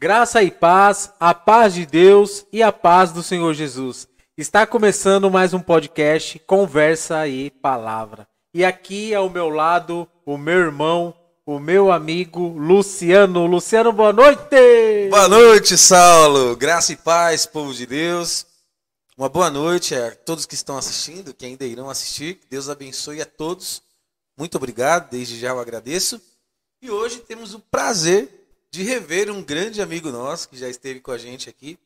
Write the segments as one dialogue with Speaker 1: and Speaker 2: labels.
Speaker 1: Graça e paz, a paz de Deus e a paz do Senhor Jesus. Está começando mais um podcast Conversa e Palavra. E aqui ao meu lado, o meu irmão, o meu amigo Luciano. Luciano, boa noite!
Speaker 2: Boa noite, Saulo. Graça e paz, povo de Deus. Uma boa noite a todos que estão assistindo, que ainda irão assistir. Deus abençoe a todos. Muito obrigado, desde já eu agradeço. E hoje temos o prazer de rever um grande amigo nosso que já esteve com a gente aqui.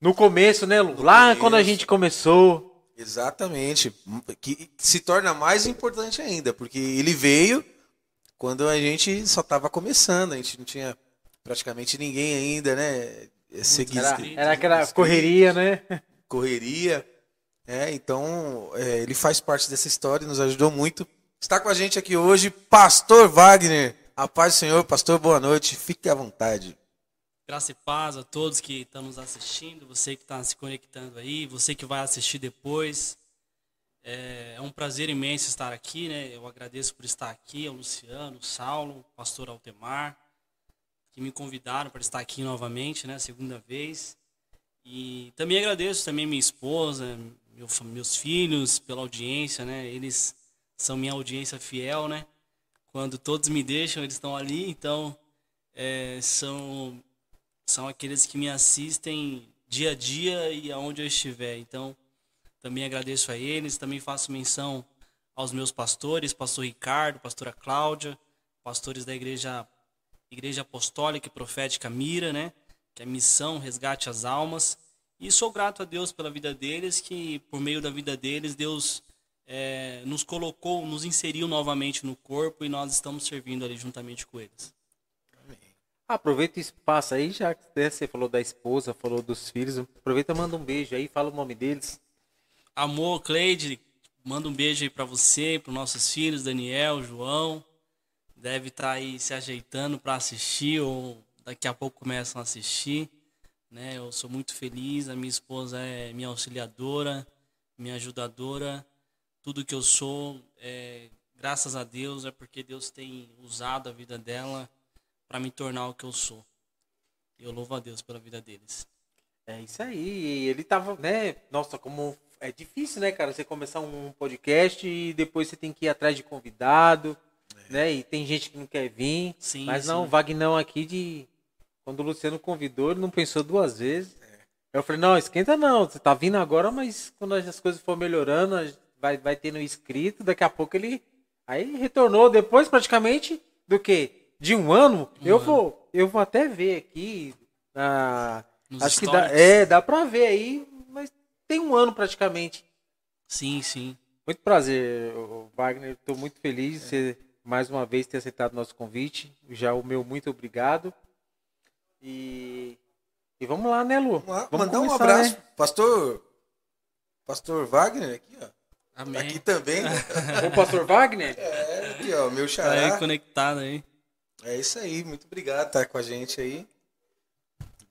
Speaker 1: No começo, né, Lu?
Speaker 2: No
Speaker 1: Lá
Speaker 2: começo.
Speaker 1: quando a gente começou.
Speaker 2: Exatamente. Que se torna mais importante ainda, porque ele veio quando a gente só estava começando, a gente não tinha praticamente ninguém ainda, né? Seguir
Speaker 1: Era, era aquela correria, né?
Speaker 2: correria. É, então, é, ele faz parte dessa história, nos ajudou muito. Está com a gente aqui hoje, Pastor Wagner. A paz do Senhor, pastor, boa noite. Fique à vontade.
Speaker 3: Graça e paz a todos que estão nos assistindo, você que está se conectando aí, você que vai assistir depois. É, é um prazer imenso estar aqui, né? Eu agradeço por estar aqui, ao Luciano, ao Saulo, ao pastor Altemar, que me convidaram para estar aqui novamente, né? Segunda vez. E também agradeço também minha esposa, meu, meus filhos pela audiência, né? Eles são minha audiência fiel, né? Quando todos me deixam, eles estão ali, então é, são são aqueles que me assistem dia a dia e aonde eu estiver. Então, também agradeço a eles, também faço menção aos meus pastores, pastor Ricardo, pastora Cláudia, pastores da igreja Igreja Apostólica e Profética Mira, né? Que é missão resgate as almas. E sou grato a Deus pela vida deles, que por meio da vida deles Deus é, nos colocou, nos inseriu novamente no corpo e nós estamos servindo ali juntamente com eles.
Speaker 1: Aproveita o espaço aí, já que né, você falou da esposa, falou dos filhos. Aproveita manda um beijo aí, fala o nome deles.
Speaker 3: Amor, Cleide, manda um beijo aí para você, para nossos filhos, Daniel, João. Deve estar aí se ajeitando para assistir ou daqui a pouco começam a assistir. Né? Eu sou muito feliz, a minha esposa é minha auxiliadora, minha ajudadora. Tudo que eu sou, é, graças a Deus, é porque Deus tem usado a vida dela para me tornar o que eu sou. Eu louvo a Deus pela vida deles.
Speaker 1: É isso aí. Ele tava, né? Nossa, como é difícil, né, cara? Você começar um podcast e depois você tem que ir atrás de convidado, né? E tem gente que não quer vir.
Speaker 3: Sim,
Speaker 1: mas não,
Speaker 3: sim.
Speaker 1: o Vagnão aqui de. Quando o Luciano convidou, ele não pensou duas vezes. Eu falei, não, esquenta não. Você tá vindo agora, mas quando as coisas for melhorando, vai, vai tendo inscrito, daqui a pouco ele. Aí retornou depois, praticamente, do que? De um ano,
Speaker 3: Um
Speaker 1: eu
Speaker 3: ano.
Speaker 1: vou. Eu vou até ver aqui.
Speaker 3: Nos
Speaker 1: acho que dá, é, dá pra ver aí, mas tem um ano praticamente.
Speaker 3: Sim, sim.
Speaker 1: Muito prazer, Wagner. Estou muito feliz de você mais uma vez ter aceitado nosso convite. Já o meu muito obrigado. E, e vamos lá, né, Lu?
Speaker 2: Vamos lá,
Speaker 1: Vamos
Speaker 2: mandar um
Speaker 1: começar,
Speaker 2: abraço.
Speaker 1: né?
Speaker 2: Pastor, pastor Wagner aqui, ó.
Speaker 3: Amém.
Speaker 2: Aqui também. né?
Speaker 1: O pastor Wagner?
Speaker 2: É, aqui, ó, meu
Speaker 3: Tá aí
Speaker 2: xará.
Speaker 3: conectado aí.
Speaker 2: É isso aí, muito obrigado por estar com a gente aí.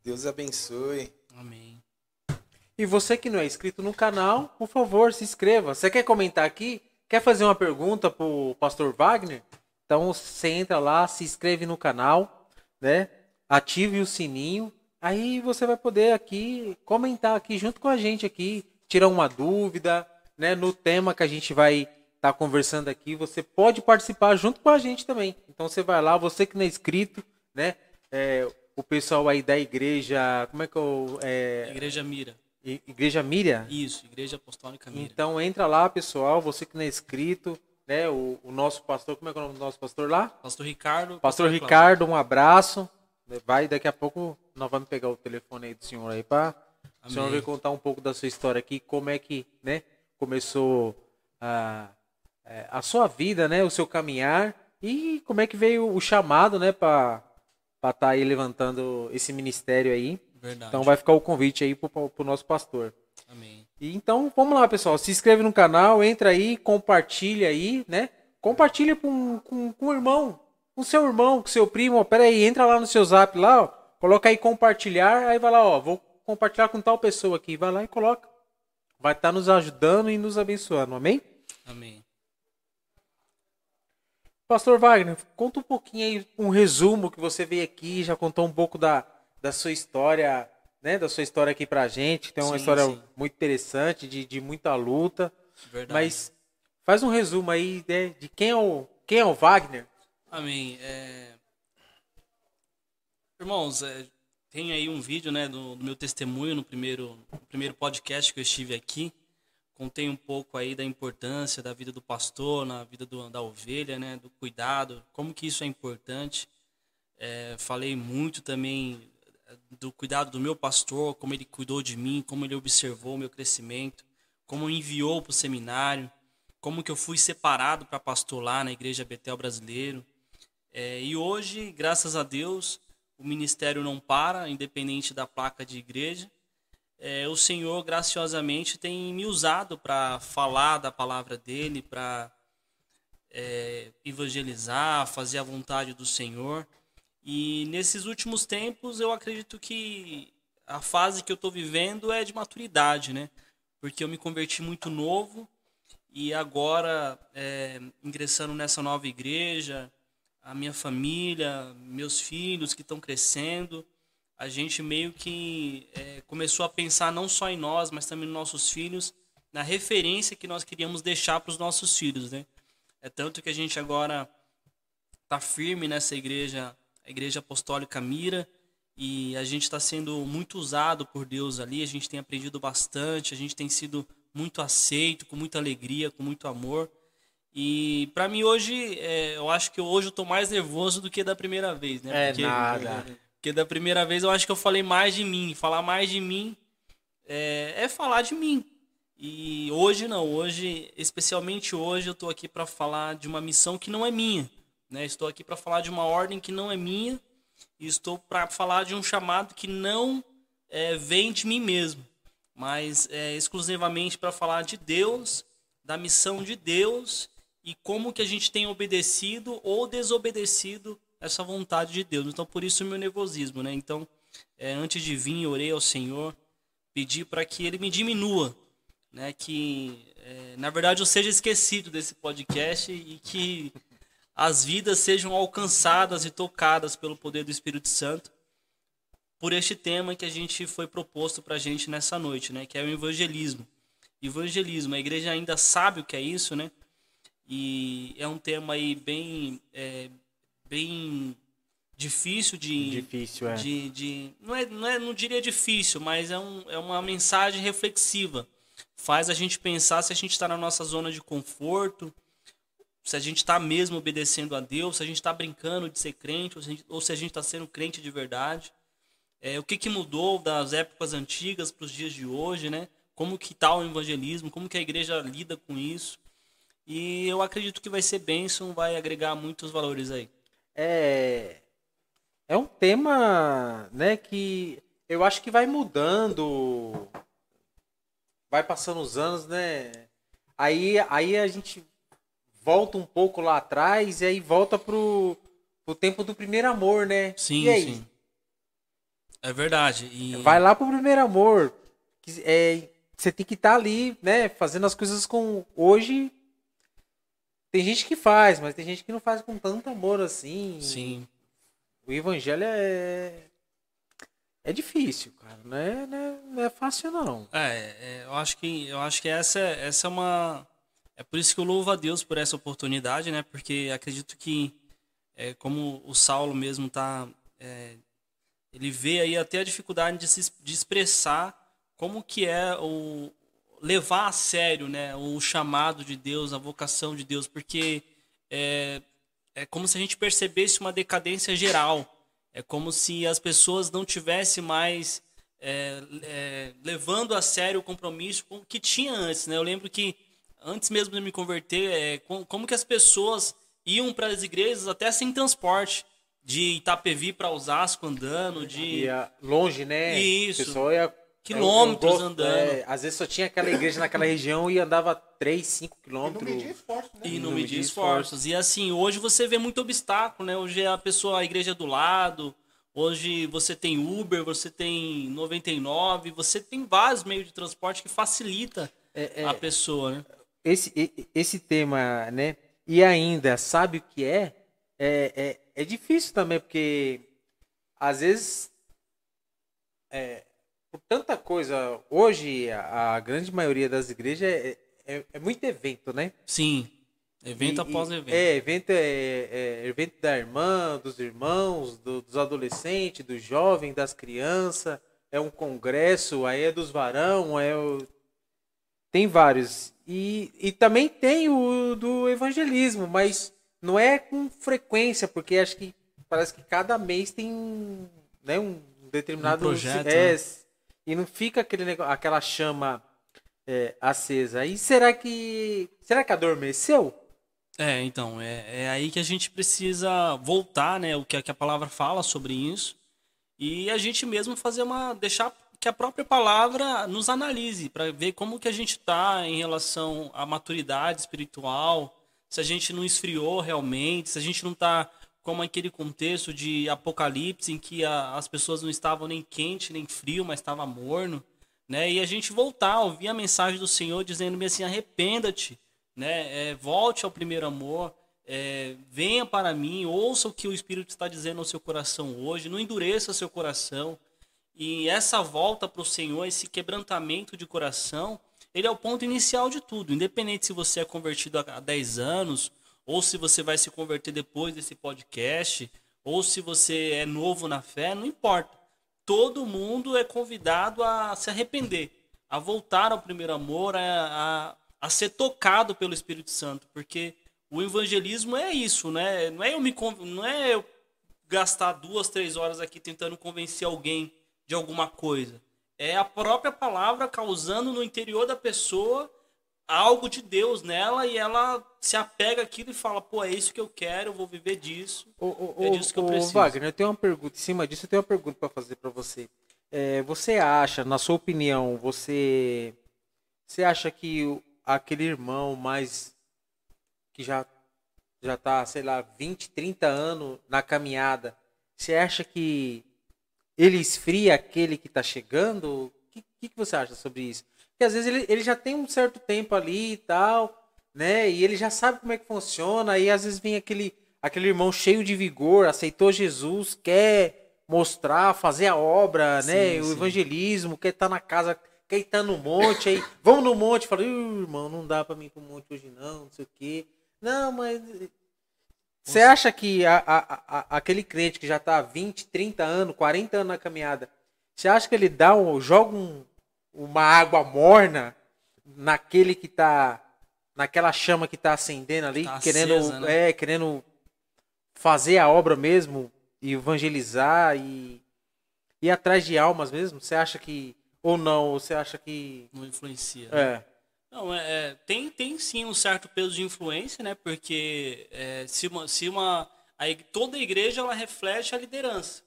Speaker 2: Deus abençoe.
Speaker 3: Amém.
Speaker 1: E você que não é inscrito no canal, por favor, se inscreva. Você quer comentar aqui? Quer fazer uma pergunta pro pastor Wagner? Então você entra lá, se inscreve no canal, né? Ative o sininho. Aí você vai poder aqui comentar aqui junto com a gente aqui, tirar uma dúvida, né? No tema que a gente vai estar conversando aqui, você pode participar junto com a gente também. Então você vai lá, você que não é inscrito, né? É, o pessoal aí da igreja, como é que eu, é,
Speaker 3: Igreja Mira.
Speaker 1: Igreja Míria?
Speaker 3: Isso, Igreja Apostólica Mira.
Speaker 1: Então entra lá, pessoal, você que não é inscrito, né? O, o nosso pastor, como é que é o nome do nosso pastor lá?
Speaker 3: Pastor Ricardo.
Speaker 1: Pastor
Speaker 3: Cláudio.
Speaker 1: Ricardo, um abraço. Vai, daqui a pouco nós vamos pegar o telefone aí do senhor aí para o senhor vir contar um pouco da sua história aqui, como é que, né, começou a, é, a sua vida, né, o seu caminhar e como é que veio o chamado, né, para estar aí levantando esse ministério aí.
Speaker 3: Verdade.
Speaker 1: Então vai ficar o convite aí pro, pro nosso pastor.
Speaker 3: Amém.
Speaker 1: E então, vamos lá, pessoal. Se inscreve no canal, entra aí, compartilha aí, né? Compartilha com, com, com o irmão, com seu irmão, com seu primo. Ó, pera aí, entra lá no seu zap lá, ó, coloca aí compartilhar, aí vai lá, ó, vou compartilhar com tal pessoa aqui. Vai lá e coloca. Vai estar nos ajudando e nos abençoando, amém?
Speaker 3: Amém.
Speaker 1: Pastor Wagner, conta um pouquinho aí, um resumo que você veio aqui, já contou um pouco da, da sua história, né? Da sua história aqui pra gente. Tem uma
Speaker 3: Sim,
Speaker 1: história
Speaker 3: sim.
Speaker 1: muito interessante, de, de muita luta.
Speaker 3: Verdade.
Speaker 1: Mas faz um resumo aí né, de quem é o, quem é o Wagner.
Speaker 3: Amém. É... Irmãos, é, tem aí um vídeo né, do, do meu testemunho no primeiro, no primeiro podcast que eu estive aqui. Contei um pouco aí da importância da vida do pastor, na vida do, da ovelha, né, do cuidado, como que isso é importante. É, falei muito também é, do cuidado do meu pastor, como ele cuidou de mim, como ele observou o meu crescimento, como enviou para o seminário, como que eu fui separado para pastor lá na Igreja Betel Brasileiro. É, e hoje, graças a Deus, o ministério não para, independente da placa de igreja. É, o Senhor graciosamente tem me usado para falar da palavra dele, para é, evangelizar, fazer a vontade do Senhor. E nesses últimos tempos, eu acredito que a fase que eu estou vivendo é de maturidade, né? Porque eu me converti muito novo e agora, é, ingressando nessa nova igreja, a minha família, meus filhos que estão crescendo, a gente meio que é, começou a pensar não só em nós, mas também nos nossos filhos, na referência que nós queríamos deixar para os nossos filhos, né? É tanto que a gente agora está firme nessa igreja, a igreja apostólica Mira, e a gente está sendo muito usado por Deus ali, a gente tem aprendido bastante, a gente tem sido muito aceito, com muita alegria, com muito amor. E para mim hoje, é, eu acho que hoje eu tô mais nervoso do que da primeira vez, né?
Speaker 1: É nada.
Speaker 3: Porque da primeira vez eu acho que eu falei mais de mim. Falar mais de mim é, é falar de mim. E hoje não, hoje, especialmente hoje, eu estou aqui para falar de uma missão que não é minha. Né? Estou aqui para falar de uma ordem que não é minha. E estou para falar de um chamado que não é, vem de mim mesmo, mas é exclusivamente para falar de Deus, da missão de Deus e como que a gente tem obedecido ou desobedecido essa vontade de Deus. Então, por isso o meu nervosismo, né? Então, é, antes de vir, orei ao Senhor, pedi para que Ele me diminua, né? Que, é, na verdade, eu seja esquecido desse podcast e que as vidas sejam alcançadas e tocadas pelo poder do Espírito Santo por este tema que a gente foi proposto para a gente nessa noite, né? Que é o evangelismo. Evangelismo, a igreja ainda sabe o que é isso, né? E é um tema aí bem, é, bem difícil de,
Speaker 1: Difícil, é.
Speaker 3: de, de não é, não é, não diria difícil, mas é, um, é uma mensagem reflexiva. Faz a gente pensar se a gente está na nossa zona de conforto, se a gente está mesmo obedecendo a Deus, se a gente está brincando de ser crente, ou se a gente- está sendo crente de verdade. É, o que, que mudou das épocas antigas para os dias de hoje, né? Como que está o evangelismo, como que a igreja lida com isso. E eu acredito que vai ser bênção, vai agregar muitos valores aí.
Speaker 1: É, é um tema, né, que eu acho que vai mudando, vai passando os anos, né? Aí, aí a gente volta um pouco lá atrás e aí volta pro, pro tempo do primeiro amor, né?
Speaker 3: Sim, sim. É verdade. E...
Speaker 1: Vai lá pro primeiro amor. que É, você tem que estar ali, né, fazendo as coisas com hoje. Tem gente que faz, mas tem gente que não faz com tanto amor assim.
Speaker 3: Sim.
Speaker 1: O evangelho é. É difícil, cara. Não é, não é, não é fácil, não.
Speaker 3: É, é, eu acho que eu acho que essa essa é uma é por isso que eu louvo a Deus por essa oportunidade, né? Porque acredito que é, como o Saulo mesmo tá é, ele vê aí até a dificuldade de se de expressar como que é o levar a sério, né, o chamado de Deus, a vocação de Deus, porque é, é como se a gente percebesse uma decadência geral. É como se as pessoas não tivessem mais é, é, levando a sério o compromisso com- que tinha antes. Né? Eu lembro que antes mesmo de me converter, é, com- como que as pessoas iam para as igrejas até sem transporte, de Itapevi para Osasco andando, de
Speaker 1: Ia longe, né?
Speaker 3: Isso.
Speaker 1: A pessoa ia.
Speaker 3: Quilômetros
Speaker 1: eu gosto-
Speaker 3: andando.
Speaker 1: é, às vezes só tinha aquela igreja naquela região e andava 3, 5
Speaker 4: E não
Speaker 1: quilômetros.
Speaker 4: medir esforço, né?
Speaker 3: E não
Speaker 1: Não
Speaker 3: medir
Speaker 1: medir
Speaker 3: esforços. E assim, hoje você vê muito obstáculo, né? Hoje a pessoa, a igreja é do lado, hoje você tem Uber, você tem 99, você tem vários meios de transporte que facilita
Speaker 1: É, é,
Speaker 3: a pessoa, né?
Speaker 1: esse, esse tema, né? E ainda sabe o que é? É, é, é difícil também, porque às vezes é, por tanta coisa, hoje a, a grande maioria das igrejas é, é, é muito evento, né?
Speaker 3: Sim. Evento
Speaker 1: E-
Speaker 3: após evento.
Speaker 1: É, evento é, é evento da irmã, dos irmãos, do- dos adolescentes, dos jovens, das crianças. É um congresso, aí é dos varão, é o... tem vários. E, e também tem o do evangelismo, mas não é com frequência, porque acho que parece que cada mês tem um, né, um determinado
Speaker 3: Um projeto,
Speaker 1: é,
Speaker 3: né?
Speaker 1: E não fica aquele negócio, aquela chama é, acesa. E será que será que adormeceu?
Speaker 3: É, então, é, é aí que a gente precisa voltar, né? O que, que a palavra fala sobre isso. E a gente mesmo fazer uma. deixar que a própria palavra nos analise, para ver como que a gente está em relação à maturidade espiritual, se a gente não esfriou realmente, se a gente não está como aquele contexto de Apocalipse em que a- as pessoas não estavam nem quente nem frio, mas estava morno, né? E a gente voltar ouvir a mensagem do Senhor dizendo assim, arrependa-te, né? É, volte ao primeiro amor, é, venha para mim, ouça o que o Espírito está dizendo ao seu coração hoje, não endureça seu coração. E essa volta para o Senhor, esse quebrantamento de coração, ele é o ponto inicial de tudo. Independente se você é convertido há 10 anos, ou se você vai se converter depois desse podcast, ou se você é novo na fé, não importa. Todo mundo é convidado a se arrepender, a voltar ao primeiro amor, a, a, a ser tocado pelo Espírito Santo, porque o evangelismo é isso, né? Não é eu me não é eu gastar duas, três horas aqui tentando convencer alguém de alguma coisa. É a própria palavra causando no interior da pessoa algo de Deus nela e ela se apega àquilo e fala, pô, é isso que eu quero, eu vou viver disso.
Speaker 1: Ô, ô,
Speaker 3: É disso que eu preciso.
Speaker 1: Wagner, eu tenho uma pergunta. Em cima disso, eu tenho uma pergunta para fazer para você. É, você acha, na sua opinião, você, você acha que aquele irmão mais que já já tá, sei lá, 20, 30 anos na caminhada, você acha que ele esfria aquele que está chegando? O que, que, que você acha sobre isso? Porque às vezes ele, ele já tem um certo tempo ali e tal, né? E ele já sabe como é que funciona, aí às vezes vem aquele, aquele irmão cheio de vigor, aceitou Jesus, quer mostrar, fazer a obra, né?
Speaker 3: Sim,
Speaker 1: O
Speaker 3: sim.
Speaker 1: evangelismo, quer estar na casa, quer estar no monte, aí vamos no monte, fala, "Ih, irmão, não dá pra mim ir pro monte hoje não, não sei o quê. Não, mas você acha que a- a- a- aquele crente que já está há 20, 30 anos, 40 anos na caminhada, você acha que ele dá um, joga um- uma água morna naquele que está naquela chama que está acendendo ali,
Speaker 3: Tá
Speaker 1: querendo,
Speaker 3: acesa, né?
Speaker 1: é, querendo fazer a obra mesmo, e evangelizar e ir atrás de almas mesmo? Você acha que ou não? Ou você acha que
Speaker 3: Não influencia. né?
Speaker 1: é?
Speaker 3: Não, é, é, tem, tem sim um certo peso de influência, né? Porque é, se uma, se uma a, toda igreja ela reflete a liderança.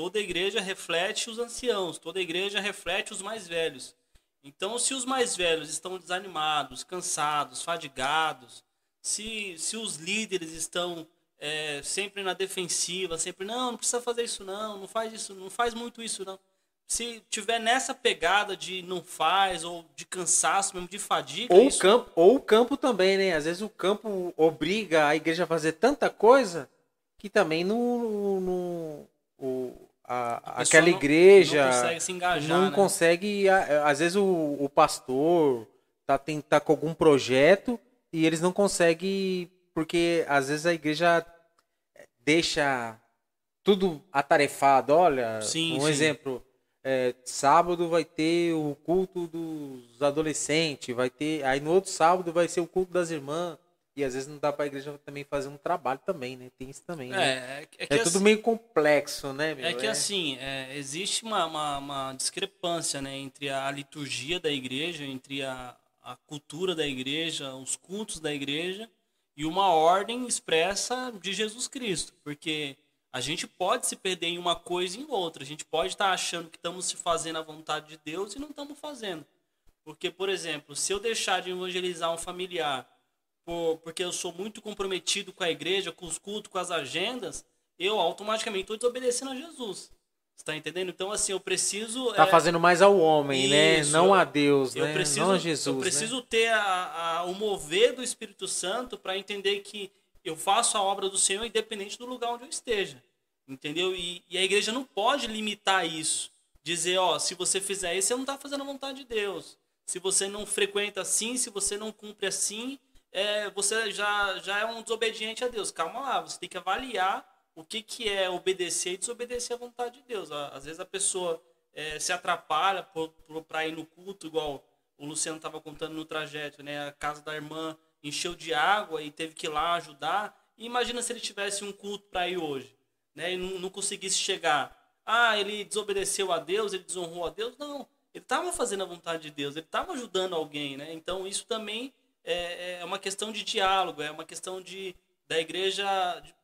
Speaker 3: Toda igreja reflete os anciãos, toda igreja reflete os mais velhos. Então, se os mais velhos estão desanimados, cansados, fadigados, se, se os líderes estão é, sempre na defensiva, sempre não, não precisa fazer isso não, não faz isso, não faz muito isso não. Se tiver nessa pegada de não faz ou de cansaço mesmo, de fadiga,
Speaker 1: Ou o
Speaker 3: isso
Speaker 1: campo, ou o campo também, né? Às vezes o campo obriga a igreja a fazer tanta coisa que também não, não- o, a- aquela igreja
Speaker 3: não consegue se engajar,
Speaker 1: não
Speaker 3: né?
Speaker 1: consegue. Às vezes o, o pastor tá, tem, tá com algum projeto e eles não conseguem, porque às vezes a igreja deixa tudo atarefado. Olha,
Speaker 3: Sim,
Speaker 1: um
Speaker 3: sim.
Speaker 1: exemplo. é, sábado vai ter o culto dos adolescentes, vai ter. Aí no outro sábado vai ser o culto das irmãs. E às vezes não dá pra igreja também fazer um trabalho também, né? Tem isso também, né?
Speaker 3: É, é, é
Speaker 1: É,
Speaker 3: assim-
Speaker 1: tudo meio complexo, né, meu?
Speaker 3: É que assim, é, existe uma, uma, uma discrepância né, entre a liturgia da igreja, entre a, a cultura da igreja, os cultos da igreja e uma ordem expressa de Jesus Cristo. Porque a gente pode se perder em uma coisa e em outra. A gente pode estar achando que estamos se fazendo a vontade de Deus e não estamos fazendo. Porque, por exemplo, se eu deixar de evangelizar um familiar por- porque eu sou muito comprometido com a igreja, com os cultos, com as agendas, eu automaticamente estou desobedecendo a Jesus. Você tá entendendo? Então, assim, eu preciso.
Speaker 1: Tá
Speaker 3: é,
Speaker 1: fazendo mais ao homem, né?
Speaker 3: Isso,
Speaker 1: Não
Speaker 3: eu-
Speaker 1: a Deus,
Speaker 3: eu
Speaker 1: né?
Speaker 3: preciso,
Speaker 1: não a Jesus.
Speaker 3: eu
Speaker 1: né?
Speaker 3: preciso ter a- a- o mover do Espírito Santo para entender que eu faço a obra do Senhor independente do lugar onde eu esteja. Entendeu? E, e a igreja não pode limitar isso. dizer, ó, se você fizer isso, você não está fazendo a vontade de Deus. Se você não frequenta assim, se você não cumpre assim, é, você já, já é um desobediente a Deus. Calma lá, você tem que avaliar o que, que é obedecer e desobedecer à vontade de Deus. Às vezes a pessoa é, se atrapalha para ir no culto, igual o Luciano estava contando no trajeto, né? A casa da irmã encheu de água e teve que ir lá ajudar. E imagina se ele tivesse um culto para ir hoje, né? E não, não conseguisse chegar. Ah, ele desobedeceu a Deus, ele desonrou a Deus. Não, ele estava fazendo a vontade de Deus, ele estava ajudando alguém, né? Então isso também é, é uma questão de diálogo, é uma questão de da igreja,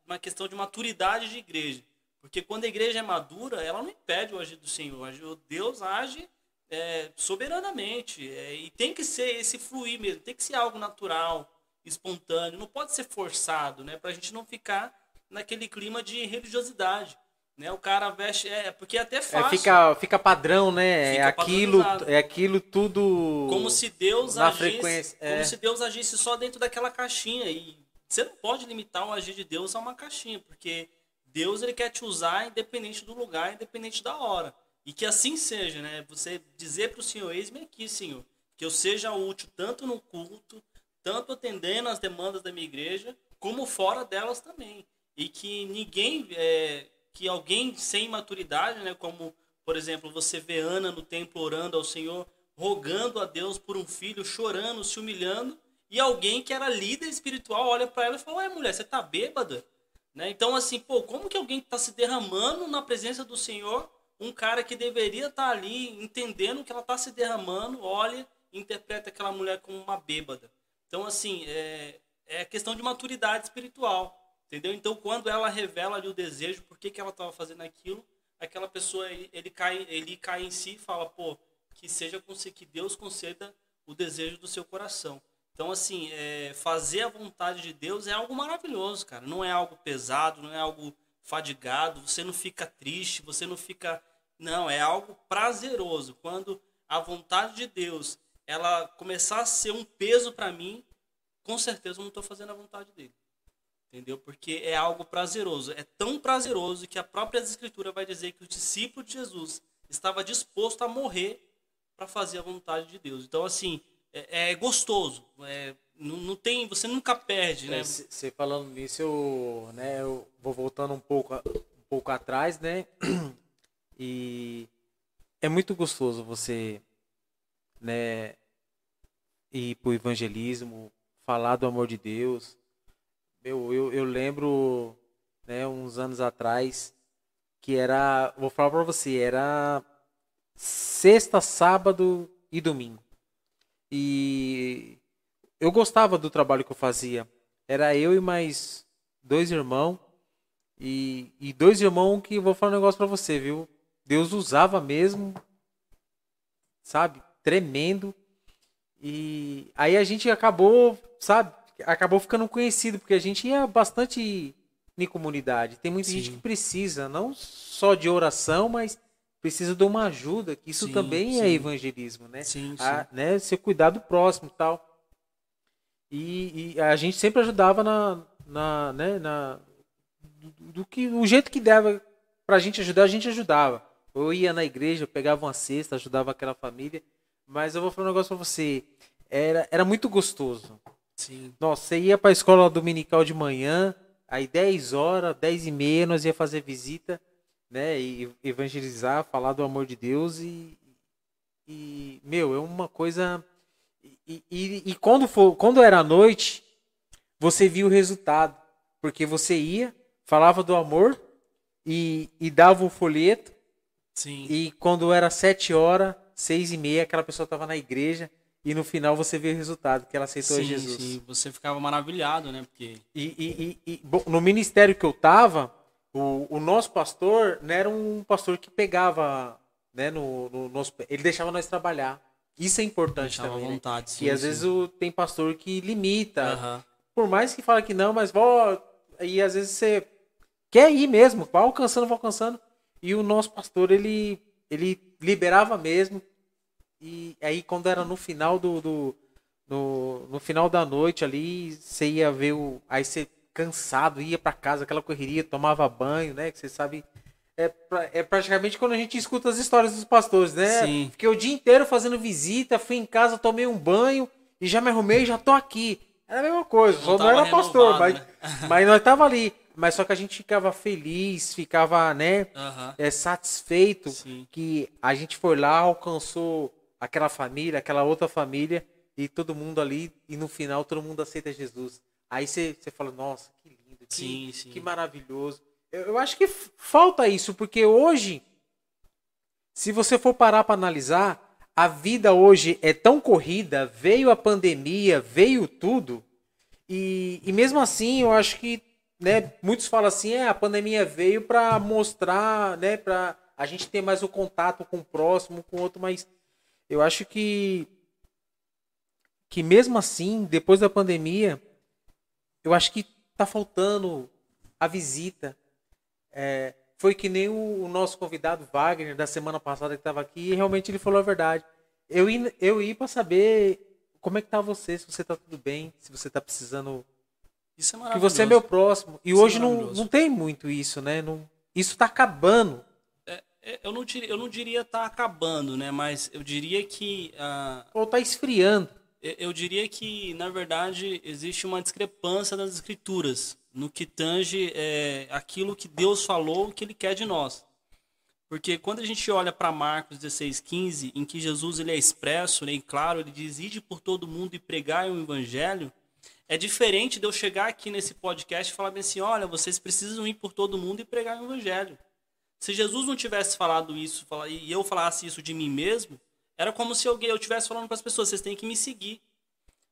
Speaker 3: uma questão de maturidade de igreja. Porque quando a igreja é madura, ela não impede o agir do Senhor. O Deus age é, soberanamente. É, e tem que ser esse fluir mesmo, tem que ser algo natural, espontâneo, não pode ser forçado, né? Para a gente não ficar naquele clima de religiosidade. Né? O cara veste. É, porque é até fácil.
Speaker 1: É, fica, fica padrão, né? Fica é aquilo, é aquilo tudo.
Speaker 3: Como se Deus na agisse. Frequência, é. Como se Deus agisse só dentro daquela caixinha. E você não pode limitar o agir de Deus a uma caixinha, porque Deus ele quer te usar independente do lugar, independente da hora. E que assim seja, né? Você dizer para o Senhor, eis-me aqui, Senhor, que eu seja útil tanto no culto, tanto atendendo às demandas da minha igreja, como fora delas também. E que ninguém, é, que alguém sem maturidade, né? Como, por exemplo, você vê Ana no templo orando ao Senhor, rogando a Deus por um filho, chorando, se humilhando, e alguém que era líder espiritual olha para ela e fala: Ué, mulher, você tá bêbada? Né? Então, assim, pô, como que alguém está se derramando na presença do Senhor, um cara que deveria estar tá ali entendendo que ela está se derramando, olha interpreta aquela mulher como uma bêbada. Então, assim, é, é questão de maturidade espiritual, entendeu? Então, quando ela revela ali o desejo, por que, que ela estava fazendo aquilo, aquela pessoa, ele, cai, ele cai em si e fala, pô, que seja que Deus conceda o desejo do seu coração. Então, assim, é, fazer a vontade de Deus é algo maravilhoso, cara. Não é algo pesado, não é algo fadigado, você não fica triste, você não fica. Não, é algo prazeroso. Quando a vontade de Deus ela começar a ser um peso para mim, com certeza eu não estou fazendo a vontade dele. Entendeu? Porque é algo prazeroso. É tão prazeroso que a própria Escritura vai dizer que o discípulo de Jesus estava disposto a morrer para fazer a vontade de Deus. Então, assim, é, é gostoso. É, não, não, tem, você nunca perde, né?
Speaker 1: Você falando nisso, eu, né, eu vou voltando um pouco, um pouco atrás, né? E é muito gostoso você, né, ir pro evangelismo, falar do amor de Deus. Meu, eu, eu lembro, né, uns anos atrás, que era, vou falar para você, era sexta, sábado e domingo. E eu gostava do trabalho que eu fazia. Era eu e mais dois irmãos. E, e dois irmãos que vou falar um negócio para você, viu? Deus usava mesmo, sabe? Tremendo. E aí a gente acabou, sabe? Acabou ficando conhecido, porque a gente ia bastante em comunidade. Tem muita Sim. gente que precisa, não só de oração, mas precisa de uma ajuda, que isso sim, também é sim. é evangelismo, né? Sim, sim. A, né? Ser cuidar do próximo e tal. E, e, a gente sempre ajudava na, na, né, na do, do, que o jeito que dava pra gente ajudar, a gente ajudava. Eu ia na igreja, pegava uma cesta, ajudava aquela família. Mas eu vou falar um negócio pra você. Era, era muito gostoso. Sim. Nossa, você ia pra escola dominical de manhã, aí 10 horas, 10 e meia, nós ia fazer visita né, e evangelizar, falar do amor de Deus e, e meu, é uma coisa e, e, e quando for, quando era noite, você via o resultado, porque você ia, falava do amor e, e dava o folheto. Sim. E quando era sete horas, seis e meia, aquela pessoa estava na igreja e no final você vê o resultado que ela aceitou
Speaker 3: sim,
Speaker 1: Jesus.
Speaker 3: Sim, você ficava maravilhado, né?
Speaker 1: Porque e, e, e, bom, no ministério que eu tava, o, o nosso pastor não era um pastor que pegava, né, no, no nosso, ele deixava nós trabalhar. Isso é importante deixava também. Né? Vontade, né? sim, e às sim. vezes o, tem pastor que limita. Uhum. Por mais que fala que não, mas vó, e às vezes você quer ir mesmo, vai alcançando, vai alcançando. E o nosso pastor, ele, ele liberava mesmo. E aí quando era no final do, do no, no final da noite ali, você ia ver o. Aí você cansado, ia para casa, aquela correria, tomava banho, né? Que você sabe, é, pra- é praticamente quando a gente escuta as histórias dos pastores, né?
Speaker 3: Sim.
Speaker 1: Fiquei o dia inteiro fazendo visita, fui em casa, tomei um banho e já me arrumei e já tô aqui. Era a mesma coisa,
Speaker 3: Não
Speaker 1: só não era pastor, mas,
Speaker 3: né?
Speaker 1: mas nós tava ali. Mas só que a gente ficava feliz, ficava, né, é, satisfeito
Speaker 3: Sim.
Speaker 1: que a gente foi lá, alcançou aquela família, aquela outra família e todo mundo ali e no final todo mundo aceita Jesus. Aí você fala, nossa, que lindo, que,
Speaker 3: Sim, sim.
Speaker 1: que maravilhoso. Eu, eu acho que falta isso, porque hoje, se você for parar para analisar, a vida hoje é tão corrida, veio a pandemia, veio tudo, e, e mesmo assim eu acho que né, muitos falam assim, é, a pandemia veio para mostrar, né, para a gente ter mais o contato com o próximo, com o outro, mas eu acho que que mesmo assim, depois da pandemia, eu acho que tá faltando a visita. É, foi que nem o, o nosso convidado Wagner da semana passada que estava aqui, e realmente ele falou a verdade. Eu ia, eu ia para saber como é que tá você, se você tá tudo bem, se você tá precisando
Speaker 3: Isso é
Speaker 1: que
Speaker 3: maravilhoso.
Speaker 1: você é meu próximo. E
Speaker 3: Isso é
Speaker 1: hoje não,
Speaker 3: maravilhoso.
Speaker 1: não tem muito isso, né? Não, isso tá acabando.
Speaker 3: É, eu não diria, eu não diria tá acabando, né? Mas eu diria que ah,
Speaker 1: Ou tá esfriando.
Speaker 3: eu eu diria que na verdade existe uma discrepância das escrituras no que tange é, aquilo que Deus falou que Ele quer de nós. Porque quando a gente olha para Marcos 16:15, em que Jesus ele é expresso, né, e claro, ele diz: "Ide por todo mundo e pregai o evangelho", é diferente de eu chegar aqui nesse podcast e falar bem assim: "Olha, vocês precisam ir por todo mundo e pregar o evangelho". Se Jesus não tivesse falado isso e eu falasse isso de mim mesmo, era como se alguém eu estivesse falando para as pessoas: "Vocês têm que me seguir".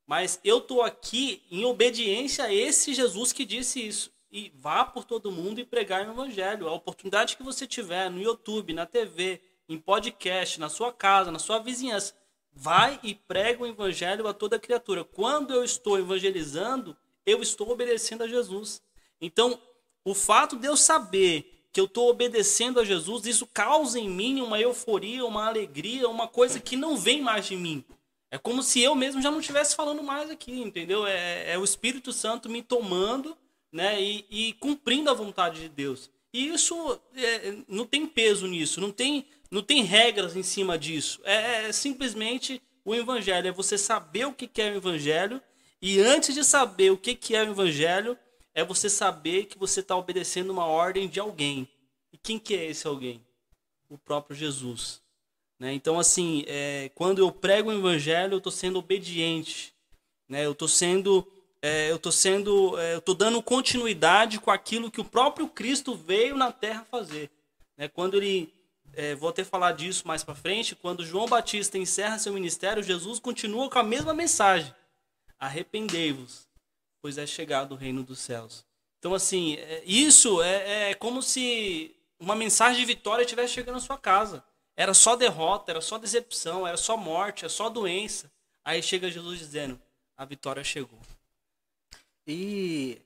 Speaker 3: Mas eu tô aqui em obediência a esse Jesus que disse isso. E vá por todo mundo e pregar o evangelho. A oportunidade que você tiver no YouTube, na TV, em podcast, na sua casa, na sua vizinhança, vai e prega o evangelho a toda criatura. Quando eu estou evangelizando, eu estou obedecendo a Jesus. Então, o fato de eu saber que eu estou obedecendo a Jesus, isso causa em mim uma euforia, uma alegria, uma coisa que não vem mais de mim. É como se eu mesmo já não estivesse falando mais aqui, entendeu? É, é o Espírito Santo me tomando né, e, e cumprindo a vontade de Deus. E isso é, não tem peso nisso, não tem, não tem regras em cima disso. É, é simplesmente o Evangelho, é você saber o que é o Evangelho e antes de saber o que é o Evangelho, é você saber que você está obedecendo uma ordem de alguém. E quem que é esse alguém? O próprio Jesus. Né? Então, assim, é, quando eu prego o evangelho, eu estou sendo obediente. Né? Eu estou sendo, é, eu tô sendo, é, eu tô dando continuidade com aquilo que o próprio Cristo veio na Terra fazer. Né? Quando ele, é, vou até falar disso mais para frente, quando João Batista encerra seu ministério, Jesus continua com a mesma mensagem: arrependei-vos, pois é chegado o reino dos céus. Então, assim, é, isso é, é como se uma mensagem de vitória estivesse chegando à sua casa. Era só derrota, era só decepção, era só morte, era só doença. Aí chega Jesus dizendo: a vitória chegou.
Speaker 1: E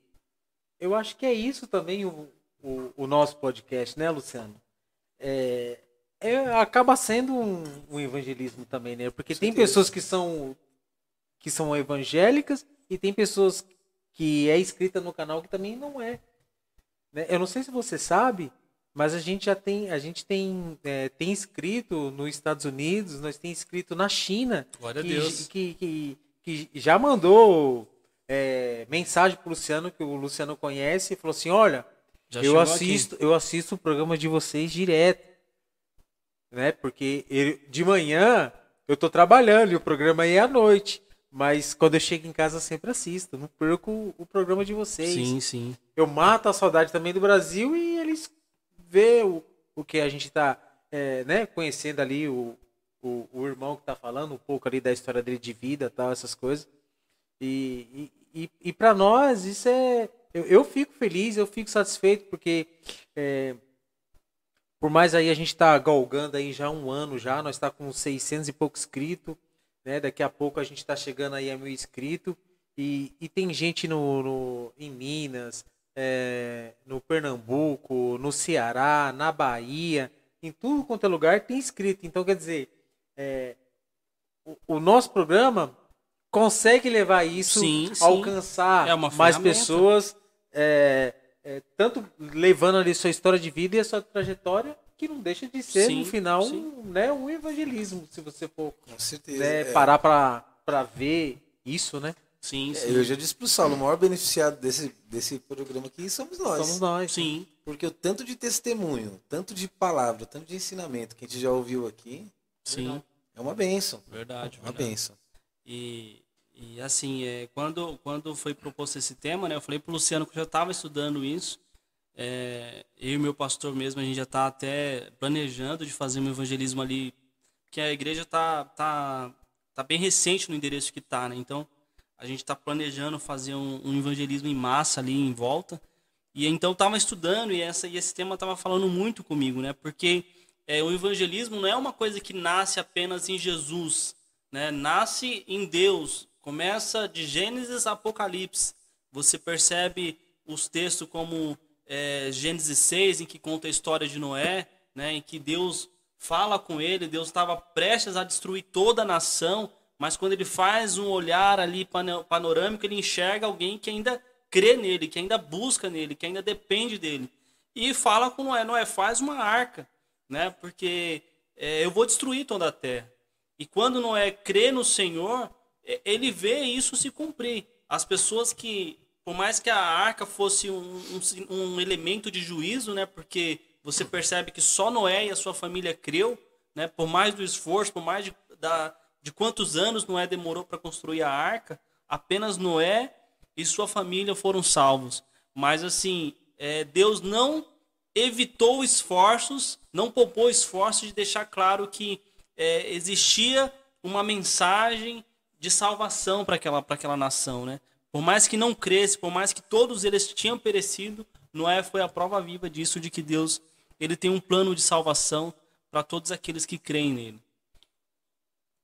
Speaker 1: eu acho que é isso também o, o, o nosso podcast, né, Luciano? É, é- acaba sendo um, um evangelismo também, né? Porque tem pessoas que são que são evangélicas e tem pessoas que é inscrita no canal que também não é. né? Eu não sei se você sabe, mas a gente já tem a gente tem é, tem inscrito nos Estados Unidos, nós tem inscrito na China
Speaker 3: Glória a
Speaker 1: que,
Speaker 3: Deus.
Speaker 1: que, que, que já mandou é, mensagem pro Luciano que o Luciano conhece e falou assim, olha,
Speaker 3: Já
Speaker 1: eu
Speaker 3: chegou aqui.
Speaker 1: assisto, eu assisto o programa de vocês direto, né? Porque ele- de manhã eu tô trabalhando e o programa é à noite, mas quando eu chego em casa sempre assisto, não perco o, programa de vocês.
Speaker 3: Sim, sim.
Speaker 1: Eu mato a saudade também do Brasil e eles vê o, o que a gente tá, é, né? Conhecendo ali o, o, o irmão que tá falando um pouco ali da história dele de vida, tal, essas coisas. E, e, e, e para nós isso é. Eu, eu fico feliz, eu fico satisfeito, porque é, por mais aí a gente tá galgando aí já um ano já, nós está com 600 e pouco inscritos, né? Daqui a pouco a gente está chegando aí a mil inscritos. E, e tem gente no, no- em Minas, é, no Pernambuco, no Ceará, na Bahia, em tudo quanto é lugar tem inscrito. Então, quer dizer, é, o, o nosso programa consegue levar isso,
Speaker 3: Sim, sim.
Speaker 1: alcançar
Speaker 3: É uma
Speaker 1: mais pessoas, é, é, tanto levando ali sua história de vida e a sua trajetória, que não deixa de ser,
Speaker 3: Sim,
Speaker 1: no final,
Speaker 3: sim.
Speaker 1: um, né, um evangelismo, se você for
Speaker 2: Com certeza.
Speaker 1: né,
Speaker 2: É,
Speaker 1: parar pra, pra ver isso, né?
Speaker 3: Sim,
Speaker 2: é,
Speaker 3: sim.
Speaker 2: eu já disse pro Saulo, o maior beneficiado desse, desse programa aqui somos nós.
Speaker 1: Somos nós.
Speaker 3: Sim,
Speaker 2: Porque o tanto de testemunho, tanto de palavra, tanto de ensinamento que a gente já ouviu aqui,
Speaker 3: sim.
Speaker 2: é uma bênção.
Speaker 3: Verdade,
Speaker 2: É uma
Speaker 3: verdade.
Speaker 2: bênção.
Speaker 3: E, e assim, é, quando, quando foi proposto esse tema, né, eu falei pro Luciano que eu já estava estudando isso. É, eu e meu pastor mesmo, a gente já está até planejando de fazer um evangelismo ali, porque a igreja tá, tá, tá bem recente no endereço que tá, né? Então, a gente está planejando fazer um, um evangelismo em massa ali em volta. E então estava estudando e, essa, e esse tema estava falando muito comigo, né? Porque é, o evangelismo não é uma coisa que nasce apenas em Jesus, né? Nasce em Deus. Começa de Gênesis a Apocalipse. Você percebe os textos como é, Gênesis 6, em que conta a história de Noé, né? Em que Deus fala com ele, Deus estava prestes a destruir toda a nação, mas quando ele faz um olhar ali pano- panorâmico, ele enxerga alguém que ainda crê nele, que ainda busca nele, que ainda depende dele. E fala com Noé, Noé, faz uma arca, né? Porque é, eu vou destruir toda a terra. E quando Noé crê no Senhor, ele vê isso se cumprir. As pessoas que, por mais que a arca fosse um, um um elemento de juízo, né? Porque você percebe que só Noé e a sua família creu, né? Por mais do esforço, por mais de, da, de quantos anos Noé demorou para construir a arca, apenas Noé e sua família foram salvos. Mas assim, é, Deus não evitou esforços, não poupou esforços de deixar claro que é, existia uma mensagem de salvação para aquela, aquela nação, né? Por mais que não cresce, por mais que todos eles tinham perecido, Noé foi a prova viva disso, de que Deus ele tem um plano de salvação para todos aqueles que creem nele.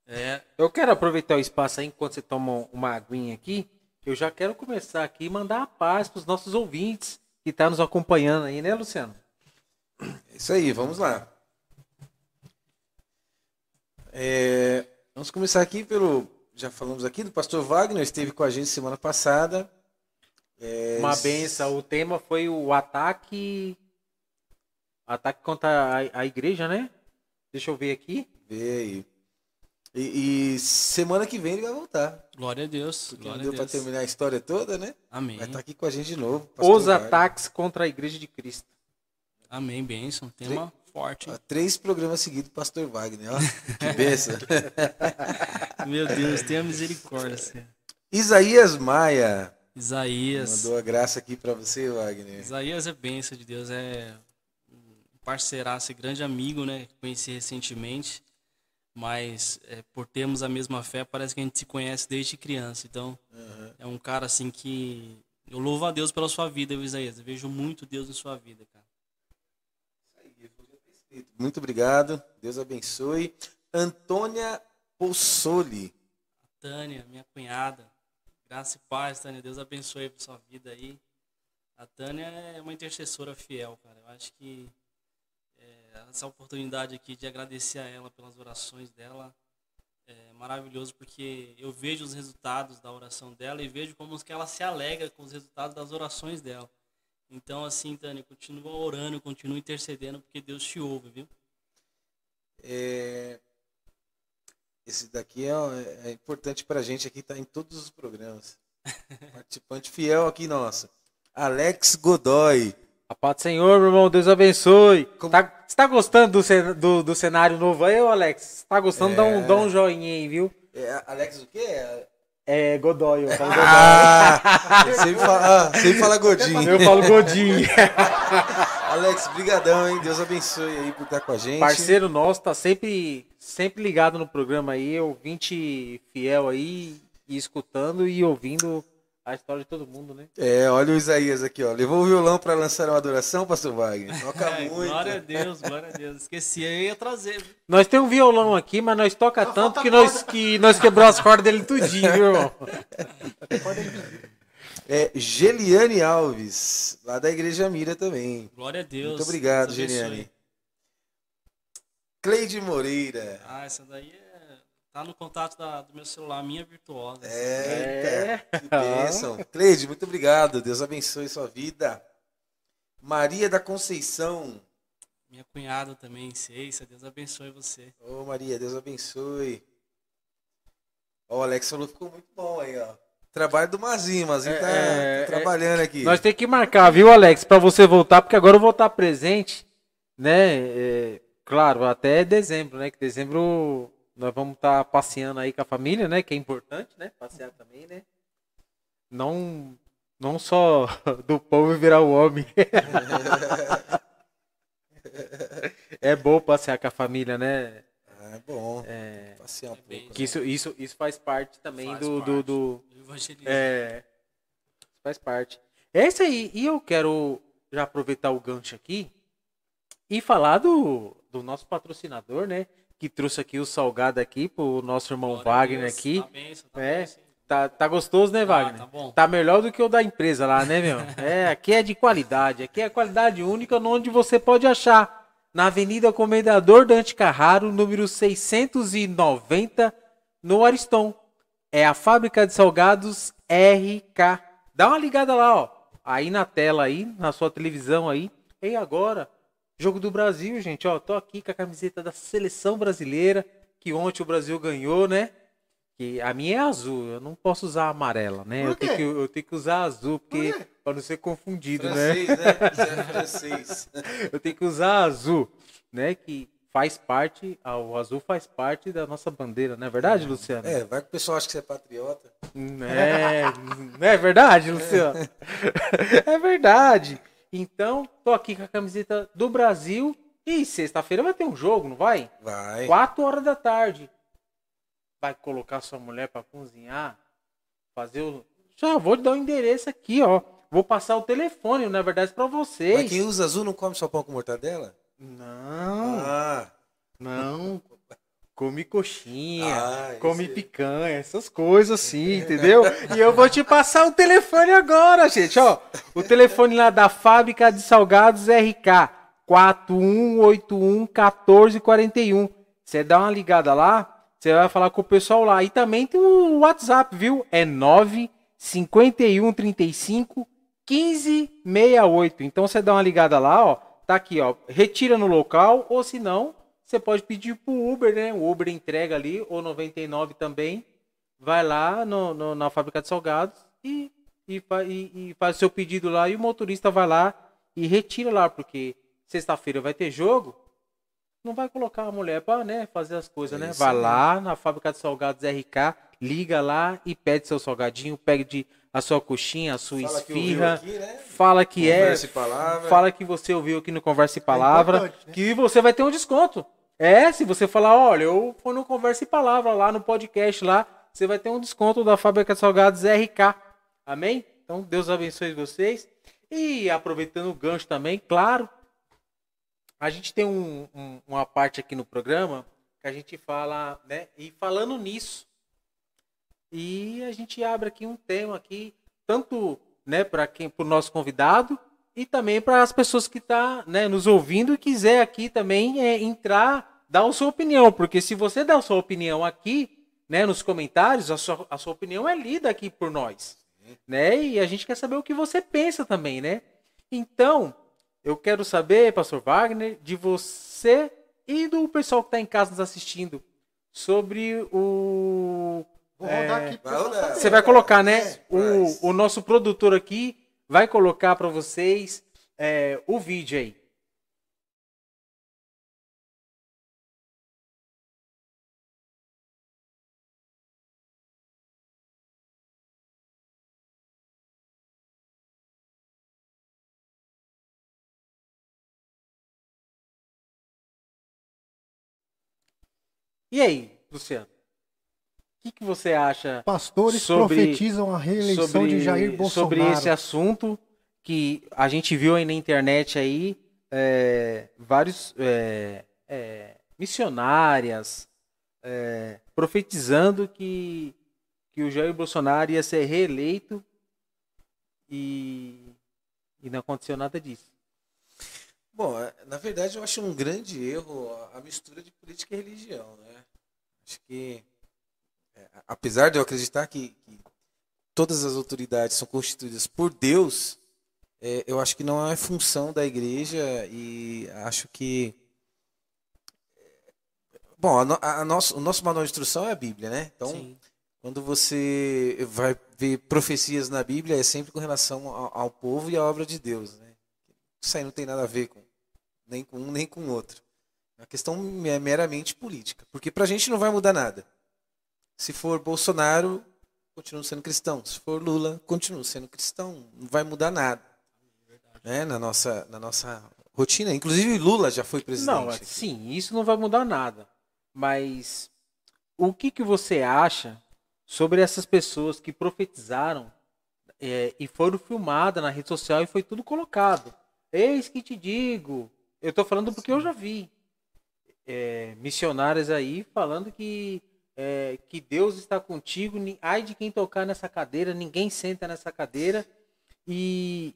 Speaker 3: É,
Speaker 1: Eu quero aproveitar o espaço aí enquanto você toma uma aguinha aqui. Eu já quero começar aqui e mandar a paz para os nossos ouvintes que estão nos acompanhando aí, né, Luciano?
Speaker 2: É isso aí, vamos lá. É, vamos começar aqui pelo. Já falamos aqui do pastor Wagner, esteve com a gente semana passada. É,
Speaker 1: Uma benção. O tema foi o ataque. Ataque contra a, a igreja, né? Deixa eu ver aqui.
Speaker 2: Vê aí. E, e semana que vem ele vai voltar.
Speaker 3: glória a Deus.
Speaker 2: Porque
Speaker 3: Glória
Speaker 2: não deu para
Speaker 3: Deus.
Speaker 2: terminar a história toda, né?
Speaker 3: Amém.
Speaker 2: Vai estar aqui com a gente de novo.
Speaker 1: Os
Speaker 2: Wagner.
Speaker 1: ataques contra a igreja de Cristo.
Speaker 3: Amém, bênção. Tema forte.
Speaker 2: Ó, três programas seguidos, pastor Wagner. Ó, que benção.
Speaker 3: Meu Deus, tenha misericórdia.
Speaker 2: Isaías Maia
Speaker 3: Isaías.
Speaker 2: mandou a graça aqui para você, Wagner.
Speaker 3: Isaías é bênção de Deus, é um parceiraço, grande amigo, né? que Conheci recentemente, mas é, por termos a mesma fé, parece que a gente se conhece desde criança. Então, é um cara assim que eu louvo a Deus pela sua vida, Isaías. Eu vejo muito Deus em sua vida.
Speaker 2: Muito obrigado. Deus abençoe. Antônia Possoli.
Speaker 3: Tânia, minha cunhada. Graça e paz, Tânia. Deus abençoe a sua vida aí. A Tânia é uma intercessora fiel, cara. Eu acho que é, essa oportunidade aqui de agradecer a ela pelas orações dela é maravilhoso, porque eu vejo os resultados da oração dela e vejo como que ela se alegra com os resultados das orações dela. Então, assim, Tânia, continua orando, continua intercedendo, porque Deus te ouve, viu?
Speaker 2: É, Esse daqui é, é importante para a gente aqui, tá em todos os programas. Participante fiel aqui nossa. Alex Godoy.
Speaker 1: A paz do Senhor, meu irmão. Deus abençoe.
Speaker 2: Como-
Speaker 1: Tá, você tá gostando do, cen- do, do cenário novo aí, ô Alex? Se tá gostando, dá,
Speaker 2: É.
Speaker 1: um, dá um joinha aí, viu?
Speaker 2: É, Alex o quê? É-
Speaker 1: Godoy. Eu falo Godoy.
Speaker 2: Ah, sempre fala, ah, sempre fala Godinho.
Speaker 1: Eu falo Godinho.
Speaker 2: Alex, brigadão, hein? Deus abençoe aí por estar com a gente.
Speaker 1: Parceiro nosso, tá sempre, sempre ligado no programa aí, ouvinte fiel aí, e escutando e ouvindo a história de todo mundo, né?
Speaker 2: É, olha o Isaías aqui, ó. Levou o violão para lançar uma adoração, pastor Wagner. Toca
Speaker 3: É,
Speaker 2: muito.
Speaker 3: glória a Deus, glória a Deus. Esqueci, eu ia trazer.
Speaker 1: Nós temos um violão aqui, mas nós toca tanto que nós, que nós quebrou as cordas dele tudinho, viu, irmão?
Speaker 2: É Geliane Alves, lá da Igreja Mira também.
Speaker 3: Glória a Deus.
Speaker 2: Muito obrigado. Geliane. Cleide Moreira.
Speaker 3: Ah, essa daí é... tá no contato da- do meu celular, minha virtuosa.
Speaker 2: É,
Speaker 1: É.
Speaker 2: que bênção. Cleide, muito obrigado. Deus abençoe sua vida. Maria da Conceição.
Speaker 3: Minha cunhada também, Ceissa. Deus abençoe você.
Speaker 2: Ô Maria, Deus abençoe. Ó, o Alex falou que ficou muito bom aí, ó. Trabalho do Mazinho, Mazinho
Speaker 1: É,
Speaker 2: tá,
Speaker 1: é,
Speaker 2: tá trabalhando aqui.
Speaker 1: Nós temos que marcar, viu, Alex, pra você voltar, porque agora eu vou estar presente, né? é, claro, até dezembro, né? Que dezembro nós vamos estar passeando aí com a família, né? Que é importante, né? Passear também, né? Não, não só do povo virar o homem. é bom passear com a família, né?
Speaker 2: É bom.
Speaker 1: É,
Speaker 2: Passear um
Speaker 3: É
Speaker 2: pouco.
Speaker 1: que isso, isso, isso faz parte também
Speaker 3: Faz
Speaker 1: do,
Speaker 3: parte
Speaker 1: do, do,
Speaker 3: do evangelismo.
Speaker 1: É. Faz parte. É isso aí. E eu quero já aproveitar o gancho aqui e falar do, do nosso patrocinador, né? Que trouxe aqui o salgado aqui pro nosso irmão
Speaker 3: Glória
Speaker 1: Wagner aqui.
Speaker 3: Tá benção, tá
Speaker 1: É.
Speaker 3: benção.
Speaker 1: Tá, tá gostoso, né, Wagner?
Speaker 3: tá bom.
Speaker 1: Tá melhor do que o da empresa lá, né, meu? É, aqui é de qualidade. Aqui é qualidade única onde você pode achar. Na Avenida Comendador Dante Carraro, número 690, no Ariston. É a fábrica de salgados RK. Dá uma ligada lá, ó. Aí na tela aí, na sua televisão aí. E agora, jogo do Brasil, gente, ó, tô aqui com a camiseta da seleção brasileira, que ontem o Brasil ganhou, né? Que a minha é azul, eu não posso usar amarela, né?
Speaker 4: Por
Speaker 1: Eu tenho, que, eu tenho que usar azul, porque para não ser confundido, né?
Speaker 2: Francês, né? É francês.
Speaker 1: Eu tenho que usar azul, né? Que faz parte, o azul faz parte da nossa bandeira, não é verdade, Luciano?
Speaker 2: É, vai que o pessoal acha que você é patriota.
Speaker 1: É, não é verdade, Luciano? É verdade. Então, tô aqui com a camiseta do Brasil e sexta-feira vai ter um jogo, não vai?
Speaker 2: Vai.
Speaker 1: 4 horas da tarde. Vai colocar sua mulher pra cozinhar? Fazer o. Já vou te dar o endereço aqui, ó. Vou passar o telefone, na verdade, pra vocês.
Speaker 2: Mas quem usa azul não come só pão com mortadela?
Speaker 1: Não,
Speaker 2: Ah,
Speaker 1: não. Come coxinha,
Speaker 2: Ah,
Speaker 1: come picanha, essas coisas assim, entendeu? E eu vou te passar o telefone agora, gente, ó. O telefone lá da Fábrica de Salgados RK, 41811441. Você dá uma ligada lá, você vai falar com o pessoal lá. E também tem o WhatsApp, viu? É 95135 1568. Então você dá uma ligada lá, ó. Tá aqui, ó. Retira no local, ou se não, você pode pedir pro Uber, né? O Uber entrega ali, ou 99 também. Vai lá no, no- na fábrica de salgados e, e, e- e faz o seu pedido lá. E o motorista vai lá e retira lá, porque sexta-feira vai ter jogo. Não vai colocar a mulher para né, fazer as coisas, né?
Speaker 2: Isso
Speaker 1: Vai lá na fábrica de salgados RK, liga lá e pede seu salgadinho, pede a sua coxinha, a sua
Speaker 2: Fala que
Speaker 1: esfirra.
Speaker 2: aqui, né?
Speaker 1: Fala que
Speaker 2: Conversa
Speaker 1: é.
Speaker 2: palavra.
Speaker 1: Fala que você ouviu aqui no Conversa e Palavra.
Speaker 4: importante, né?
Speaker 1: Que você vai ter um desconto. É, se você falar, olha, eu fui no Conversa e Palavra lá no podcast lá, você vai ter um desconto da Fábrica de Salgados RK. Amém? Então, Deus abençoe vocês. E aproveitando o gancho também, claro, a gente tem um- um- uma parte aqui no programa que a gente fala, né? E falando nisso, e a gente abre aqui um tema aqui, tanto né, para quem, para o nosso convidado e também para as pessoas que estão né, nos ouvindo e quiser aqui também é, entrar, dar a sua opinião, porque se você der a sua opinião aqui, né, nos comentários, a sua, a sua opinião é lida aqui por nós, né? E a gente quer saber o que você pensa também, né? Então, eu quero saber, Pastor Wagner, de você e do pessoal que está em casa nos assistindo sobre o
Speaker 4: Vou rodar
Speaker 1: É,
Speaker 4: aqui saber.
Speaker 1: você vai colocar, né?
Speaker 4: É.
Speaker 1: O, o nosso produtor aqui vai colocar para vocês é, o vídeo aí. E aí, Luciano? O que, que você acha
Speaker 4: Pastores
Speaker 1: sobre-
Speaker 4: profetizam a reeleição de Jair Bolsonaro.
Speaker 1: sobre esse assunto que a gente viu aí na internet aí é, vários é, é, missionárias é, profetizando que, que o Jair Bolsonaro ia ser reeleito e, e não aconteceu nada disso.
Speaker 2: Bom, é, na verdade eu acho um grande erro a- mistura de política e religião, né? Acho que, apesar de eu acreditar que, que todas as autoridades são constituídas por Deus, é, eu acho que não é função da igreja e acho que bom, a, a nosso, o nosso manual de instrução é a Bíblia, né? Então, Sim. quando você vai ver profecias na Bíblia, é sempre com relação ao, ao povo e à obra de Deus, né? Isso aí não tem nada a ver com nem com um nem com o outro. A questão é meramente política, porque para a gente não vai mudar nada. Se for Bolsonaro, continua sendo cristão. Se for Lula, continua sendo cristão. Não vai mudar nada. Né? Na, nossa, na nossa rotina. Inclusive Lula já foi presidente.
Speaker 1: Não, sim, isso não vai mudar nada. Mas o que, que você acha sobre essas pessoas que profetizaram é, e foram filmadas na rede social e foi tudo colocado? Eis que te digo. Eu estou falando porque eu já vi é, missionários aí falando que é, que Deus está contigo, ai de quem tocar nessa cadeira, ninguém senta nessa cadeira. E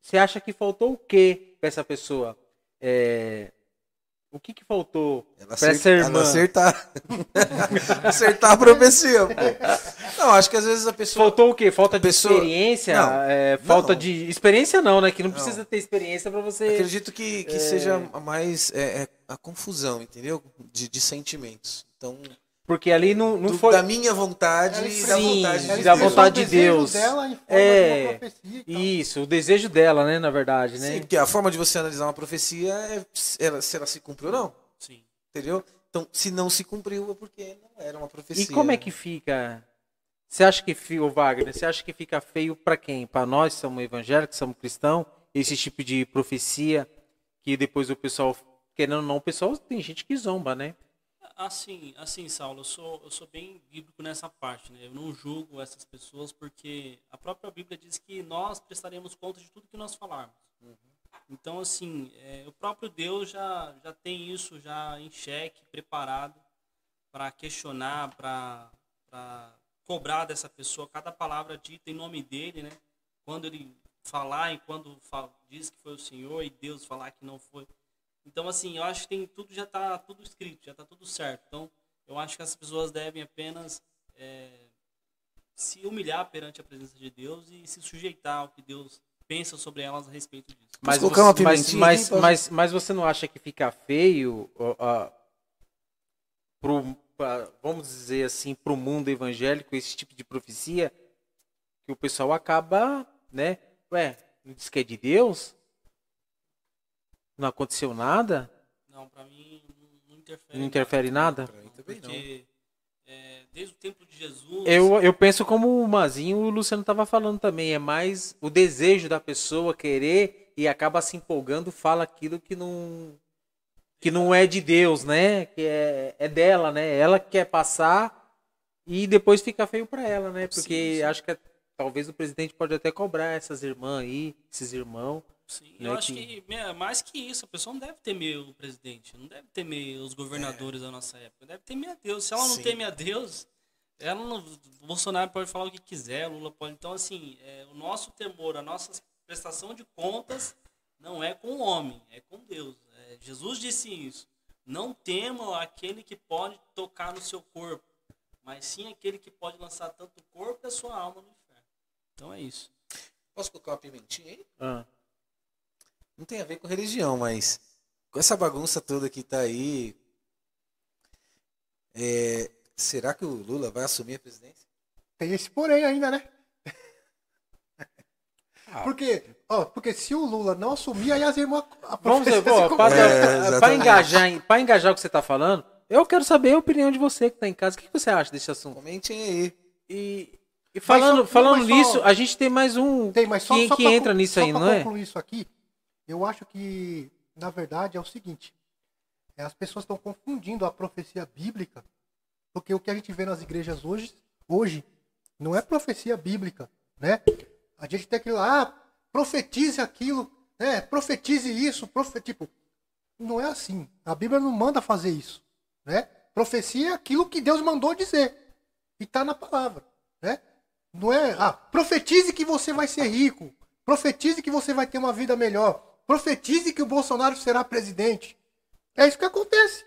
Speaker 1: você acha que faltou o quê para essa pessoa? É, o que, que faltou
Speaker 2: para essa irmã? acertar. acertar a profecia. Pô. Não, acho que às vezes a pessoa.
Speaker 1: Faltou o quê? Falta de pessoa... experiência? Não, é, falta não. de. Experiência não, né? Que não, não. precisa ter experiência para você.
Speaker 2: Acredito que, que é... seja mais é, é, a confusão, entendeu? De, de sentimentos. Então.
Speaker 1: Porque ali não, não
Speaker 2: do,
Speaker 1: foi.
Speaker 2: Da minha vontade e da vontade de Deus.
Speaker 1: Da vontade de Deus. é, isso, o desejo dela, né, na verdade, né?
Speaker 2: Sim, porque a forma de você analisar uma profecia é ela, se ela se cumpriu ou não.
Speaker 3: Sim.
Speaker 2: Entendeu? Então, se não se cumpriu, é porque não era uma profecia.
Speaker 1: E como é que fica? Você acha que, o Wagner, você acha que fica feio para quem? Para nós, que somos evangélicos, somos cristãos, esse tipo de profecia que depois o pessoal, querendo ou não, o pessoal tem gente que zomba, né?
Speaker 3: Assim, assim, Saulo, eu sou, eu sou bem bíblico nessa parte, né? Eu não julgo essas pessoas porque a própria Bíblia diz que nós prestaremos conta de tudo que nós falarmos. Uhum. Então, assim, é, o próprio Deus já, já tem isso já em xeque, preparado para questionar, para cobrar dessa pessoa cada palavra dita em nome dele, né? Quando ele falar e quando fala, diz que foi o Senhor e Deus falar que não foi. Então, assim, eu acho que tem tudo já está tudo escrito, já está tudo certo. Então, eu acho que as pessoas devem apenas é, se humilhar perante a presença de Deus e se sujeitar ao que Deus pensa sobre elas a respeito disso.
Speaker 1: Mas, você, mas, mas, mas, mas, você não acha que fica feio, uh, uh, pro, pra, vamos dizer assim, para o mundo evangélico, esse tipo de profecia, que o pessoal acaba, né? Ué, diz que é de Deus? Não aconteceu nada?
Speaker 3: Não, para mim não interfere.
Speaker 1: Não interfere nada?
Speaker 3: Pra mim também Porque, não. É, desde o tempo de Jesus.
Speaker 1: Eu, eu penso como o Mazinho o Luciano estava falando também. É mais o desejo da pessoa querer e acaba se empolgando, fala aquilo que não que não é de Deus, né? Que é, é dela, né? Ela quer passar e depois fica feio para ela, né? Porque sim, sim. acho que é, talvez o presidente pode até cobrar essas irmãs aí, esses irmãos
Speaker 3: Sim, né, eu acho que... que mais que isso, a pessoa não deve temer o presidente, não deve temer os governadores é. da nossa época, deve temer a Deus. Se ela não Sim. teme a Deus, ela não, o Bolsonaro pode falar o que quiser, Lula pode. Então, assim, é, o nosso temor, a nossa prestação de contas não é com o homem, é com Deus. É, Jesus disse isso. Não tema aquele que pode tocar no seu corpo, mas sim aquele que pode lançar tanto o corpo e a sua alma no inferno. Então é isso.
Speaker 2: Posso colocar uma pimentinha aí?
Speaker 1: Ah
Speaker 2: não tem a ver com religião, mas com essa bagunça toda que está aí, é, será que o Lula vai assumir a presidência?
Speaker 4: Tem esse porém ainda, né? Ah, porque, ó, porque se o Lula não assumir, aí as irmãs.
Speaker 1: Vamos ver, para é, engajar, para engajar o que você está falando, eu quero saber a opinião de você que está em casa. O que você acha desse assunto?
Speaker 2: Comentem aí.
Speaker 1: E, e falando, só, falando nisso, só, a gente tem mais um
Speaker 4: tem, mas só,
Speaker 1: que,
Speaker 4: só
Speaker 1: que entra nisso aí, não é?
Speaker 4: concluir isso aqui, eu acho que, na verdade, é o seguinte: é, as pessoas estão confundindo a profecia bíblica, porque o que a gente vê nas igrejas hoje, hoje não é profecia bíblica, né? A gente tem que lá, ah, profetize aquilo, né? Profetize isso, profe... tipo, não é assim. A Bíblia não manda fazer isso, né? Profecia é aquilo que Deus mandou dizer e está na palavra, né? Não é, ah, profetize que você vai ser rico, profetize que você vai ter uma vida melhor, Profetize que o Bolsonaro será presidente. É isso que acontece.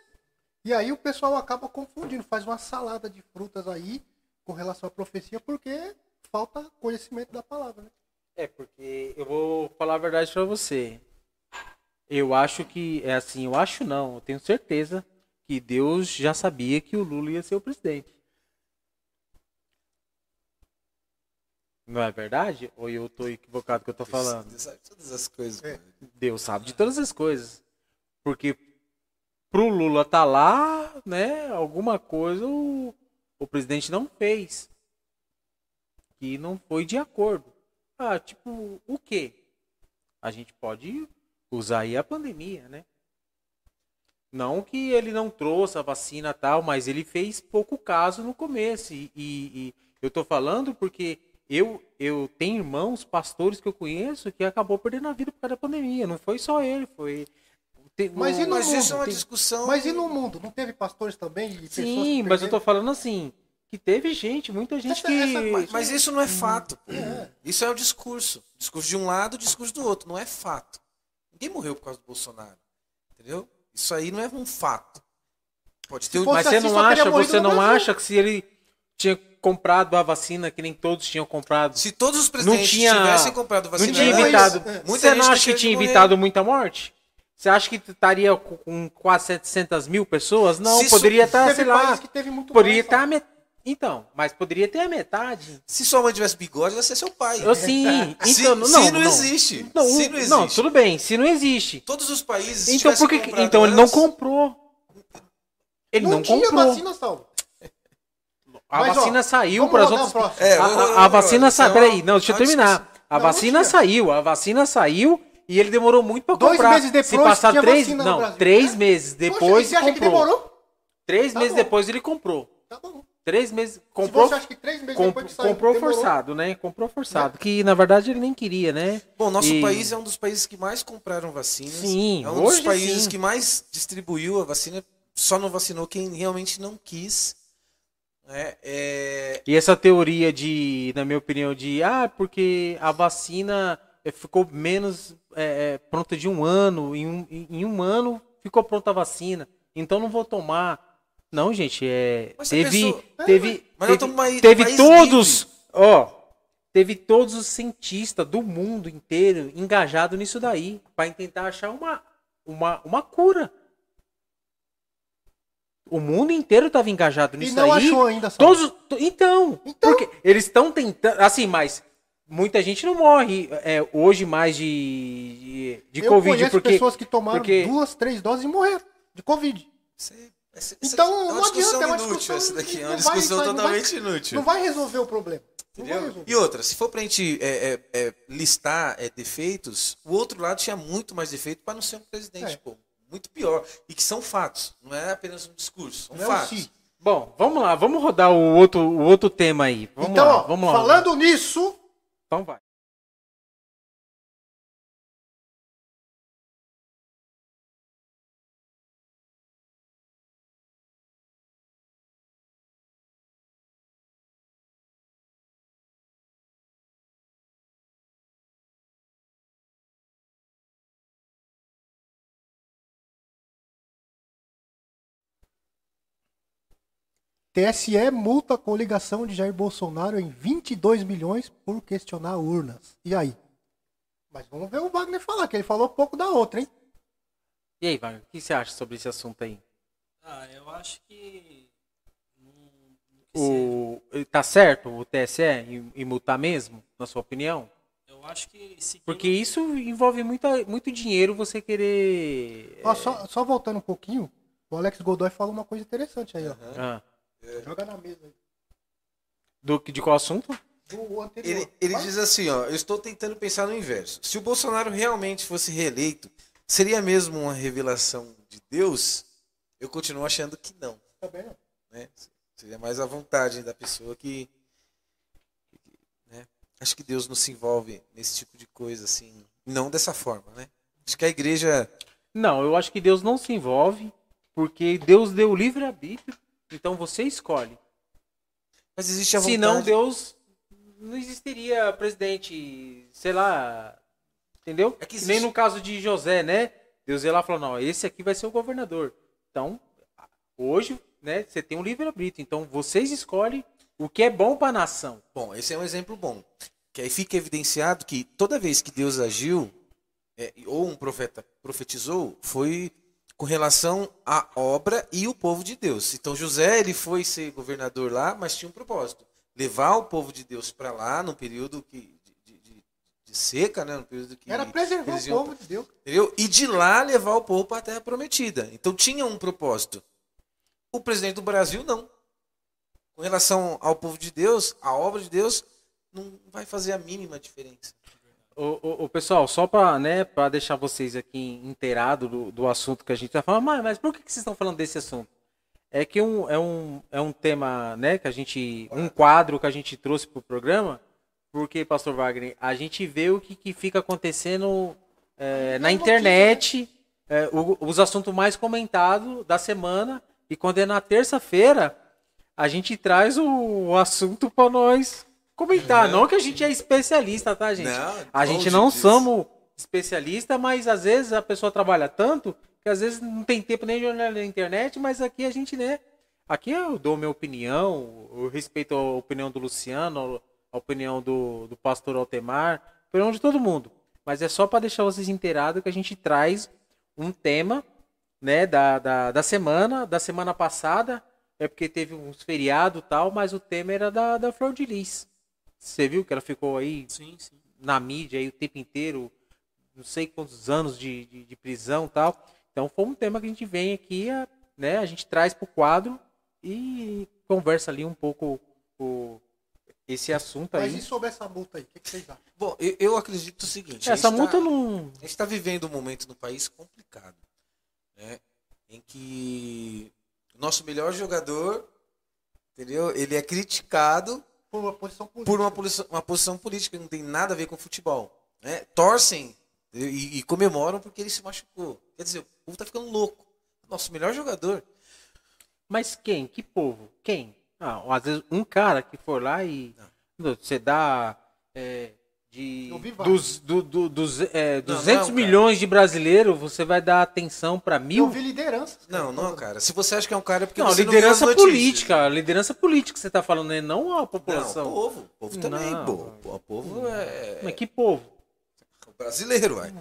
Speaker 4: E aí o pessoal acaba confundindo, faz uma salada de frutas aí com relação à profecia, porque falta conhecimento da palavra. Né?
Speaker 1: É, porque eu vou falar a verdade pra você. Eu acho que, é assim, eu acho não, eu tenho certeza que Deus já sabia que o Lula ia ser o presidente. Não é verdade? Ou eu tô equivocado que eu tô falando?
Speaker 2: Deus sabe todas as coisas.
Speaker 4: É.
Speaker 1: Deus sabe de todas as coisas. Porque pro Lula tá lá, né, alguma coisa o, o presidente não fez. Que não foi de acordo. Ah, tipo, o quê? A gente pode usar aí a pandemia, né? Não que ele não trouxe a vacina e tal, mas ele fez pouco caso no começo. E, e- e eu tô falando porque eu, eu tenho irmãos, pastores que eu conheço, que acabou perdendo a vida por causa da pandemia. Não foi só ele, foi. te-
Speaker 4: Mas e no
Speaker 2: Mas isso é uma
Speaker 4: Tem-
Speaker 2: discussão.
Speaker 4: Mas e no mundo? Não teve pastores também? Pessoas
Speaker 1: Sim,
Speaker 4: que
Speaker 1: mas eu tô falando assim, que teve gente, muita gente
Speaker 4: Essa-
Speaker 1: que.
Speaker 4: essa-
Speaker 2: Mas, mas isso não é fato. pô. Isso é o discurso. Discurso de um lado, discurso do outro. Não é fato. Ninguém morreu por causa do Bolsonaro. Entendeu? Isso aí não é um fato. Pode ter um-
Speaker 1: Mas você
Speaker 4: assim,
Speaker 1: não acha, você não
Speaker 4: Brasil.
Speaker 1: acha que se ele tinha comprado a vacina que nem todos tinham comprado,
Speaker 2: Se todos os
Speaker 1: não
Speaker 2: presidentes
Speaker 1: tinha,
Speaker 2: tivessem comprado
Speaker 1: não
Speaker 2: vacina
Speaker 1: tinha
Speaker 2: antes,
Speaker 1: evitado.
Speaker 4: é.
Speaker 2: muita
Speaker 1: Você
Speaker 2: gente
Speaker 1: não acha
Speaker 2: deixou
Speaker 1: que tinha evitado muita morte? Você acha que estaria com- quase 700 mil pessoas? Não,
Speaker 2: Se
Speaker 1: poderia estar,
Speaker 4: Teve
Speaker 1: sei lá,
Speaker 4: país que teve muito
Speaker 1: poderia estar a
Speaker 4: sabe?
Speaker 1: met... Então, mas poderia ter a metade.
Speaker 2: Se sua mãe tivesse bigode, vai ser seu pai.
Speaker 1: Eu sim.
Speaker 2: Se,
Speaker 1: Então, não,
Speaker 2: se
Speaker 1: não,
Speaker 2: não, existe.
Speaker 1: Não,
Speaker 2: se não existe.
Speaker 1: não, tudo bem, se não existe.
Speaker 2: Todos os países.
Speaker 1: Então por que então ele não comprou? Ele não,
Speaker 4: tinha
Speaker 1: comprou.
Speaker 4: vacina, Saulo.
Speaker 1: A
Speaker 4: Mas, ó,
Speaker 1: vacina saiu
Speaker 4: vamos
Speaker 1: para as outras.
Speaker 2: É,
Speaker 1: a, a- a vacina saiu.
Speaker 2: É
Speaker 1: Peraí, não, deixa eu terminar. A
Speaker 4: Não,
Speaker 1: vacina saiu, a vacina saiu e ele demorou muito para
Speaker 4: Dois
Speaker 1: comprar.
Speaker 4: meses
Speaker 1: Se
Speaker 4: depois
Speaker 1: passar
Speaker 4: tinha
Speaker 1: três, não,
Speaker 4: Brasil,
Speaker 1: três
Speaker 4: né?
Speaker 1: meses
Speaker 4: Poxa,
Speaker 1: depois
Speaker 4: e você acha que
Speaker 1: comprou.
Speaker 4: demorou?
Speaker 1: Três
Speaker 4: Tá
Speaker 1: meses
Speaker 4: bom.
Speaker 1: depois ele comprou.
Speaker 4: Tá bom.
Speaker 1: Três meses
Speaker 4: Se
Speaker 1: comprou.
Speaker 4: você acha que três meses
Speaker 1: comp-
Speaker 4: depois que saiu,
Speaker 1: comprou
Speaker 4: demorou,
Speaker 1: forçado, né? Comprou forçado. Que na verdade ele nem queria, né?
Speaker 2: Bom, nosso
Speaker 1: E-
Speaker 2: país é um dos países que mais compraram vacinas.
Speaker 1: Sim,
Speaker 2: é um dos países
Speaker 1: sim.
Speaker 2: que mais distribuiu a vacina. Só não vacinou quem realmente não quis. Né? É,
Speaker 1: E essa teoria de, na minha opinião, de ah, porque a vacina eh, ficou menos eh, eh, pronta de um ano, em um, em um ano ficou pronta a vacina, então não vou tomar. Não, gente, é.
Speaker 2: Mas
Speaker 1: Teve.
Speaker 2: pessoa-
Speaker 1: Teve.
Speaker 2: Mas
Speaker 1: teve,
Speaker 2: num
Speaker 1: teve
Speaker 2: país
Speaker 1: todos. Ó. Teve todos os cientistas do mundo inteiro engajados nisso daí, para tentar achar uma, uma, uma cura. O mundo inteiro estava engajado
Speaker 4: E
Speaker 1: nisso
Speaker 4: não
Speaker 1: aí.
Speaker 4: achou ainda, Saulo.
Speaker 1: Todos, to- então,
Speaker 4: Então.
Speaker 1: porque eles estão tentando, assim, mas muita gente não morre é, hoje mais de, de, de
Speaker 4: Eu
Speaker 1: Covid,
Speaker 4: conheço
Speaker 1: porque
Speaker 4: pessoas que tomaram
Speaker 1: porque-
Speaker 4: duas, três doses e morreram de Covid.
Speaker 2: é- essa-
Speaker 4: Então,
Speaker 2: é
Speaker 4: não
Speaker 2: uma discussão
Speaker 4: adianta, é uma
Speaker 2: inútil
Speaker 4: discussão
Speaker 2: essa daqui. É uma discussão
Speaker 4: vai- não vai-
Speaker 2: totalmente inútil.
Speaker 4: Não vai resolver o problema. Resolver.
Speaker 2: E outra, se for pra gente é, é, é, listar é, defeitos, o outro lado tinha muito mais defeito para não ser um presidente,
Speaker 4: É.
Speaker 2: pô. Muito pior. E que são fatos, não é apenas um discurso, são
Speaker 4: Não é
Speaker 2: fatos.
Speaker 4: si.
Speaker 1: Bom, vamos lá, vamos rodar o outro, o outro tema aí. Vamos
Speaker 4: então,
Speaker 1: lá,
Speaker 4: ó,
Speaker 1: vamos lá.
Speaker 4: falando nisso,
Speaker 1: Então vai.
Speaker 4: TSE multa a coligação de Jair Bolsonaro em 22 milhões por questionar urnas. E aí? Mas vamos ver o Wagner falar, que ele falou pouco da outra, hein?
Speaker 1: E aí, Wagner, o que você acha sobre esse assunto aí?
Speaker 3: Ah, eu acho que.
Speaker 1: O, tá certo o TSE em, em multar mesmo, na sua opinião?
Speaker 3: Eu acho que
Speaker 1: Porque isso envolve muita, muito dinheiro você querer.
Speaker 4: Ó, só, só voltando um pouquinho, o Alex Godoy falou uma coisa interessante aí, ó.
Speaker 1: Ah,
Speaker 4: Joga na mesa aí.
Speaker 1: do, de qual assunto?
Speaker 4: Do anterior.
Speaker 2: Ele, ele diz assim, ó, eu estou tentando pensar no inverso. Se o Bolsonaro realmente fosse reeleito, seria mesmo uma revelação de Deus? Eu continuo achando que não.
Speaker 4: Também não.
Speaker 2: né? Seria mais a vontade da pessoa que. né? Acho que Deus não se envolve nesse tipo de coisa, assim. Não dessa forma, né? Acho que a igreja.
Speaker 1: Não, eu acho que Deus não se envolve, porque Deus deu livre-arbítrio, então você escolhe.
Speaker 2: Mas existe a vontade.
Speaker 1: Se não, Deus não existiria presidente, sei lá, entendeu?
Speaker 2: É que
Speaker 1: Nem
Speaker 2: existe-
Speaker 1: no caso de José, né? Deus ia lá e falou, não, esse aqui vai ser o governador. Então, hoje, né, você tem um livre-arbítrio, então vocês escolhem o que é bom para a nação.
Speaker 2: Bom, esse é um exemplo bom. que aí fica evidenciado que toda vez que Deus agiu, é, ou um profeta profetizou, foi com relação à obra e o povo de Deus. Então José ele foi ser governador lá, mas tinha um propósito: levar o povo de Deus para lá no período que, de, de, de, seca, né? No período que
Speaker 4: era preservar o povo de Deus.
Speaker 2: Entendeu? E de lá levar o povo para a Terra Prometida. Então tinha um propósito. O presidente do Brasil não. Com relação ao povo de Deus, a obra de Deus, não vai fazer a mínima diferença.
Speaker 1: O, pessoal, só para né, deixar vocês aqui inteirados do, do assunto que a gente está falando, mas, mas por que, que vocês estão falando desse assunto? É que um, é, um, é um tema, né, que a gente. Um quadro que a gente trouxe para o programa, porque, Pastor Wagner, a gente vê o que, que fica acontecendo é, na internet, é, o, os assuntos mais comentados da semana, e quando é na terça-feira, a gente traz o, o assunto para nós comentar. Não. que a gente é especialista, tá, gente? Não, a gente não disso. somos especialista, mas às vezes a pessoa trabalha tanto que às vezes não tem tempo nem de olhar na internet, mas aqui a gente, né? Aqui eu dou minha opinião, eu respeito a opinião do Luciano, a opinião do, do pastor Altemar, a opinião de todo mundo. Mas é só para deixar vocês inteirados que a gente traz um tema né, da, da, da semana, da semana passada, é porque teve uns feriados tal, mas o tema era da, da Flor de Lis. Você viu que ela ficou aí
Speaker 3: sim, sim.
Speaker 1: na mídia aí o tempo inteiro, não sei quantos anos de, de, de prisão e tal. Então foi um tema que a gente vem aqui, né? A gente traz para o quadro e conversa ali um pouco o, esse assunto aí.
Speaker 4: Mas e sobre essa multa aí? O que, que vocês acham?
Speaker 2: Bom, eu, eu acredito o seguinte.
Speaker 1: Essa multa tá, não.
Speaker 2: A gente está vivendo um momento no país complicado, né? Em que o nosso melhor jogador, entendeu? Ele é criticado
Speaker 4: por uma posição política.
Speaker 2: Por uma, posição, uma posição política que não tem nada a ver com futebol. Né? Torcem e, e, comemoram porque ele se machucou. Quer dizer, o povo tá ficando louco. Nosso melhor jogador.
Speaker 1: Mas quem? Que povo? Quem? Ah, às vezes um cara que for lá e não. você dá é, de dos, do, do, dos é, 200 não, milhões de brasileiros, você vai dar atenção para mil?
Speaker 4: Eu vi liderança.
Speaker 2: Não, não, cara. Se você acha que é um cara, é porque
Speaker 1: não,
Speaker 2: você
Speaker 1: liderança
Speaker 2: não
Speaker 1: política, liderança política você tá falando, né? Não a população.
Speaker 2: Não, o povo. O povo também, não. pô. O povo é.
Speaker 1: Mas que povo?
Speaker 2: O brasileiro, vai.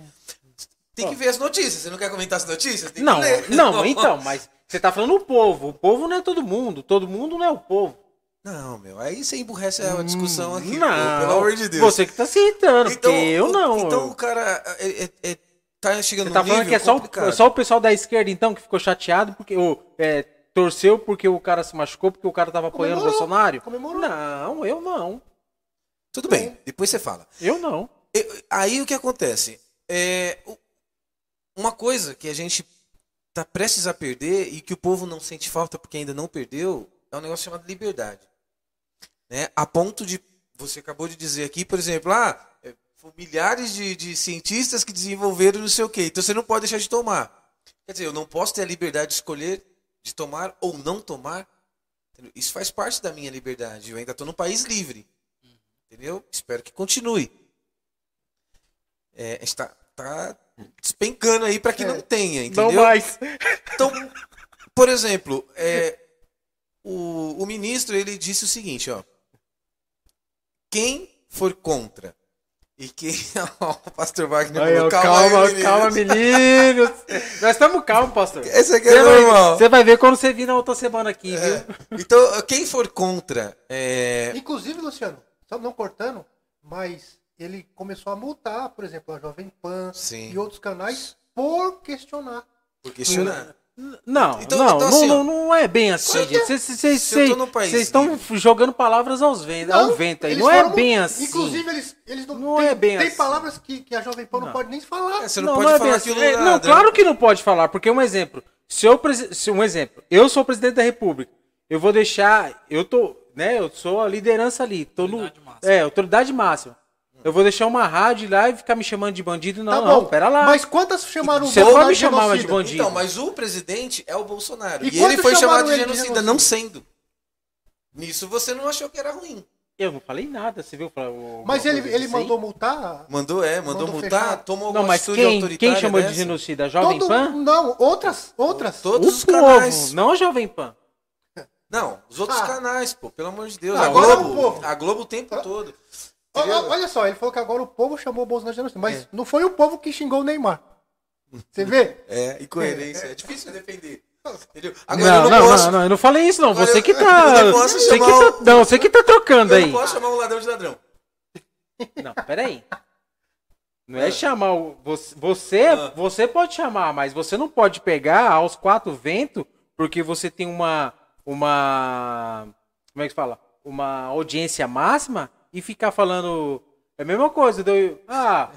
Speaker 2: Tem que ver as notícias. Você não quer comentar as notícias? Tem
Speaker 1: não, não, então, mas você tá falando o povo. O povo não é todo mundo. Todo mundo não é o povo.
Speaker 2: Não, meu, aí você emburrece a discussão aqui,
Speaker 1: não,
Speaker 2: pô, pelo amor de Deus.
Speaker 1: Você que tá se irritando, então, porque eu não.
Speaker 2: Então o cara é, é, é, tá chegando
Speaker 1: você tá falando que é só, o, só o pessoal da esquerda, então, que ficou chateado porque o é, torceu porque o cara se machucou, porque o cara tava apoiando o Bolsonaro?
Speaker 4: Comemorou.
Speaker 1: Não, eu não.
Speaker 2: Tudo bem, depois você fala.
Speaker 1: Eu não.
Speaker 2: Eu, aí o que acontece? É, uma coisa que a gente tá prestes a perder e que o povo não sente falta porque ainda não perdeu é um negócio chamado liberdade né? A ponto de, você acabou de dizer aqui, por exemplo, ah, é, milhares de, de cientistas que desenvolveram não sei o quê, então você não pode deixar de tomar. Quer dizer, eu não posso ter a liberdade de escolher de tomar ou não tomar. Isso faz parte da minha liberdade. Eu ainda estou no país livre. Entendeu? Espero que continue. É, está tá despencando aí para que é, não tenha, entendeu?
Speaker 1: Não mais.
Speaker 2: Então, por exemplo, é, o, o ministro ele disse o seguinte, ó. Quem for contra e quem. o pastor Wagner
Speaker 1: Aí,
Speaker 2: falou,
Speaker 1: calma, calma, aí, calma, meninos. Nós estamos calmos, pastor.
Speaker 2: Esse aqui é normal.
Speaker 1: Você vai ver quando você vir na outra semana aqui, é. viu?
Speaker 2: Então, quem for contra. É...
Speaker 4: Inclusive, Luciano, só não cortando, mas ele começou a multar, por exemplo, a Jovem Pan
Speaker 2: Sim.
Speaker 4: e outros canais por questionar.
Speaker 2: Por questionar.
Speaker 1: Não, então, não, então, assim, não, não, é bem assim, Vocês estão jogando palavras aos ventos, não, ao vento aí. Não é bem assim.
Speaker 4: Inclusive, eles, eles não, não tem, é bem tem assim. palavras que, que a Jovem Pan não, não pode nem falar.
Speaker 2: É, você não, pode é falar
Speaker 1: assim. É, não, claro que não pode falar, porque um exemplo. Se eu, se um exemplo, eu sou presidente da República, eu vou deixar, eu tô, né, eu sou a liderança ali, tô no, é, autoridade máxima. Eu vou deixar uma rádio lá e ficar me chamando de bandido? Não, tá não, pera lá.
Speaker 4: Mas quantas chamaram
Speaker 1: Você não vai me chamar de bandido.
Speaker 2: Então, mas o presidente é o Bolsonaro. E, e ele foi chamado de genocida, de genocida, não sendo. Nisso você não achou que era ruim.
Speaker 1: Eu não falei nada, você viu? O,
Speaker 4: mas ele, ele assim? mandou multar?
Speaker 2: Mandou, é, mandou, mandou multar, fechar. tomou
Speaker 1: Não, mas quem, quem chamou dessa? de genocida? A Jovem Todo, Pan?
Speaker 4: Não, outras, outras.
Speaker 2: Todos o os povo, canais.
Speaker 1: não a Jovem Pan.
Speaker 2: Não, os outros ah. canais, pô, pelo amor de Deus. Ah, a Globo, a Globo o tempo ah. todo.
Speaker 4: Olha só, ele falou que agora o povo chamou o Bolsonaro de genocida, mas não foi o povo que xingou o Neymar. Você vê?
Speaker 2: É, incoerência. É difícil defender. Entendeu?
Speaker 1: Não,
Speaker 2: Agora eu
Speaker 1: não,
Speaker 2: não,
Speaker 1: não,
Speaker 2: posso.
Speaker 1: não, eu não falei isso, não.
Speaker 2: Agora
Speaker 1: Você
Speaker 2: eu-
Speaker 1: que tá.
Speaker 2: eu não posso
Speaker 1: Você que tá. Não, você que tá trocando
Speaker 2: Eu
Speaker 1: aí.
Speaker 2: não posso chamar um ladrão de ladrão.
Speaker 1: Não, peraí. Não é chamar o. Você, você,
Speaker 2: Ah.
Speaker 1: você pode chamar, mas você não pode pegar aos quatro ventos porque você tem uma. Uma. Como é que fala? Uma audiência máxima e ficar falando. É a mesma coisa. do- ah,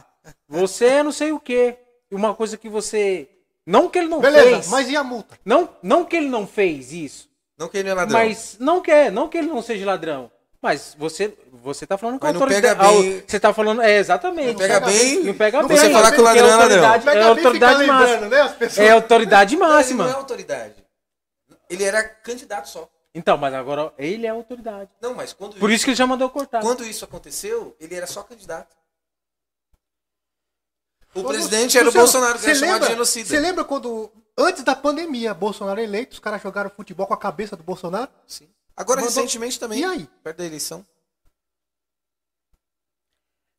Speaker 1: você é não sei o quê. Uma coisa que você. Não que ele não
Speaker 4: Beleza,
Speaker 1: fez.
Speaker 4: mas e a multa?
Speaker 1: Não, não que ele não fez isso.
Speaker 2: Não que ele não é ladrão.
Speaker 1: Mas não quer, não que ele não seja ladrão. Mas você, você tá falando com
Speaker 2: Mas não
Speaker 1: autoridade.
Speaker 2: pega bem-
Speaker 1: Você tá falando, é exatamente.
Speaker 2: Não pega bem
Speaker 1: Não pega
Speaker 4: Não
Speaker 1: bem.
Speaker 2: você falar que o ladrão é ladrão.
Speaker 1: autoridade-
Speaker 4: Pega
Speaker 1: É autoridade máxima.
Speaker 4: né.
Speaker 1: É autoridade
Speaker 2: Não, ele não é
Speaker 1: máxima.
Speaker 2: autoridade. Ele era candidato só.
Speaker 1: Então, mas agora ele é autoridade.
Speaker 2: Não, mas quando,
Speaker 1: Por isso que ele já mandou cortar.
Speaker 2: quando isso aconteceu, ele era só candidato. O
Speaker 4: Ô,
Speaker 2: presidente era o Bolsonaro, que
Speaker 4: você
Speaker 2: era chamado de
Speaker 4: lembra-
Speaker 2: genocida.
Speaker 4: Você lembra quando, antes da pandemia, Bolsonaro eleito, os caras jogaram futebol com a cabeça do Bolsonaro?
Speaker 2: Sim. Agora,
Speaker 4: Mandou-
Speaker 2: recentemente também,
Speaker 4: E aí?
Speaker 2: perto da eleição.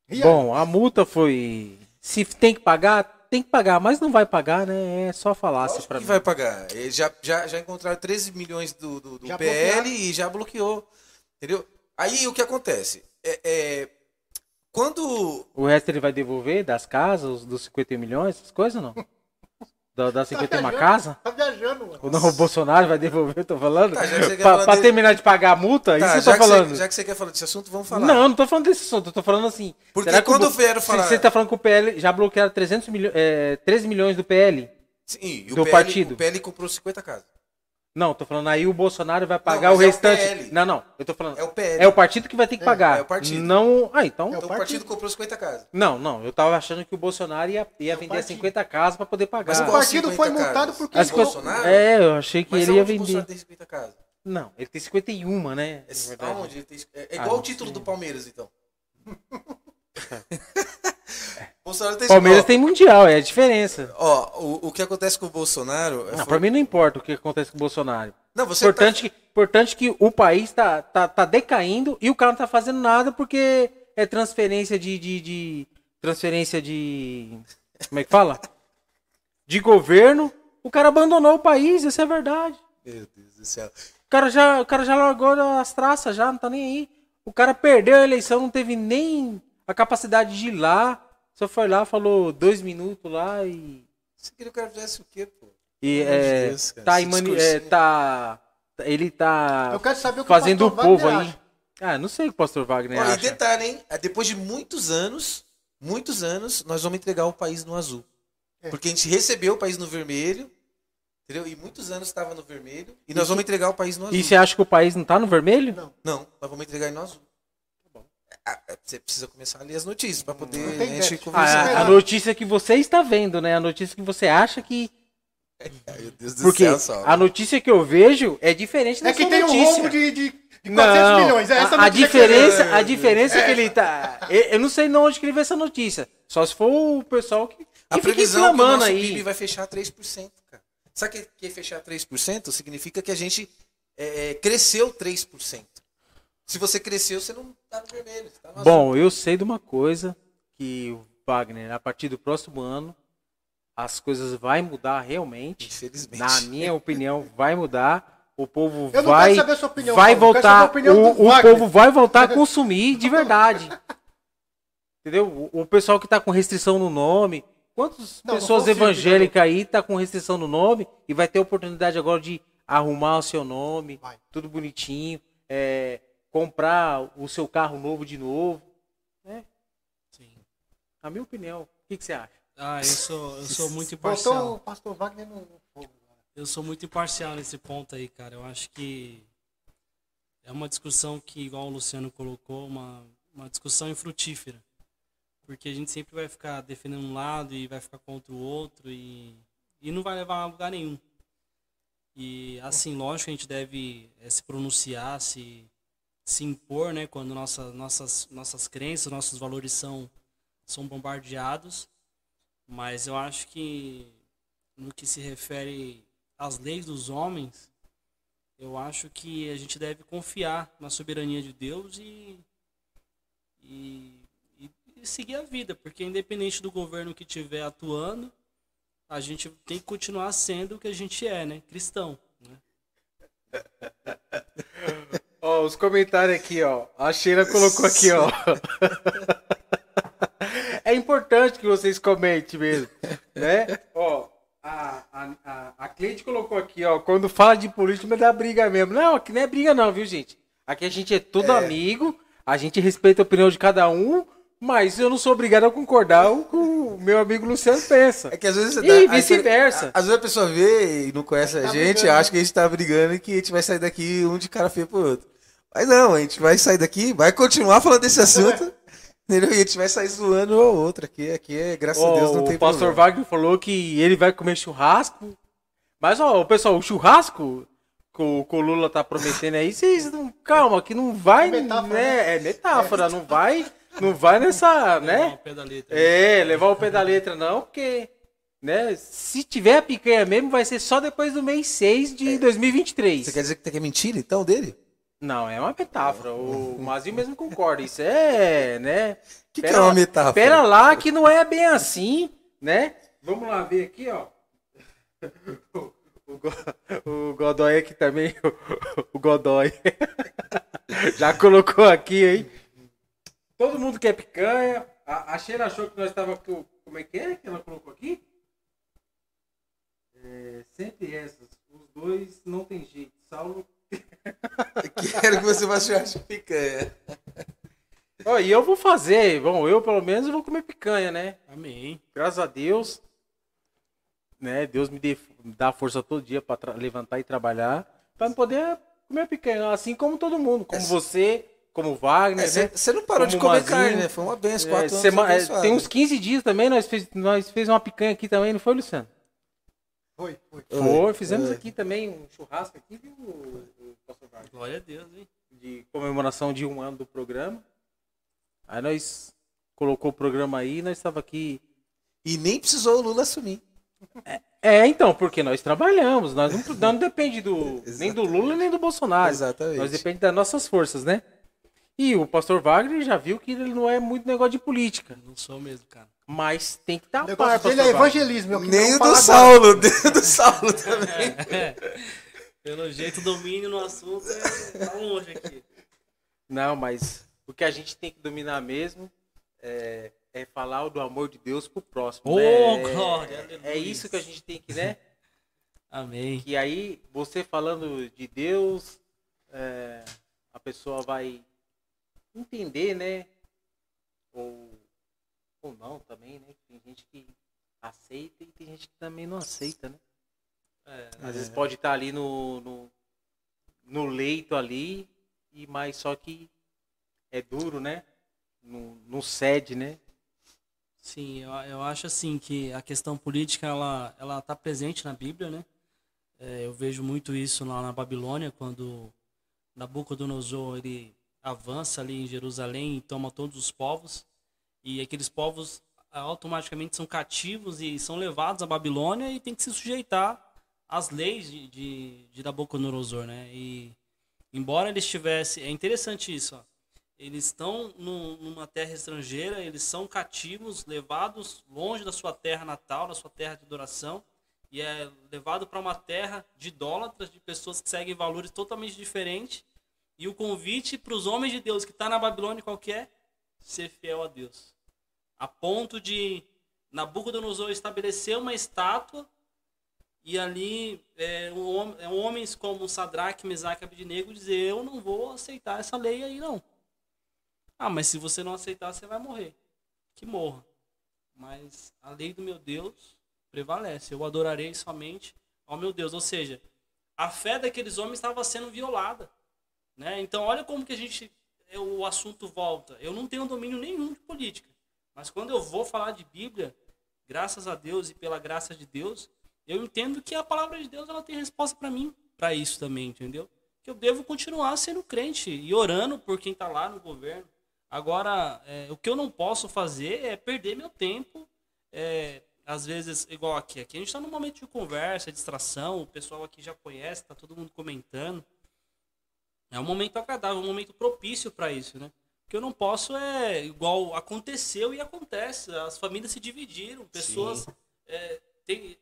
Speaker 4: E aí?
Speaker 1: Bom, a multa foi. Se tem que pagar, tem que pagar, mas não vai pagar, né? É só falácia
Speaker 2: que
Speaker 1: mim.
Speaker 2: vai pagar. Eles já, já, já encontraram 13 milhões do, do, do PL
Speaker 4: bloquearam.
Speaker 2: e já bloqueou. Entendeu? Aí o que acontece? É, é, quando.
Speaker 1: O resto ele vai devolver das casas, dos 50 milhões, essas coisas ou não? Da, das 51
Speaker 4: viajando,
Speaker 1: casa?
Speaker 4: Tá viajando, mano.
Speaker 1: Ou não, o Bolsonaro vai devolver, eu tô falando?
Speaker 2: Tá, já que você quer
Speaker 1: pra
Speaker 2: falar
Speaker 1: pra terminar de pagar a multa,
Speaker 2: Tá,
Speaker 1: isso eu
Speaker 2: já,
Speaker 1: tô
Speaker 2: que
Speaker 1: falando.
Speaker 2: você, já que você quer falar desse assunto, vamos falar.
Speaker 1: Não, não tô falando desse assunto, eu tô falando assim.
Speaker 2: Porque
Speaker 1: será que o
Speaker 2: quando
Speaker 1: Bo-
Speaker 2: vieram
Speaker 1: se
Speaker 2: falar-
Speaker 1: Você tá falando que o PL já bloquearam 300 milho, é, 13 milhões do PL?
Speaker 2: Sim, e o
Speaker 1: do
Speaker 2: PL,
Speaker 1: partido.
Speaker 2: O PL comprou 50 casas.
Speaker 1: Não, tô falando aí o Bolsonaro vai pagar
Speaker 2: mas
Speaker 1: o
Speaker 2: é o
Speaker 1: restante.
Speaker 2: PL.
Speaker 1: não, não, eu tô falando.
Speaker 2: É o PL.
Speaker 1: É o partido que vai ter que
Speaker 4: É,
Speaker 1: pagar.
Speaker 2: é o partido.
Speaker 1: Não. Ah, então.
Speaker 4: É o
Speaker 2: Então o
Speaker 4: partido.
Speaker 2: partido comprou 50 casas.
Speaker 1: Não, não, eu tava achando que o Bolsonaro ia, ia
Speaker 4: É o
Speaker 1: vender
Speaker 4: partido.
Speaker 1: 50 casas pra poder pagar.
Speaker 2: Mas
Speaker 4: O partido
Speaker 2: 50
Speaker 4: foi multado
Speaker 2: o
Speaker 1: coisas-
Speaker 2: Bolsonaro?
Speaker 1: É, eu achei que
Speaker 2: Mas
Speaker 1: ele ia
Speaker 2: aonde o Bolsonaro
Speaker 1: vender.
Speaker 2: tem 50 casas?
Speaker 1: Não, ele tem 51, né? verdade.
Speaker 2: Aonde? Ele tem... É é
Speaker 1: Ah,
Speaker 2: igual
Speaker 1: não
Speaker 2: o título
Speaker 1: sei.
Speaker 2: do Palmeiras, então. Bolsonaro tem
Speaker 1: Palmeiras
Speaker 2: ó,
Speaker 1: tem mundial, é a diferença.
Speaker 2: Ó, o, o que acontece com o Bolsonaro.
Speaker 1: Não,
Speaker 2: foi-
Speaker 1: pra mim não importa o que acontece com o Bolsonaro.
Speaker 2: Não, você
Speaker 1: Importante, que, importante que o país tá, tá, tá decaindo e o cara não tá fazendo nada porque é transferência de, de, de- Transferência de. Como é que fala? De governo. O cara abandonou o país, isso é verdade.
Speaker 2: Tá... Meu Deus do céu.
Speaker 1: O cara já, o cara já largou as traças, já, não tá nem aí. O cara perdeu a eleição, não teve nem a capacidade de ir lá. Só foi lá, falou dois minutos lá e.
Speaker 2: Você queria que o cara fizesse o quê, pô?
Speaker 1: E é,
Speaker 2: Deus,
Speaker 1: tá,
Speaker 2: esse
Speaker 1: em mani- é, tá. Ele tá
Speaker 4: Eu quero saber o que
Speaker 1: fazendo
Speaker 4: o
Speaker 1: o povo aí.
Speaker 4: acha.
Speaker 1: Ah, não sei o que o pastor Wagner
Speaker 2: Olha, e
Speaker 1: acha.
Speaker 2: detalhe, hein? É, Depois de muitos anos, muitos anos, nós vamos entregar o país no azul.
Speaker 4: É.
Speaker 2: Porque a gente recebeu o país no vermelho, entendeu? E muitos anos estava no vermelho, e nós vamos entregar o país no azul.
Speaker 1: E você acha que o país não tá no vermelho?
Speaker 4: Não.
Speaker 2: Não, nós vamos entregar ele no azul. É, Você precisa começar a ler as notícias para poder
Speaker 4: Não
Speaker 2: né, a
Speaker 1: a notícia que você está vendo, né? A notícia que você acha que.
Speaker 2: Meu Deus do
Speaker 1: Porque
Speaker 2: céu, só.
Speaker 1: a notícia que eu vejo é diferente da
Speaker 4: É que tem um
Speaker 1: notícia.
Speaker 4: rombo de, de, de 400
Speaker 1: Não,
Speaker 4: milhões. É essa
Speaker 1: a, a
Speaker 4: notícia que-
Speaker 1: diferença, a diferença é que ele tá. Eu, eu não sei de onde que ele vê essa notícia. Só se for o pessoal que, que
Speaker 2: A previsão é que o nosso
Speaker 1: aí.
Speaker 2: PIB vai fechar 3%, cara. Sabe que que é fechar 3%? Significa que a gente é, é, cresceu 3%. Se você cresceu, você não tá no vermelho. Tá no azul.
Speaker 1: Bom, eu sei de uma coisa que o Wagner, a partir do próximo ano, as coisas vai mudar realmente.
Speaker 2: Infelizmente.
Speaker 1: Na minha opinião, vai mudar. O povo vai
Speaker 4: quero saber a sua opinião,
Speaker 1: vai voltar, o, o povo vai voltar a consumir de verdade. Entendeu? O, o pessoal que tá com restrição no nome, quantas
Speaker 4: Não,
Speaker 1: pessoas evangélicas aí tá com restrição no nome e vai ter oportunidade agora de arrumar o seu nome,
Speaker 4: Vai.
Speaker 1: tudo bonitinho, é, comprar o seu carro novo de novo. Né?
Speaker 3: Sim.
Speaker 1: Na minha opinião, o que, que você acha?
Speaker 3: Ah, eu sou, eu sou muito
Speaker 4: Botou
Speaker 3: imparcial.
Speaker 4: o pastor Wagner no fogo.
Speaker 3: Eu sou muito imparcial nesse ponto aí, cara. Eu acho que é uma discussão que, igual o Luciano colocou, uma, uma discussão infrutífera. Porque a gente sempre vai ficar defendendo um lado e vai ficar contra o outro e, e não vai levar a lugar nenhum. E, assim, lógico que a gente deve eh, se pronunciar, se, se impor, né, quando nossa, nossas, nossas crenças, nossos valores são, são bombardeados. Mas eu acho que no que se refere às leis dos homens, eu acho que a gente deve confiar na soberania de Deus e, e, e, seguir a vida, porque independente do governo que estiver atuando, a gente tem que continuar sendo o que a gente é, né? Cristão. Né?
Speaker 1: Ó, os comentários aqui, ó. A Sheila colocou aqui, ó. é importante que vocês comentem mesmo, né? Ó, a, a, a, a Cleide colocou aqui, ó. Quando fala de política, dá briga mesmo. Não, aqui não é briga não, viu, gente? Aqui a gente é tudo amigo, a gente respeita a opinião de cada um, mas eu não sou obrigado a concordar com o meu amigo Luciano pensa.
Speaker 2: É que às vezes você
Speaker 1: E vice-versa.
Speaker 2: Às vezes a pessoa vê e não conhece a
Speaker 4: Tá
Speaker 2: gente,
Speaker 4: brigando.
Speaker 2: acha que a gente tá brigando e que a gente vai sair daqui um de cara feio pro outro. Mas não, a gente vai sair daqui, vai continuar falando desse assunto, entendeu? E a gente vai sair zoando ao outro. Aqui, aqui é, graças a Deus, não
Speaker 1: o
Speaker 2: tem
Speaker 1: pastor
Speaker 2: problema.
Speaker 1: Wagner falou que ele vai comer churrasco. Mas, ó, o pessoal, o churrasco que o, que o Lula tá prometendo aí, vocês não. Calma, que não vai.
Speaker 4: É metáfora,
Speaker 1: né? É metáfora, não vai. Não vai nessa,
Speaker 3: Levar
Speaker 1: né?
Speaker 3: ao pé da letra.
Speaker 1: É, levar o pé da letra, não, porque. Né, se tiver a picanha mesmo, vai ser só depois do mês 6 de 2023.
Speaker 2: É. Você quer dizer que tem mentira, então, dele?
Speaker 1: Não, é uma metáfora. O Mazio mesmo concorda. Isso é, né?
Speaker 2: O que, que é uma
Speaker 1: lá-
Speaker 2: metáfora?
Speaker 1: Pera lá que não é bem assim, né? Vamos lá ver aqui, ó. O, Go- o Godoy aqui também, o, o Godoy. Já colocou aqui, hein? Todo mundo quer picanha. A, a Sheila achou que nós estava com. Como é que é que ela colocou aqui? É, sempre essas. Os dois não tem jeito. Saulo.
Speaker 2: Quero que você vá churrasco de picanha.
Speaker 1: Ó, e eu vou fazer. Bom, eu pelo menos vou comer picanha, né?
Speaker 3: Amém.
Speaker 1: graças a Deus, né? Deus me, dê, me dá força todo dia para levantar e trabalhar, para poder comer picanha, assim como todo mundo, como
Speaker 2: É,
Speaker 1: você, como o Wagner,
Speaker 2: Você
Speaker 1: né?
Speaker 2: você não parou de
Speaker 1: Como
Speaker 2: comer
Speaker 1: Mazinho.
Speaker 2: carne, né? Foi uma benção, quatro
Speaker 1: É,
Speaker 2: anos
Speaker 1: sema- é,
Speaker 2: abençoado.
Speaker 1: tem uns 15 dias também, nós fez, nós fez uma picanha aqui também, não foi, Luciano?
Speaker 4: Foi, foi.
Speaker 1: Foi, fizemos
Speaker 2: Foi.
Speaker 1: aqui também um churrasco aqui, viu, pastor Wagner?
Speaker 3: Glória a Deus, hein?
Speaker 1: De comemoração de um ano do programa. Aí nós colocou o programa aí, nós estava aqui
Speaker 2: E nem precisou o Lula assumir.
Speaker 1: É, então, porque nós trabalhamos, nós não, nós não depende do nem do Lula nem do Bolsonaro.
Speaker 2: Exatamente.
Speaker 1: Nós depende das nossas forças, né? E o pastor Wagner já viu que ele não é muito negócio de política,
Speaker 3: Não sou mesmo, cara.
Speaker 1: mas tem que estar
Speaker 4: O
Speaker 1: a par,
Speaker 4: dele é evangelismo. é
Speaker 2: Nem o do. Saulo, nem o do Saulo também.
Speaker 3: É. Pelo jeito, domínio no assunto é, tá longe aqui.
Speaker 1: Não, mas o que a gente tem que dominar mesmo é, é falar do amor de Deus pro próximo.
Speaker 3: Ô,
Speaker 1: né?
Speaker 3: glória,
Speaker 1: É-. É isso que a gente tem que, né?
Speaker 3: Amém.
Speaker 1: Que aí, você falando de Deus, é, a pessoa vai entender, né? Ou, ou não também, né? Tem gente que aceita e tem gente que também não aceita, né?
Speaker 3: É,
Speaker 1: Às vezes pode estar ali no, no, no leito ali, e mas só que é duro, né? Não, não cede, né?
Speaker 3: Sim, eu, eu acho assim que a questão política ela ela está presente na Bíblia, né? É, eu vejo muito isso lá na Babilônia quando Nabucodonosor ele avança ali em Jerusalém e toma todos os povos e aqueles povos automaticamente são cativos e são levados à Babilônia e tem que se sujeitar às leis de, de, de Nabucodonosor, né? E embora eles tivessem, é interessante isso, ó. Eles estão num- numa terra estrangeira, eles são cativos, levados longe da sua terra natal, da sua terra de adoração, e é levado para uma terra de idólatras, de pessoas que seguem valores totalmente diferentes. E o convite para os homens de Deus que está na Babilônia qual que é? Ser fiel a Deus. A ponto de Nabucodonosor estabelecer uma estátua e ali é, é, homens como Sadraque, Mesaque e Abednego dizer eu não vou aceitar essa lei aí não. Ah, mas se você não aceitar, você vai morrer. Que morra. Mas a lei do meu Deus prevalece. Eu adorarei somente ao meu Deus. Ou seja, a fé daqueles homens estava sendo violada. Né? Então, olha como que a gente é, o assunto volta. Eu não tenho domínio nenhum de política. Mas quando eu vou falar de Bíblia, graças a Deus e pela graça de Deus, eu entendo que a palavra de Deus ela tem resposta para mim, para isso também, entendeu? Que eu devo continuar sendo crente e orando por quem está lá no governo. Agora, é, o que eu não posso fazer é perder meu tempo. é, às vezes, igual aqui. Aqui a gente está num momento de conversa, distração. O pessoal aqui já conhece, está todo mundo comentando. É um momento agradável, um momento propício para isso, né? que eu não posso é igual aconteceu e acontece. As famílias se dividiram, pessoas é, tem,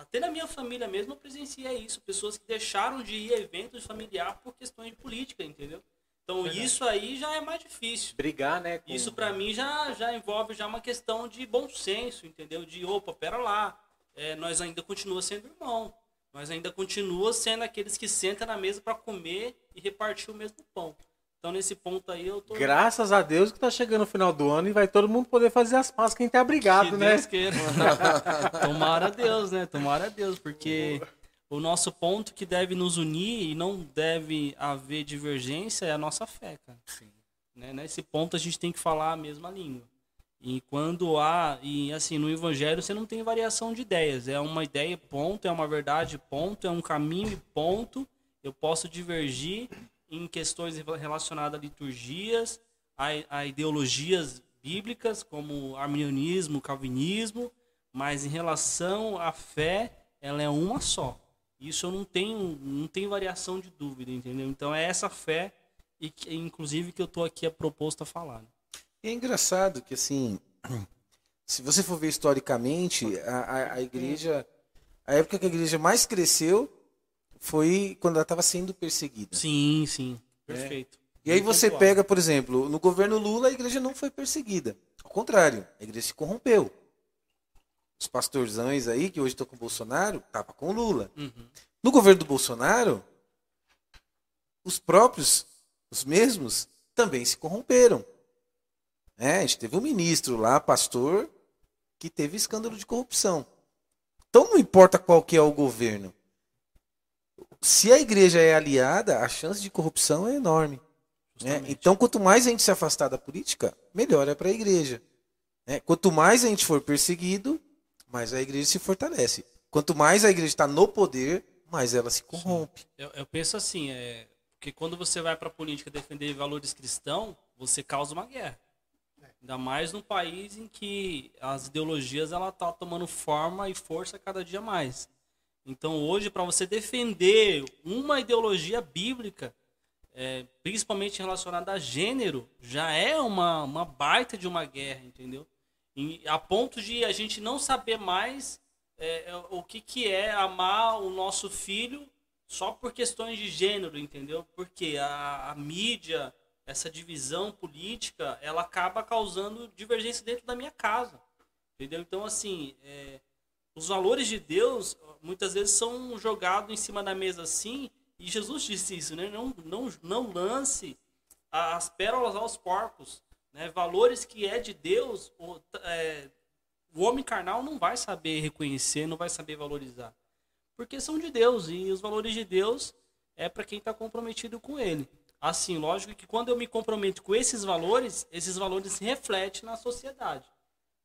Speaker 3: até na minha família mesmo eu presenciei isso, pessoas que deixaram de ir a eventos familiar por questões de política, entendeu? Então
Speaker 1: Verdade.
Speaker 3: isso aí já é mais difícil.
Speaker 1: Brigar, né? com-
Speaker 3: Isso pra mim já, já envolve já uma questão de bom senso, entendeu? De opa, pera lá, é, nós ainda continua sendo irmão, nós ainda continua sendo aqueles que sentam na mesa para comer e repartir o mesmo pão. Então nesse ponto aí eu tô
Speaker 1: Graças a Deus que tá chegando o final do ano e vai todo mundo poder fazer as pazes quem tá brigado,
Speaker 3: que
Speaker 1: né?
Speaker 3: Deus queira. Tomara a Deus, né? Tomara a Deus, porque o nosso ponto que deve nos unir e não deve haver divergência é a nossa fé, cara. Né? Nesse ponto a gente tem que falar a mesma língua. E quando há, e assim, no evangelho você não tem variação de ideias. É uma ideia, ponto, é uma verdade, ponto, é um caminho, ponto. Eu posso divergir em questões relacionadas a liturgias, a, a ideologias bíblicas, como arminianismo, calvinismo, mas em relação à fé, ela é uma só. Isso eu não tenho, não tenho variação de dúvida, entendeu? Então é essa fé, e que, inclusive, que eu estou aqui a proposto a falar.
Speaker 2: E é engraçado que, assim, se você for ver historicamente, a, a, a igreja, a época que a igreja mais cresceu foi quando ela estava sendo perseguida.
Speaker 3: Sim, sim, perfeito.
Speaker 2: E aí você
Speaker 3: pontuado.
Speaker 2: pega, por exemplo, no governo Lula a igreja não foi perseguida. Ao contrário, a igreja se corrompeu. Os pastorzões aí, que hoje estão com o Bolsonaro, estavam com o Lula.
Speaker 3: Uhum.
Speaker 2: No governo do Bolsonaro, os próprios, os mesmos, também se corromperam. É, a gente teve um ministro lá, pastor, que teve escândalo de corrupção. Então não importa qual que é o governo. Se a igreja é aliada, a chance de corrupção é enorme. né? Então, quanto mais a gente se afastar da política, melhor é para a igreja. né? Quanto mais a gente for perseguido, mais a igreja se fortalece. Quanto mais a igreja está no poder, mais ela se corrompe.
Speaker 3: Eu, eu penso assim, é, que quando você vai para a política defender valores cristãos, você causa uma guerra. Ainda mais num país em que as ideologias ela tá tomando forma e força cada dia mais. Então hoje para você defender uma ideologia bíblica, é, principalmente relacionada a gênero, já é uma, uma baita de uma guerra, entendeu? E, a ponto de a gente não saber mais é, é, o que, que é amar o nosso filho só por questões de gênero, entendeu? Porque a, a mídia, essa divisão política, ela acaba causando divergência dentro da minha casa, entendeu? Então, assim, é, os valores de Deus muitas vezes são jogados em cima da mesa assim, e Jesus disse isso, né? Não, não, não lance as pérolas aos porcos, né? Valores que é de Deus, o, é, o homem carnal não vai saber reconhecer, não vai saber valorizar. Porque são de Deus e os valores de Deus é para quem está comprometido com ele. Assim, lógico que quando eu me comprometo com esses valores, esses valores refletem na sociedade.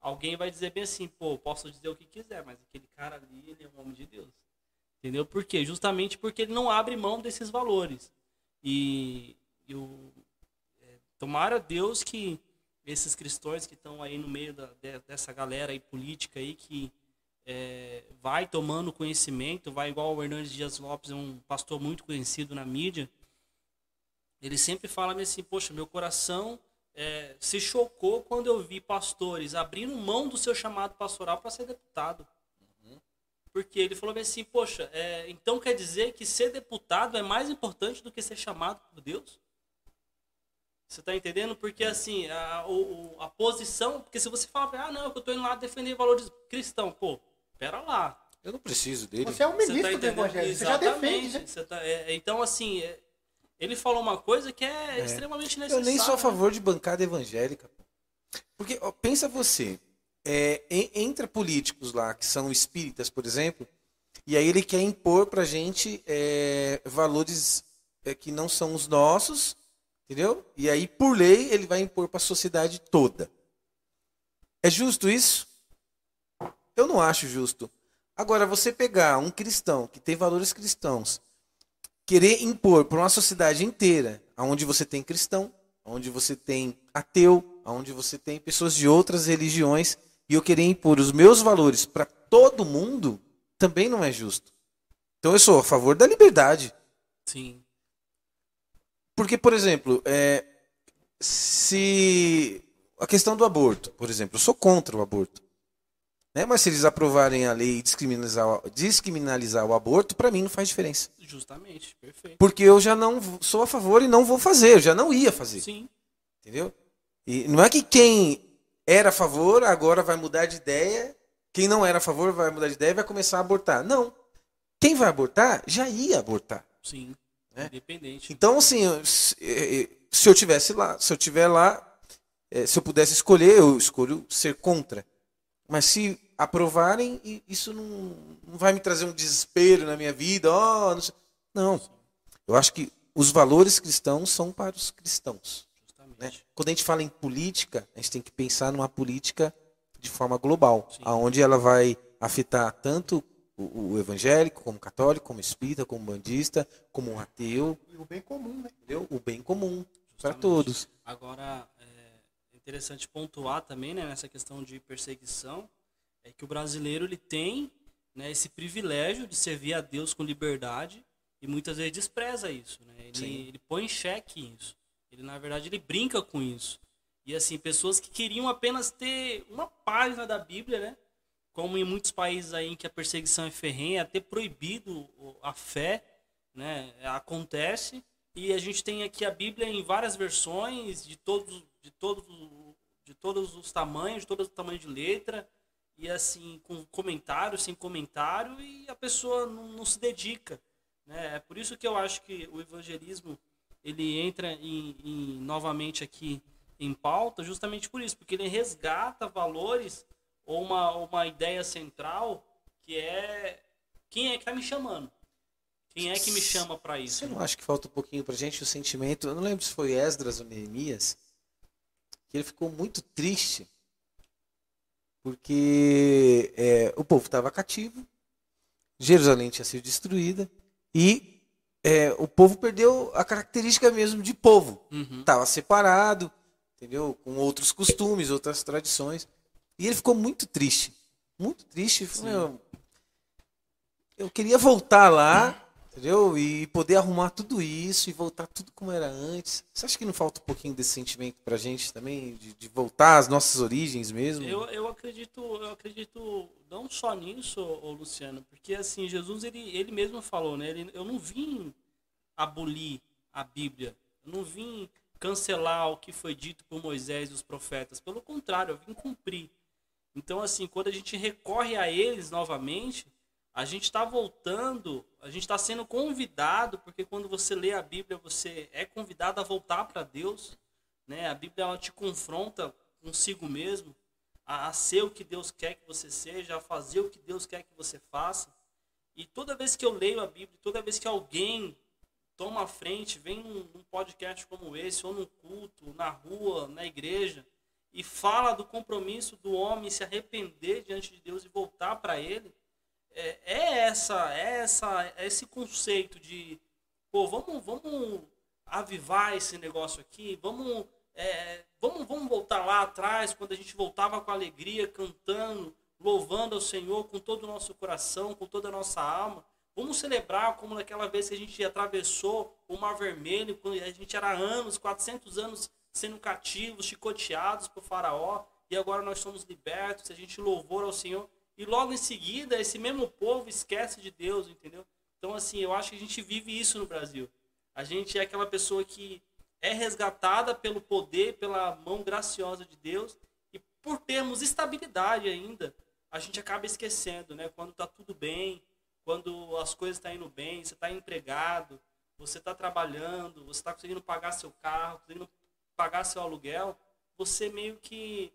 Speaker 3: Alguém vai dizer bem assim, pô, posso dizer o que quiser, mas aquele cara ali, ele é um homem de Deus. Entendeu? Por quê? Justamente porque ele não abre mão desses valores. E eu é, tomara Deus que esses cristãos que estão aí no meio da, de, dessa galera aí política aí que é, vai tomando conhecimento, vai igual o Hernandes Dias Lopes, é um pastor muito conhecido na mídia. Ele sempre fala assim, poxa, meu coração é, se chocou quando eu vi pastores abrindo mão do seu chamado pastoral para ser deputado. Porque ele falou assim, poxa, é, então quer dizer que ser deputado é mais importante do que ser chamado por Deus? Você está entendendo? Porque assim, a, o, a posição, porque se você fala, ah, não, eu estou indo lá defender valores cristãos, pô, pera lá.
Speaker 2: Eu não preciso dele.
Speaker 4: Você é um
Speaker 3: Você
Speaker 4: ministro
Speaker 3: tá
Speaker 4: do evangelho. Você já defende, né?
Speaker 3: Você tá- é, então, assim, é, ele falou uma coisa que é,
Speaker 2: É.
Speaker 3: extremamente
Speaker 2: Eu
Speaker 3: necessária.
Speaker 2: nem sou a
Speaker 3: né?
Speaker 2: favor de bancada evangélica. Porque, ó, pensa você, é, en- entra políticos lá que são espíritas, por exemplo, e aí ele quer impor pra gente é, valores é, que não são os nossos, entendeu? E aí, por lei, ele vai impor para a sociedade toda. É justo isso? Eu não acho justo. Agora, você pegar um cristão que tem valores cristãos, querer impor para uma sociedade inteira, onde você tem cristão, onde você tem ateu, onde você tem pessoas de outras religiões, e eu querer impor os meus valores para todo mundo, também não é justo. Então eu sou a favor da liberdade.
Speaker 3: Sim.
Speaker 2: Porque, por exemplo, é, se a questão do aborto, por exemplo, eu sou contra o aborto. Né? Mas se eles aprovarem a lei e descriminalizar, descriminalizar o aborto, para mim não faz diferença.
Speaker 3: Justamente, perfeito.
Speaker 2: Porque eu já não sou a favor e não vou fazer, eu já não ia fazer.
Speaker 3: Sim.
Speaker 2: Entendeu? E não é que quem era a favor agora vai mudar de ideia, quem não era a favor vai mudar de ideia e vai começar a abortar. Não. Quem vai abortar já ia abortar.
Speaker 3: Sim.
Speaker 2: Né?
Speaker 3: Independente.
Speaker 2: Então, assim, se se eu tivesse lá, se eu tiver lá, eh, se eu pudesse escolher, eu escolho ser contra. Mas se aprovarem, i- isso não, não vai me trazer um desespero na minha vida. ó, não. Não. Eu acho que os valores cristãos são para os cristãos. né? Quando a gente fala em política, a gente tem que pensar numa política de forma global,
Speaker 3: Sim.
Speaker 2: aonde ela vai afetar tanto o, o evangélico, como católico, como espírita, como bandista, como um ateu,
Speaker 4: E o bem comum, né?
Speaker 2: entendeu? O bem comum para todos.
Speaker 3: Agora, é interessante pontuar também, né, nessa questão de perseguição, é que o brasileiro ele tem né, esse privilégio de servir a Deus com liberdade e muitas vezes despreza isso. Né? Ele, ele põe em xeque isso. Ele, na verdade, ele brinca com isso. E, assim, pessoas que queriam apenas ter uma página da Bíblia, né? Como em muitos países aí em que a perseguição é ferrenha, até proibido o- a fé, né? Acontece. E a gente tem aqui a Bíblia em várias versões, de todos, de todos, de todos os tamanhos, de todos os tamanhos de letra, e assim, com comentário, sem comentário, e a pessoa não, não se dedica. Né? É por isso que eu acho que o evangelismo ele entra em, em- novamente aqui em pauta, justamente por isso, porque ele resgata valores ou uma, uma ideia central que é quem é que está me chamando? Quem é que me chama para isso?
Speaker 2: Você não acha que falta um pouquinho pra gente o sentimento? Eu não lembro se foi Esdras ou Neemias, que ele ficou muito triste porque é, o povo estava cativo, Jerusalém tinha sido destruída e é, o povo perdeu a característica mesmo de povo.
Speaker 3: Uhum.
Speaker 2: Estava separado, entendeu? Com outros costumes, outras tradições. E ele ficou muito triste. Muito triste. Falou, "Meu, eu queria voltar lá, entendeu? E poder arrumar tudo isso e voltar tudo como era antes. Você acha que não falta um pouquinho desse sentimento pra gente também? De, de voltar às nossas origens mesmo?
Speaker 3: Eu, eu acredito, eu acredito não só nisso, ô Luciano, porque assim, Jesus ele, ele mesmo falou, né? Ele, eu não vim abolir a Bíblia. Eu não vim cancelar o que foi dito por Moisés e os profetas. Pelo contrário, eu vim cumprir. Então, assim, quando a gente recorre a eles novamente, a gente está voltando, a gente está sendo convidado, porque quando você lê a Bíblia, você é convidado a voltar para Deus. Né? A Bíblia ela te confronta consigo mesmo, a, a ser o que Deus quer que você seja, a fazer o que Deus quer que você faça. E toda vez que eu leio a Bíblia, toda vez que alguém toma a frente, vem num, num podcast como esse, ou num culto, na rua, na igreja, e fala do compromisso do homem se arrepender diante de Deus e voltar para Ele, é, é essa, é essa, é esse conceito de, pô, vamos, vamos avivar esse negócio aqui, vamos, é, vamos, vamos voltar lá atrás, quando a gente voltava com alegria, cantando, louvando ao Senhor com todo o nosso coração, com toda a nossa alma. Vamos celebrar como naquela vez que a gente atravessou o Mar Vermelho, quando a gente era anos, 400 anos sendo cativos, chicoteados por Faraó, e agora nós somos libertos, a gente louvor ao Senhor. E logo em seguida, esse mesmo povo esquece de Deus, entendeu? Então, assim, eu acho que a gente vive isso no Brasil. A gente é aquela pessoa que é resgatada pelo poder, pela mão graciosa de Deus, e por termos estabilidade ainda, a gente acaba esquecendo, né? Quando tá tudo bem, quando as coisas estão indo bem, você está empregado, você está trabalhando, você está conseguindo pagar seu carro, conseguindo pagar seu aluguel, você meio que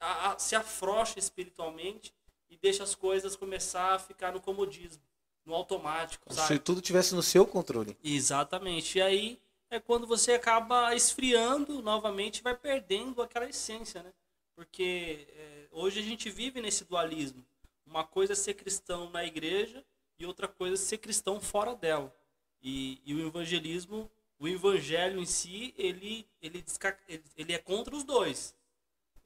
Speaker 3: a- a- se afrouxa espiritualmente e deixa as coisas começar a ficar no comodismo, no automático, sabe?
Speaker 2: se tudo tivesse no seu controle.
Speaker 3: Exatamente. E aí é quando você acaba esfriando novamente e vai perdendo aquela essência, né? Porque é, hoje a gente vive nesse dualismo. Uma coisa é ser cristão na igreja e outra coisa é ser cristão fora dela. E, e o evangelismo, o evangelho em si, ele, ele, ele é contra os dois.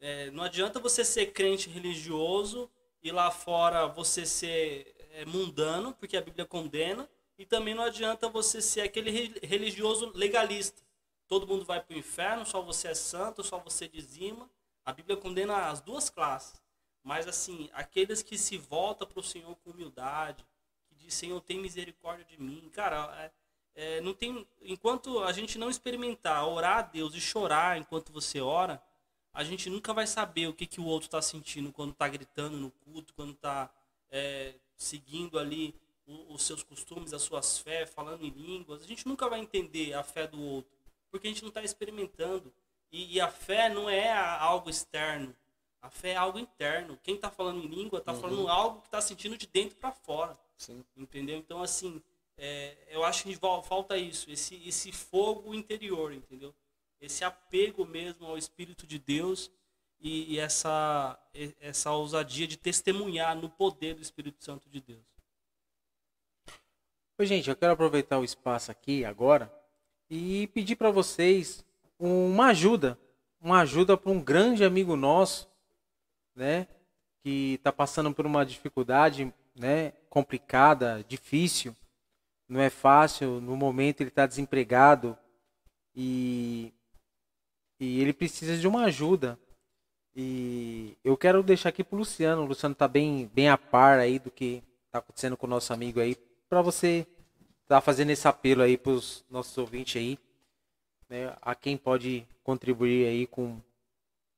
Speaker 3: É, não adianta você ser crente religioso e lá fora você ser é, mundano, porque a Bíblia condena, e também não adianta você ser aquele re- religioso legalista. todo mundo vai para o inferno, só você é santo, só você dizima. A Bíblia condena as duas classes. Mas assim, aqueles que se voltam para o Senhor com humildade, que diz, Senhor, tem misericórdia de mim. Cara, é, é, não tem, enquanto a gente não experimentar orar a Deus e chorar enquanto você ora, a gente nunca vai saber o que, que o outro está sentindo quando está gritando no culto, quando está é, seguindo ali os seus costumes, as suas fés, falando em línguas. A gente nunca vai entender a fé do outro, porque a gente não está experimentando. E, e, a fé não é algo externo, a fé é algo interno. Quem está falando em língua está uhum. falando algo que está sentindo de dentro para fora. Sim. Entendeu? Então, assim, é, eu acho que falta isso, esse, esse fogo interior, entendeu? Esse apego mesmo ao Espírito de Deus e, e essa, essa ousadia de testemunhar no poder do Espírito Santo de Deus.
Speaker 1: Oi, gente, eu quero aproveitar o espaço aqui agora e pedir para vocês uma ajuda, uma ajuda para um grande amigo nosso, né, que está passando por uma dificuldade, né, complicada, difícil, não é fácil. No momento ele está desempregado e e ele precisa de uma ajuda. E eu quero deixar aqui pro Luciano. O Luciano tá bem, bem a par aí do que tá acontecendo com o nosso amigo aí, para você tá fazendo esse apelo aí pros nossos ouvintes aí, né, a quem pode contribuir aí com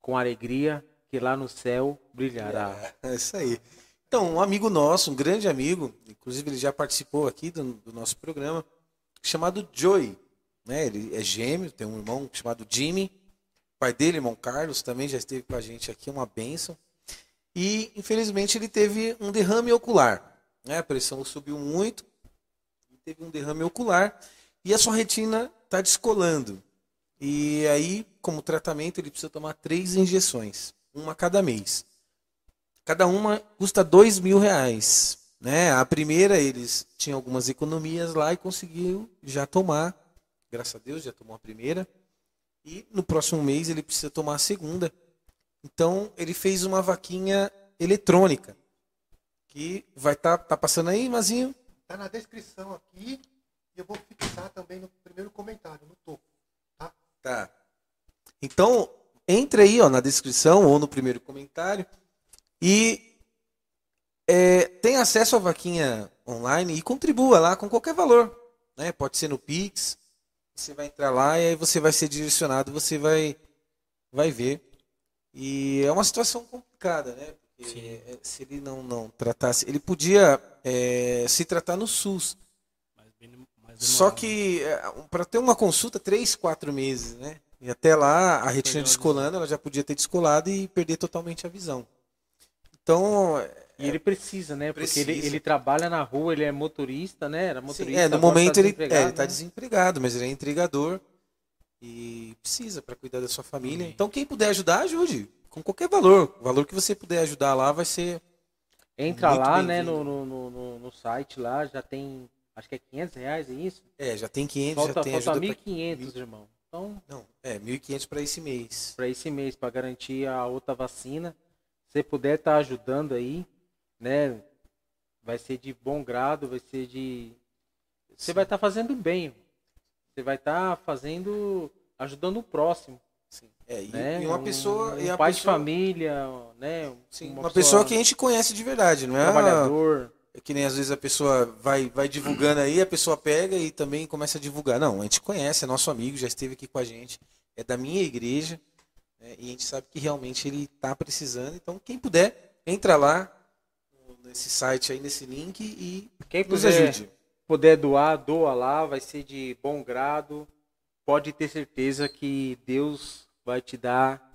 Speaker 1: com alegria, que lá no céu brilhará.
Speaker 2: É, é isso aí. Então, um amigo nosso, um grande amigo, inclusive ele já participou aqui do, do nosso programa, chamado Joey. Né? Ele é gêmeo, tem um irmão chamado Jimmy pai dele, irmão Carlos, também já esteve com a gente aqui, uma benção. E, infelizmente, ele teve um derrame ocular. Né? A pressão subiu muito, teve um derrame ocular e a sua retina está descolando. E aí, como tratamento, ele precisa tomar três injeções, uma cada mês. Cada uma custa dois mil reais. Né? A primeira, eles tinham algumas economias lá e conseguiu já tomar. Graças a Deus, já tomou a primeira. E no próximo mês ele precisa tomar a segunda. Então ele fez uma vaquinha eletrônica. Que vai estar tá, tá passando aí, Mazinho?
Speaker 4: Está na descrição aqui. E eu vou fixar também no primeiro comentário, no topo. Tá?
Speaker 2: Tá. Então, entre aí ó, na descrição ou no primeiro comentário. E é, tem acesso à vaquinha online e contribua lá com qualquer valor. Né? Pode ser no Pix, você vai entrar lá e aí você vai ser direcionado, você vai, vai ver. E é uma situação complicada, né? Porque é, se ele não, não tratasse. Ele podia é, se tratar no SUS. Só que é, para ter uma consulta, três, quatro meses, né? E até lá, a retina descolando, ela já podia ter descolado e perder totalmente a visão. Então,
Speaker 1: e ele precisa, né? Precisa. Porque ele, ele trabalha na rua, ele é motorista, né? Era motorista.
Speaker 2: Sim, é, no momento tá ele é, está né? desempregado, mas ele é entregador e precisa para cuidar da sua família. Sim. Então quem puder ajudar, ajude. Com qualquer valor. O valor que você puder ajudar lá vai ser.
Speaker 1: Entra lá, né, no, no, no, no, site lá, já tem. Acho que é 500 reais, é isso?
Speaker 2: É, já tem 500,
Speaker 1: falta,
Speaker 2: já tem
Speaker 1: falta 1.500, pra... irmão. Então,
Speaker 2: não, é 1.500 para esse mês.
Speaker 1: Para esse mês, para garantir a outra vacina. Se puder estar tá ajudando aí, né? Vai ser de bom grado, vai ser de. Você Sim. vai estar tá fazendo bem. Você vai estar tá fazendo. ajudando o próximo.
Speaker 2: Sim. É, e, né? e uma pessoa. Um,
Speaker 1: um
Speaker 2: e
Speaker 1: pai
Speaker 2: pessoa...
Speaker 1: de família, né?
Speaker 2: Sim, uma, uma pessoa, pessoa, que a gente conhece de verdade, não é?
Speaker 1: Trabalhador.
Speaker 2: É que nem às vezes a pessoa vai, vai divulgando aí, a pessoa pega e também começa a divulgar. Não, a gente conhece, é nosso amigo, já esteve aqui com a gente, é da minha igreja, né? e a gente sabe que realmente ele está precisando. Então, quem puder, entra lá, nesse site aí, nesse link e
Speaker 1: Quem nos puder, ajude. puder doar, doa lá, vai ser de bom grado. Pode ter certeza que Deus vai te dar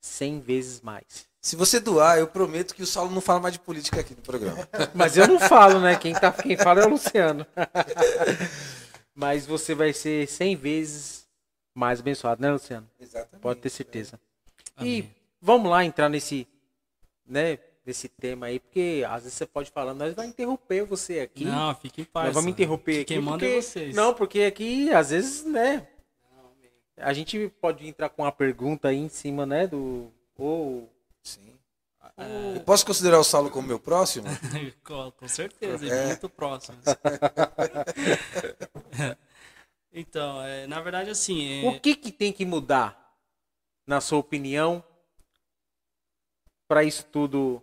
Speaker 1: 100 vezes mais.
Speaker 2: Se você doar, eu prometo que o Saulo não fala mais de política aqui no programa.
Speaker 1: Mas eu não falo, né? Quem, tá, quem fala é o Luciano. Mas você vai ser 100 vezes mais abençoado, né, Luciano?
Speaker 2: Exatamente.
Speaker 1: Pode ter certeza. É. E vamos lá entrar nesse, né, desse tema aí, porque às vezes você pode falar, nós vamos interromper você aqui.
Speaker 3: Não, fique em paz.
Speaker 1: Nós vamos interromper aqui.
Speaker 3: Quem manda
Speaker 1: porque...
Speaker 3: é vocês.
Speaker 1: Não, porque aqui, às vezes, né? A gente pode entrar com uma pergunta aí em cima, né? Do. Ou.
Speaker 2: Sim. É... Eu posso considerar o Saulo como meu próximo?
Speaker 3: com, certeza, é. muito próximo. Então, é, na verdade, assim.
Speaker 1: O que, que tem que mudar, na sua opinião, para isso tudo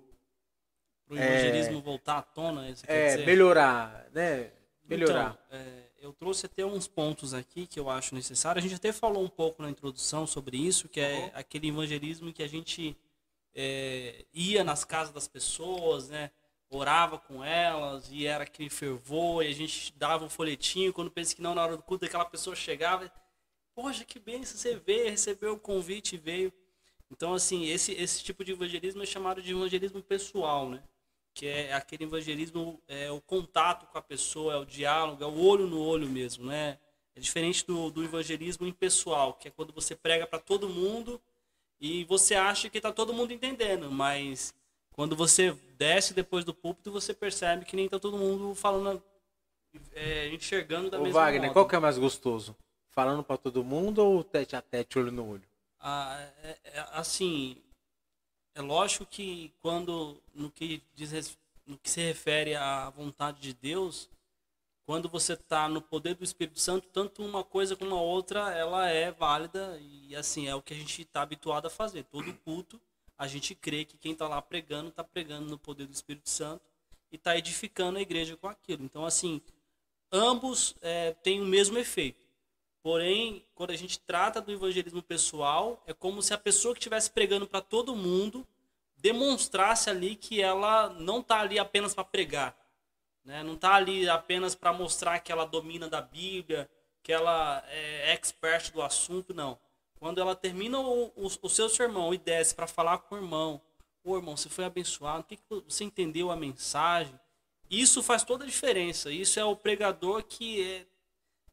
Speaker 3: Para o evangelismo voltar à tona,
Speaker 1: é,
Speaker 3: dizer?
Speaker 1: melhorar, né? Melhorar.
Speaker 3: Então, é, eu trouxe até uns pontos aqui que eu acho necessário. A gente até falou um pouco na introdução sobre isso, que é aquele evangelismo que a gente é, ia nas casas das pessoas, né? Orava com elas e era aquele fervor, e a gente dava um folhetinho, quando pensa que não, na hora do culto, aquela pessoa chegava, poxa, que bem você veio, recebeu o convite e veio. Então, assim, esse, esse tipo de evangelismo é chamado de evangelismo pessoal, né? Que é aquele evangelismo, é o contato com a pessoa, é o diálogo, é o olho no olho mesmo, né? É diferente do, do evangelismo impessoal, que é quando você prega para todo mundo e você acha que está todo mundo entendendo, mas quando você desce depois do púlpito, você percebe que nem está todo mundo falando, é, enxergando da
Speaker 1: Ô,
Speaker 3: mesma
Speaker 1: Wagner,
Speaker 3: modo.
Speaker 1: qual que é mais gostoso? Falando para todo mundo ou tete a tete, olho no olho?
Speaker 3: Ah, é- é- assim, é lógico que quando no que diz no que se refere à vontade de Deus, quando você está no poder do Espírito Santo, tanto uma coisa como a outra, ela é válida e assim é o que a gente está habituado a fazer. Todo culto, a gente crê que quem está lá pregando está pregando no poder do Espírito Santo e está edificando a igreja com aquilo. Então, assim, ambos eh, têm o mesmo efeito. Porém, quando a gente trata do evangelismo pessoal, é como se a pessoa que estivesse pregando para todo mundo demonstrasse ali que ela não está ali apenas para pregar, né? não está ali apenas para mostrar que ela domina da Bíblia, que ela é expert do assunto, não. Quando ela termina o, o, o seu sermão e desce para falar com o irmão, ô irmão, você foi abençoado, o que, que você entendeu a mensagem? Isso faz toda a diferença. Isso é o pregador que é,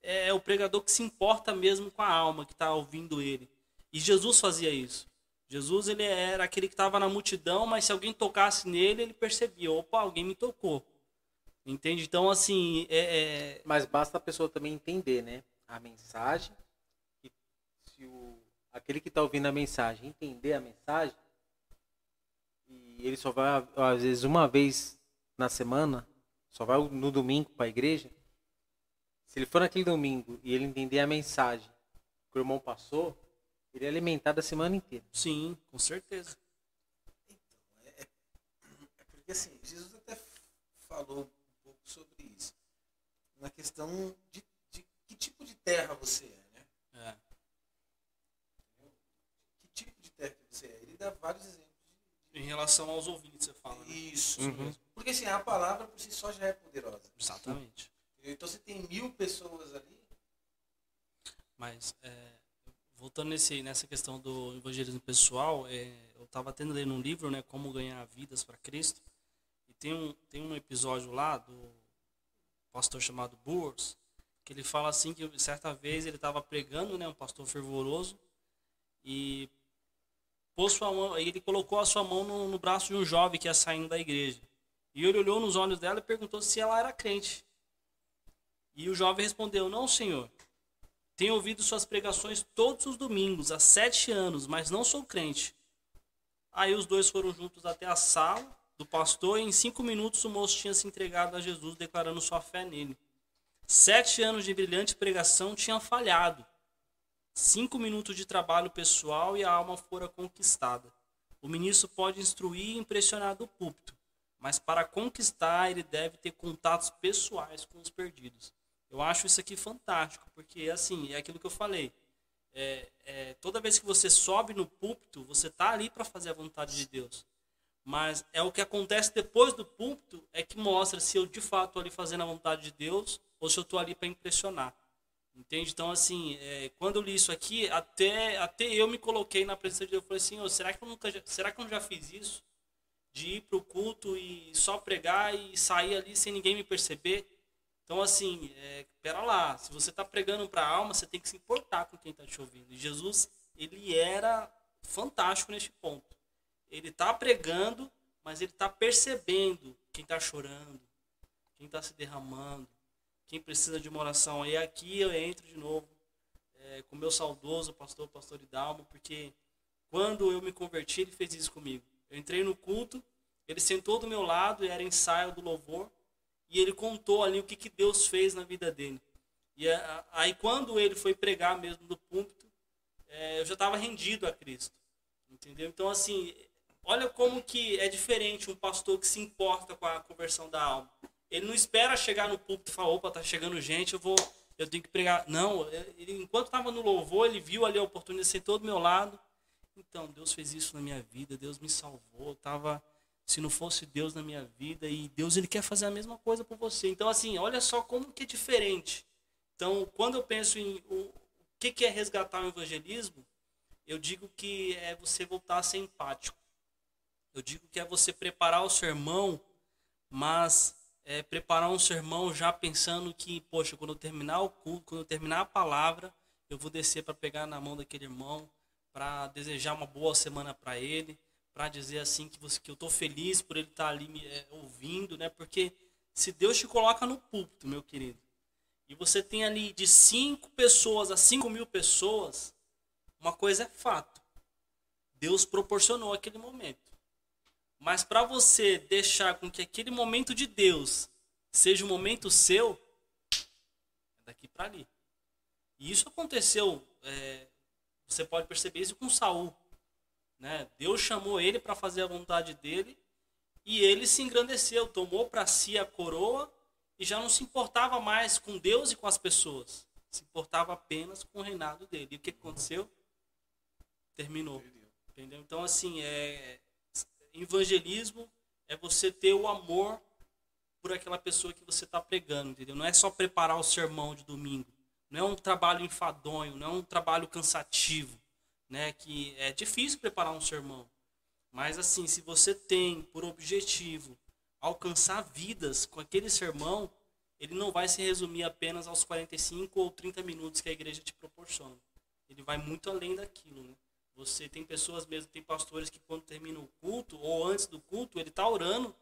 Speaker 3: é o pregador que se importa mesmo com a alma que está ouvindo ele. E Jesus fazia isso. Jesus ele era aquele que estava na multidão, mas se alguém tocasse nele, ele percebia, opa, alguém me tocou. Entende? Então, assim, é, é-
Speaker 1: Mas basta a pessoa também entender, né? A mensagem. E se o, aquele que está ouvindo a mensagem entender a mensagem, e ele só vai, às vezes, uma vez na semana, só vai no domingo para a igreja. Se ele for naquele domingo e ele entender a mensagem que o irmão passou, ele é alimentado a semana inteira.
Speaker 3: sim, com certeza.
Speaker 2: É porque assim, Jesus até falou um pouco sobre isso. Na questão de, de que tipo de terra você é, né?
Speaker 3: É.
Speaker 2: Que tipo de terra que você é. Ele dá vários exemplos.
Speaker 3: Em relação aos ouvintes, você fala. Né?
Speaker 2: Isso
Speaker 1: Uhum.
Speaker 2: mesmo. Porque assim, a palavra por si só já é poderosa.
Speaker 3: Exatamente.
Speaker 2: Então você tem mil pessoas ali.
Speaker 3: Mas, é, voltando nesse, nessa questão do evangelismo pessoal, é, eu estava tendo lendo um livro, né, Como Ganhar Vidas para Cristo, e tem um, tem um episódio lá do pastor chamado Burrs, que ele fala assim que certa vez ele estava pregando, né, um pastor fervoroso, e pôs sua mão, ele colocou a sua mão no, no braço de um jovem que ia saindo da igreja. E ele olhou nos olhos dela e perguntou se ela era crente. E o jovem respondeu: Não, senhor. Tenho ouvido suas pregações todos os domingos, há sete anos, mas não sou crente. Aí os dois foram juntos até a sala do pastor e em cinco minutos o moço tinha se entregado a Jesus, declarando sua fé nele. Sete anos de brilhante pregação tinham falhado. Cinco minutos de trabalho pessoal e a alma fora conquistada. O ministro pode instruir e impressionar do púlpito, mas para conquistar ele deve ter contatos pessoais com os perdidos. Eu acho isso aqui fantástico, porque assim, é aquilo que eu falei. É, é, toda vez que você sobe no púlpito, você está ali para fazer a vontade de Deus. Mas é o que acontece depois do púlpito é que mostra se eu de fato estou ali fazendo a vontade de Deus ou se eu estou ali para impressionar. Entende? Então, assim, é, quando eu li isso aqui, até, até eu me coloquei na presença de Deus. Eu falei assim, "Ô, será que eu nunca, será que eu já fiz isso? De ir para o culto e só pregar e sair ali sem ninguém me perceber? Então, assim, é, pera lá, se você está pregando para a alma, você tem que se importar com quem está te ouvindo. E Jesus, ele era fantástico neste ponto. Ele está pregando, mas ele está percebendo quem está chorando, quem está se derramando, quem precisa de uma oração. E aqui eu entro de novo é, com meu saudoso pastor, pastor Hidalmo, porque quando eu me converti, ele fez isso comigo. Eu entrei no culto, ele sentou do meu lado, e era ensaio do louvor, e ele contou ali o que, que Deus fez na vida dele. E aí quando ele foi pregar mesmo no púlpito, é, eu já estava rendido a Cristo. Entendeu? Então, assim, olha como que é diferente um pastor que se importa com a conversão da alma. Ele não espera chegar no púlpito e falar, opa, tá chegando gente, eu vou, eu tenho que pregar. Não, ele, enquanto estava no louvor, ele viu ali a oportunidade, sentou do meu lado. Então, Deus fez isso na minha vida, Deus me salvou, eu tava se não fosse Deus na minha vida e Deus ele quer fazer a mesma coisa por você. Então assim, olha só como que é diferente. Então, quando eu penso em o, que que é resgatar o evangelismo, eu digo que é você voltar a ser empático. Eu digo que é você preparar o sermão, mas é, preparar um sermão já pensando que, poxa, quando eu terminar o culto, quando eu terminar a palavra, eu vou descer para pegar na mão daquele irmão, para desejar uma boa semana para ele, para dizer assim que, você, que eu estou feliz por ele estar ali me é, ouvindo, né? Porque se Deus te coloca no púlpito, meu querido, e você tem ali de 5 pessoas a 5 mil pessoas, uma coisa é fato. Deus proporcionou aquele momento. Mas para você deixar com que aquele momento de Deus seja um momento seu, é daqui para ali. E isso aconteceu, é, você pode perceber isso com Saul. Né? Deus chamou ele para fazer a vontade dele e ele se engrandeceu, tomou para si a coroa e já não se importava mais com Deus e com as pessoas. Se importava apenas com o reinado dele. E o que aconteceu? Terminou. Entendeu? Então, assim, é, evangelismo é você ter o amor por aquela pessoa que você está pregando, entendeu? Não é só preparar o sermão de domingo. Não é um trabalho enfadonho, não é um trabalho cansativo, né? Que é difícil preparar um sermão. Mas assim, se você tem por objetivo alcançar vidas com aquele sermão, ele não vai se resumir apenas aos 45 ou 30 minutos que a igreja te proporciona. Ele vai muito além daquilo, né? Você tem pessoas mesmo, tem pastores que quando termina o culto ou antes do culto, ele está orando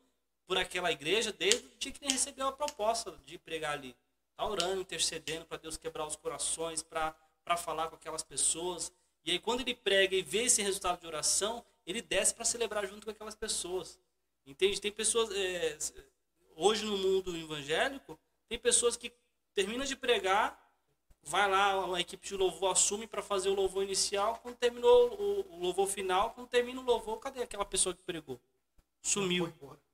Speaker 3: por aquela igreja desde o dia que ele recebeu a proposta de pregar ali. Está orando, intercedendo para Deus quebrar os corações, para falar com aquelas pessoas. E aí quando ele prega e vê esse resultado de oração, ele desce para celebrar junto com aquelas pessoas. Entende? Tem pessoas, é, hoje no mundo evangélico, tem pessoas que terminam de pregar, vai lá, a equipe de louvor assume para fazer o louvor inicial, quando terminou o, o, louvor final, quando termina o louvor, cadê aquela pessoa que pregou? Sumiu.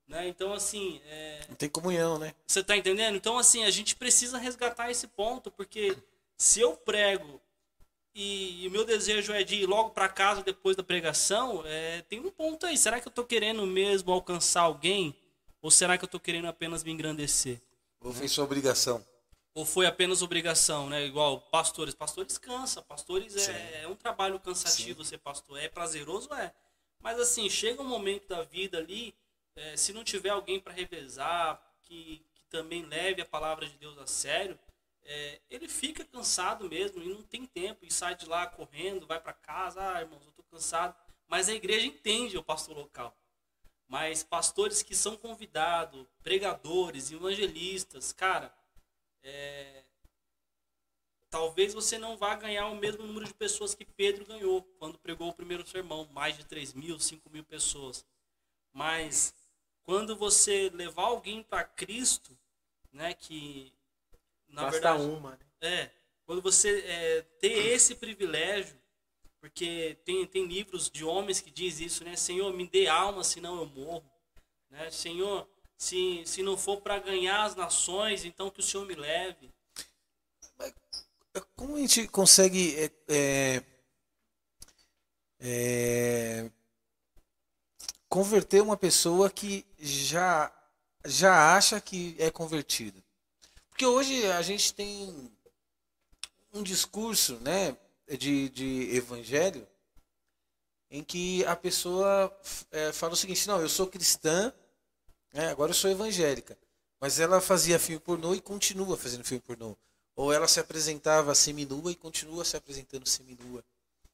Speaker 3: Né? Então, assim. É...
Speaker 2: Não tem comunhão, né?
Speaker 3: Você tá entendendo? Então, assim, a gente precisa resgatar esse ponto, porque se eu prego e, e o meu desejo é de ir logo para casa depois da pregação, é, tem um ponto aí. Será que eu tô querendo mesmo alcançar alguém? Ou será que eu tô querendo apenas me engrandecer?
Speaker 2: Ou foi sua obrigação?
Speaker 3: Ou foi apenas obrigação, né? Igual pastores. Pastores cansa. Pastores é, é, um trabalho cansativo Sim. ser pastor. É prazeroso? É. Mas assim, chega um momento da vida ali, é, se não tiver alguém para revezar, que, que, também leve a palavra de Deus a sério, é, ele fica cansado mesmo e não tem tempo e sai de lá correndo, vai para casa, ah, irmãos, eu tô cansado. Mas a igreja entende o pastor local. Mas pastores que são convidados, pregadores, evangelistas, cara, é, talvez você não vá ganhar o mesmo número de pessoas que Pedro ganhou quando pregou o primeiro sermão, mais de 3 mil, 5 mil pessoas. Mas quando você levar alguém para Cristo, né, que
Speaker 1: na Basta verdade uma, né?
Speaker 3: é quando você é, ter esse privilégio, porque tem, tem livros de homens que diz isso, né? Senhor, me dê alma, senão eu morro, né? Senhor, se, se não for para ganhar as nações, então que o Senhor me leve.
Speaker 2: Como a gente consegue é, é, é, converter uma pessoa que já, já acha que é convertida? Porque hoje a gente tem um discurso né, de, de evangelho em que a pessoa é, fala o seguinte: não, eu sou cristã, é, agora eu sou evangélica. Mas ela fazia filme pornô e continua fazendo filme pornô. Ou ela se apresentava seminua e continua se apresentando seminua.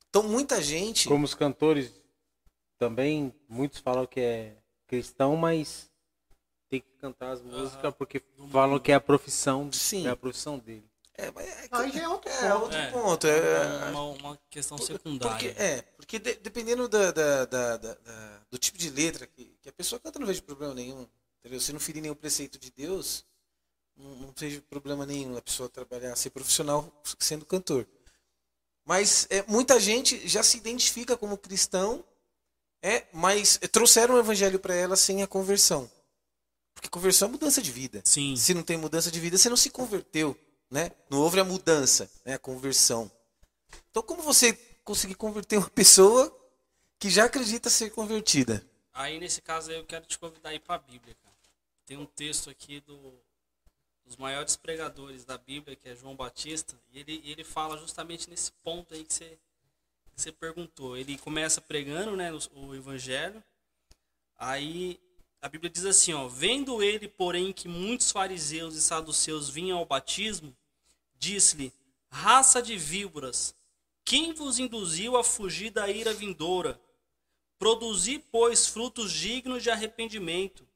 Speaker 2: Então muita gente.
Speaker 1: Como os cantores também, muitos falam que é cristão, mas tem que cantar as músicas porque falam que é a profissão,
Speaker 2: Sim.
Speaker 1: é a profissão dele.
Speaker 2: É, mas é,
Speaker 4: Aí já é outro
Speaker 2: é
Speaker 4: ponto.
Speaker 2: outro
Speaker 3: É.
Speaker 2: ponto. É,
Speaker 3: uma, uma questão secundária.
Speaker 2: Porque, é, porque de- dependendo da, da- da- da- da- do tipo de letra que, que a pessoa canta, não vejo problema nenhum. Entendeu? Se não ferir nenhum preceito de Deus, não, não vejo problema nenhum a pessoa trabalhar, ser profissional sendo cantor. Mas é, muita gente já se identifica como cristão, é, mas trouxeram o evangelho para ela sem a conversão. Porque conversão é mudança de vida.
Speaker 3: Sim.
Speaker 2: Se não tem mudança de vida, você não se converteu. Né? Não houve a mudança, né? a conversão. Então, como você conseguir converter uma pessoa que já acredita ser convertida?
Speaker 3: Aí, nesse caso, eu quero te convidar para a Bíblia. Cara. Tem um texto aqui do, dos maiores pregadores da Bíblia, que é João Batista, e ele, ele fala justamente nesse ponto aí que você, que você perguntou. Ele começa pregando né, o, o Evangelho, aí a Bíblia diz assim, ó, vendo ele, porém, que muitos fariseus e saduceus vinham ao batismo, disse-lhe, raça de víboras, quem vos induziu a fugir da ira vindoura? Produzi, pois, frutos dignos de arrependimento,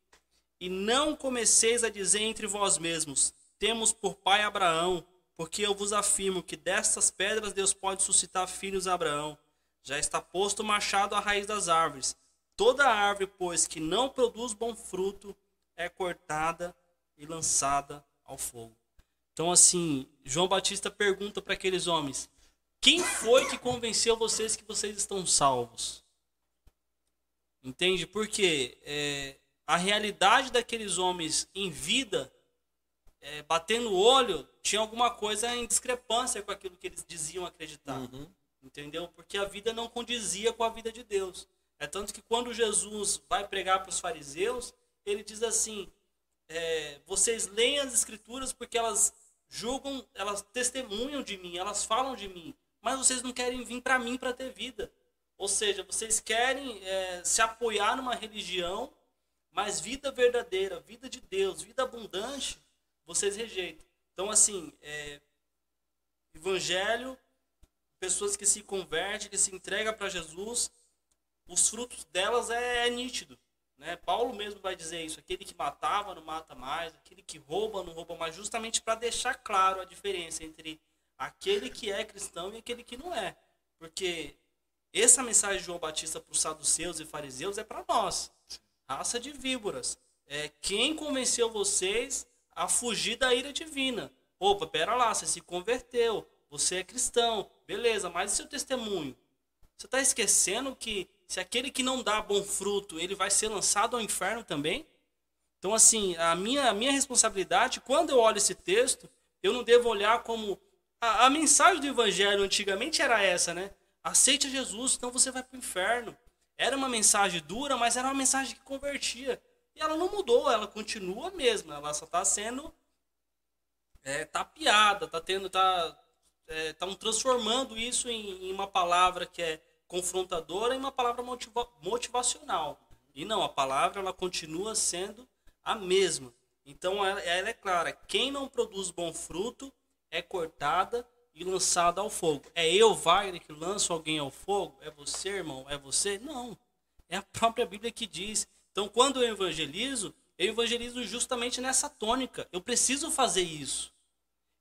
Speaker 3: e não comeceis a dizer entre vós mesmos, temos por pai Abraão, porque eu vos afirmo que destas pedras Deus pode suscitar filhos a Abraão. Já está posto o machado à raiz das árvores. Toda árvore, pois, que não produz bom fruto, é cortada e lançada ao fogo. Então, assim, João Batista pergunta para aqueles homens: quem foi que convenceu vocês que vocês estão salvos? Entende? Porque é, a realidade daqueles homens em vida, é, batendo o olho, tinha alguma coisa em discrepância com aquilo que eles diziam acreditar. Uhum. Entendeu? Porque a vida não condizia com a vida de Deus. É tanto que quando Jesus vai pregar para os fariseus, ele diz assim: é, vocês leem as escrituras porque elas julgam, elas testemunham de mim, elas falam de mim, mas vocês não querem vir para mim para ter vida. Ou seja, vocês querem é, se apoiar numa religião, mas vida verdadeira, vida de Deus, vida abundante, vocês rejeitam. Então, assim, é, evangelho, pessoas que se convertem, que se entregam para Jesus, os frutos delas é, é nítido. Né? Paulo mesmo vai dizer isso: aquele que matava não mata mais, aquele que rouba não rouba mais, justamente para deixar claro a diferença entre aquele que é cristão e aquele que não é. Porque essa mensagem de João Batista para os saduceus e fariseus é para nós, raça de víboras. É quem convenceu vocês a fugir da ira divina. Opa, pera lá, você se converteu, você é cristão, beleza, mas e seu testemunho? Você está esquecendo que se aquele que não dá bom fruto, ele vai ser lançado ao inferno também? Então, assim, a minha, a minha responsabilidade, quando eu olho esse texto, eu não devo olhar como. A, a mensagem do evangelho antigamente era essa, né? Aceite Jesus, então você vai para o inferno. Era uma mensagem dura, mas era uma mensagem que convertia. E ela não mudou, ela continua a mesma. Ela só está sendo é, tapeada, está tendo, tá, é, tá transformando isso em, em uma palavra que é confrontadora e uma palavra motiva motivacional. E não, a palavra ela continua sendo a mesma. Então ela, ela é clara: quem não produz bom fruto é cortada e lançada ao fogo. É eu, Wagner, que lanço alguém ao fogo? É você, irmão? É você? Não. É a própria Bíblia que diz. Então, quando eu evangelizo, eu evangelizo justamente nessa tônica. Eu preciso fazer isso.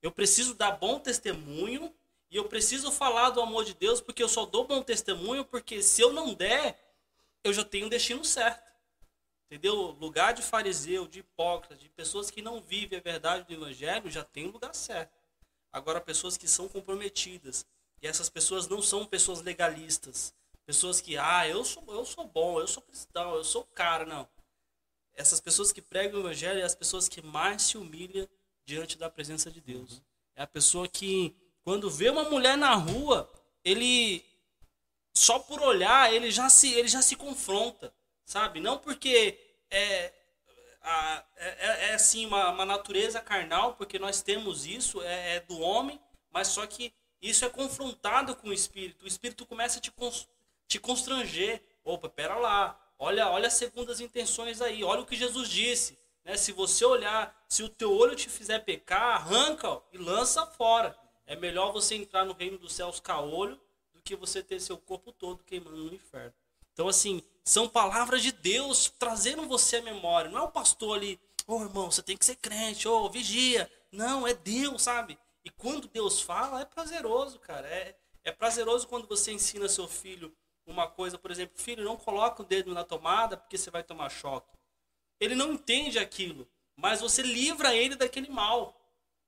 Speaker 3: Eu preciso dar bom testemunho e eu preciso falar do amor de Deus porque eu só dou bom testemunho porque se eu não der, eu já tenho o destino certo. Entendeu? Lugar de fariseu, de hipócrita, de pessoas que não vivem a verdade do evangelho, já tem o lugar certo. Agora, pessoas que são comprometidas. E essas pessoas não são pessoas legalistas. Pessoas que, ah, eu sou, eu sou bom, eu sou cristão, eu sou cara. Não. Essas pessoas que pregam o evangelho é as pessoas que mais se humilham diante da presença de Deus. É a pessoa que quando vê uma mulher na rua, ele só por olhar, ele já se, ele já se confronta, sabe? Não porque é, a, é, é assim uma, uma, natureza carnal, porque nós temos isso, é, é, do homem, mas só que isso é confrontado com o espírito. O espírito começa a te, te constranger. Opa, pera lá, olha, olha as segundas intenções aí, olha o que Jesus disse. Né? Se você olhar, se o teu olho te fizer pecar, arranca ó, e lança fora. É melhor você entrar no reino dos céus caolho do que você ter seu corpo todo queimando no inferno. Então, assim, são palavras de Deus trazendo você à memória. Não é o pastor ali, ô oh, irmão, você tem que ser crente, ô oh, vigia. Não, é Deus, sabe? E quando Deus fala, é prazeroso, cara. É, é prazeroso quando você ensina seu filho uma coisa, por exemplo, filho, não coloca o dedo na tomada porque você vai tomar choque. Ele não entende aquilo. mas você livra ele daquele mal.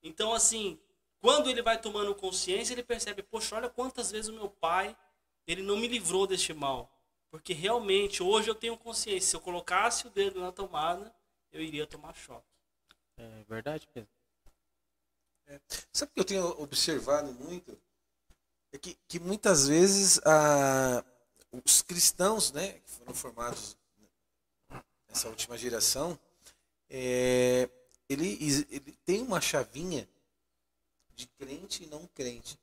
Speaker 3: Então, assim, quando ele vai tomando consciência, ele percebe, poxa, olha quantas vezes o meu pai, ele não me livrou deste mal. Porque realmente, hoje eu tenho consciência, se eu colocasse o dedo na tomada, eu iria tomar choque.
Speaker 1: É verdade mesmo.
Speaker 2: Sabe o que eu tenho observado muito? É que, que muitas vezes a, os cristãos, né, que foram formados nessa última geração, é, ele, ele tem uma chavinha de crente e não crente.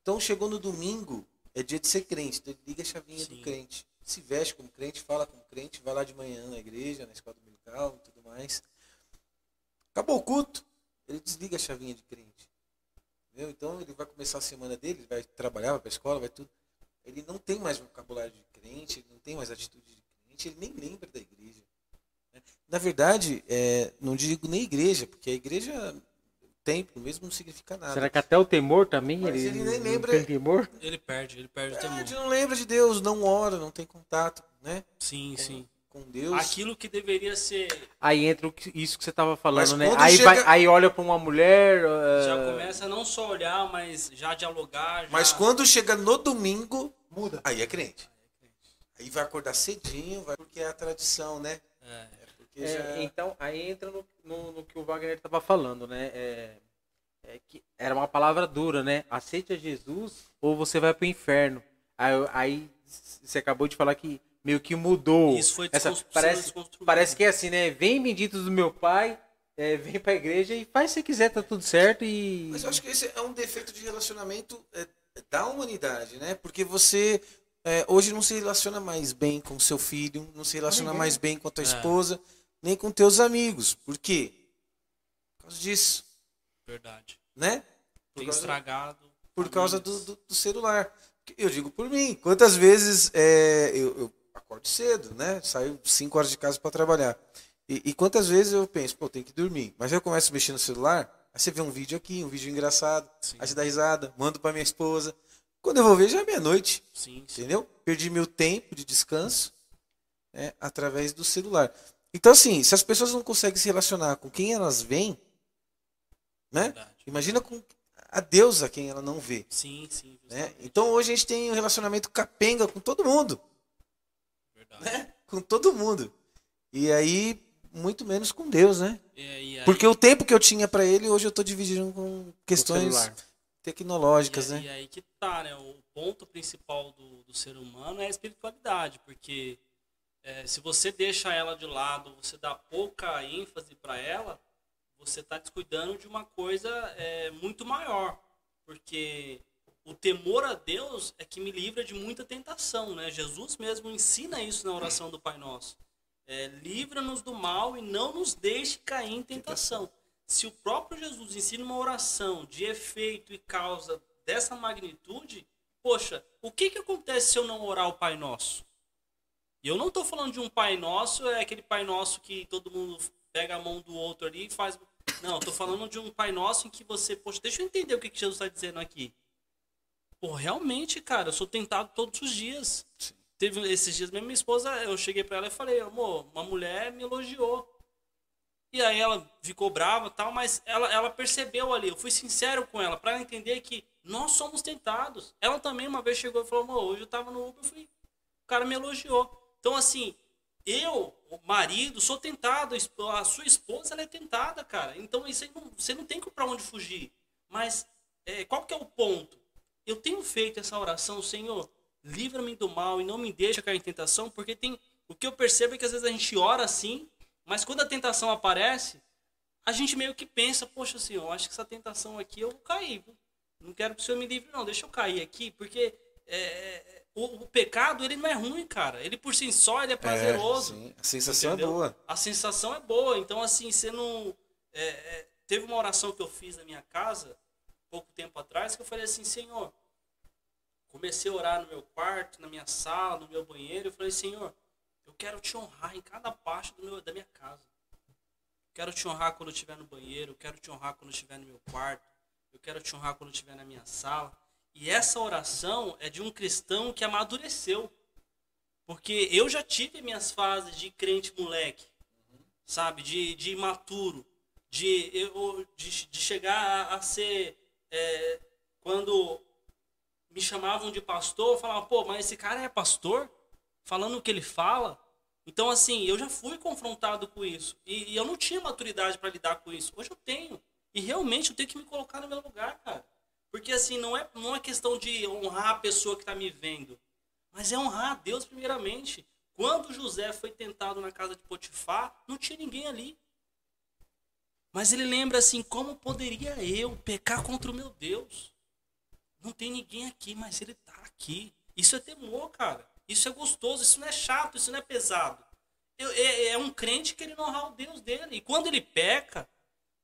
Speaker 2: Então chegou no domingo, é dia de ser crente, então ele liga a chavinha
Speaker 3: Sim.
Speaker 2: do crente. Se veste como crente, fala como crente, vai lá de manhã na igreja, na escola dominical e tudo mais. Acabou o culto, ele desliga a chavinha de crente. Entendeu? Então ele vai começar a semana dele, ele vai trabalhar, vai para a escola, vai tudo. Ele não tem mais vocabulário de crente, ele não tem mais atitude de crente, ele nem lembra da igreja. né? Na verdade, é, não digo nem igreja, porque a igreja, templo mesmo, não significa nada.
Speaker 1: Será que até o temor também?
Speaker 2: Mas
Speaker 1: ele,
Speaker 2: ele nem
Speaker 1: não
Speaker 2: lembra-
Speaker 1: tem temor?
Speaker 3: Ele perde, ele perde o
Speaker 2: É,
Speaker 3: temor.
Speaker 2: a gente não lembra de Deus, não ora, não tem contato né,
Speaker 3: Sim,
Speaker 2: com,
Speaker 3: sim.
Speaker 2: com Deus.
Speaker 3: Aquilo que deveria ser.
Speaker 1: Aí entra o que- isso que você tava falando, né? Aí,
Speaker 2: chega-
Speaker 1: vai, aí olha pra uma mulher. eh,
Speaker 3: Já começa a não só olhar, mas já dialogar. Já...
Speaker 2: Mas quando chega no domingo,
Speaker 4: Muda.
Speaker 2: aí é crente. Aí vai acordar cedinho, vai porque é a tradição, né?
Speaker 3: É,
Speaker 2: É
Speaker 1: É,
Speaker 2: já...
Speaker 1: Então, aí entra no, no, no que o Wagner estava falando, né? É, é que era uma palavra dura, né? Aceite a Jesus ou você vai pro inferno. Aí, aí você acabou de falar que meio que mudou.
Speaker 3: Isso foi
Speaker 1: Essa, parece, parece que é assim, né? Vem bendito do meu pai, é, vem pra igreja e faz se quiser, tá tudo certo e.
Speaker 2: Mas eu acho que esse é um defeito de relacionamento é, da humanidade, né? Porque você é, hoje não se relaciona mais bem com seu filho, não se relaciona
Speaker 4: ninguém.
Speaker 2: mais bem com a tua
Speaker 3: É.
Speaker 2: esposa, nem com teus amigos. Por quê? Por causa disso,
Speaker 3: verdade.
Speaker 2: né? Por
Speaker 3: Tem
Speaker 2: causa-
Speaker 3: estragado.
Speaker 2: por causa do, do, do celular. Eu digo por mim, quantas vezes é, eu, eu acordo cedo, né? Saio 5 horas de casa para trabalhar. E, e quantas vezes eu penso, pô, tem que dormir. Mas eu começo a mexer no celular, aí você vê um vídeo aqui, um vídeo engraçado,
Speaker 3: Sim.
Speaker 2: aí você dá risada, mando para minha esposa. Quando eu vou ver, já é meia-noite, entendeu? Perdi meu tempo de descanso né, através do celular. Então, assim, se as pessoas não conseguem se relacionar com quem elas veem, né?
Speaker 3: Verdade.
Speaker 2: Imagina com a Deus a quem ela não vê.
Speaker 3: Sim, sim.
Speaker 2: Né? Então hoje a gente tem um relacionamento capenga com todo mundo.
Speaker 3: Verdade.
Speaker 2: Né? Com todo mundo. E aí, muito menos com Deus, né?
Speaker 3: E aí- aí-
Speaker 2: Porque o tempo que eu tinha para ele, hoje eu estou dividindo com questões tecnológicas,
Speaker 3: e,
Speaker 2: né?
Speaker 3: E aí que tá, né? O ponto principal do, do ser humano é a espiritualidade, porque é, se você deixa ela de lado, você dá pouca ênfase para ela, você está descuidando de uma coisa é, muito maior, porque o temor a Deus é que me livra de muita tentação, né? Jesus mesmo ensina isso na oração do Pai Nosso. É, Livra-nos do mal e não nos deixe cair em tentação. Se o próprio Jesus ensina uma oração de efeito e causa dessa magnitude, poxa, o que, que acontece se eu não orar o Pai Nosso? E eu não estou falando de um Pai Nosso, é aquele Pai Nosso que todo mundo pega a mão do outro ali e faz. Não, eu tô falando de um Pai Nosso em que você, poxa, deixa eu entender o que, que Jesus está dizendo aqui. Pô, realmente, cara, eu sou tentado todos os dias. Teve esses dias mesmo, minha esposa, eu cheguei pra ela e falei, amor, uma mulher me elogiou. E aí ela ficou brava e tal, mas ela, ela percebeu ali, eu fui sincero com ela, pra ela entender que nós somos tentados. Ela também uma vez chegou e falou, amor, hoje eu tava no Uber, eu fui, o cara me elogiou. Então, assim, eu, o marido, sou tentado, a sua esposa, ela é tentada, cara. Então, isso não, você não tem pra onde fugir. Mas, é, qual que é o ponto? Eu tenho feito essa oração, Senhor, livra-me do mal e não me deixa cair em tentação, porque tem, o que eu percebo é que às vezes a gente ora assim, mas quando a tentação aparece, a gente meio que pensa, poxa Senhor, acho que essa tentação aqui eu vou cair. Não quero que o Senhor me livre, não, deixa eu cair aqui, porque é, o, o pecado, ele não é ruim, cara. Ele por si só, ele é prazeroso.
Speaker 2: É. A sensação
Speaker 3: Entendeu?
Speaker 2: é boa.
Speaker 3: A sensação é boa. Então, assim, você não. é, é, teve uma oração que eu fiz na minha casa, pouco tempo atrás, que eu falei assim: Senhor, comecei a orar no meu quarto, na minha sala, no meu banheiro. Eu falei: Senhor, eu quero te honrar em cada parte do meu, da minha casa. Quero te honrar quando eu estiver no banheiro, eu quero te honrar quando eu estiver no meu quarto, eu quero te honrar quando eu estiver na minha sala. E essa oração é de um cristão que amadureceu. Porque eu já tive minhas fases de crente moleque. sabe? De, de imaturo, de, eu, de, de chegar a, a ser. É, quando me chamavam de pastor, eu falava, pô, mas esse cara é pastor? Falando o que ele fala? Então, assim, eu já fui confrontado com isso. E, e eu não tinha maturidade para lidar com isso. Hoje eu tenho. E realmente eu tenho que me colocar no meu lugar, cara. Porque, assim, não é, não é questão de honrar a pessoa que está me vendo. Mas é honrar a Deus primeiramente. Quando José foi tentado na casa de Potifar, não tinha ninguém ali. Mas ele lembra assim: como poderia eu pecar contra o meu Deus? Não tem ninguém aqui, mas ele está aqui. Isso é temor, cara. Isso é gostoso, isso não é chato, isso não é pesado. É, é um crente que ele não honra o Deus dele. E quando ele peca,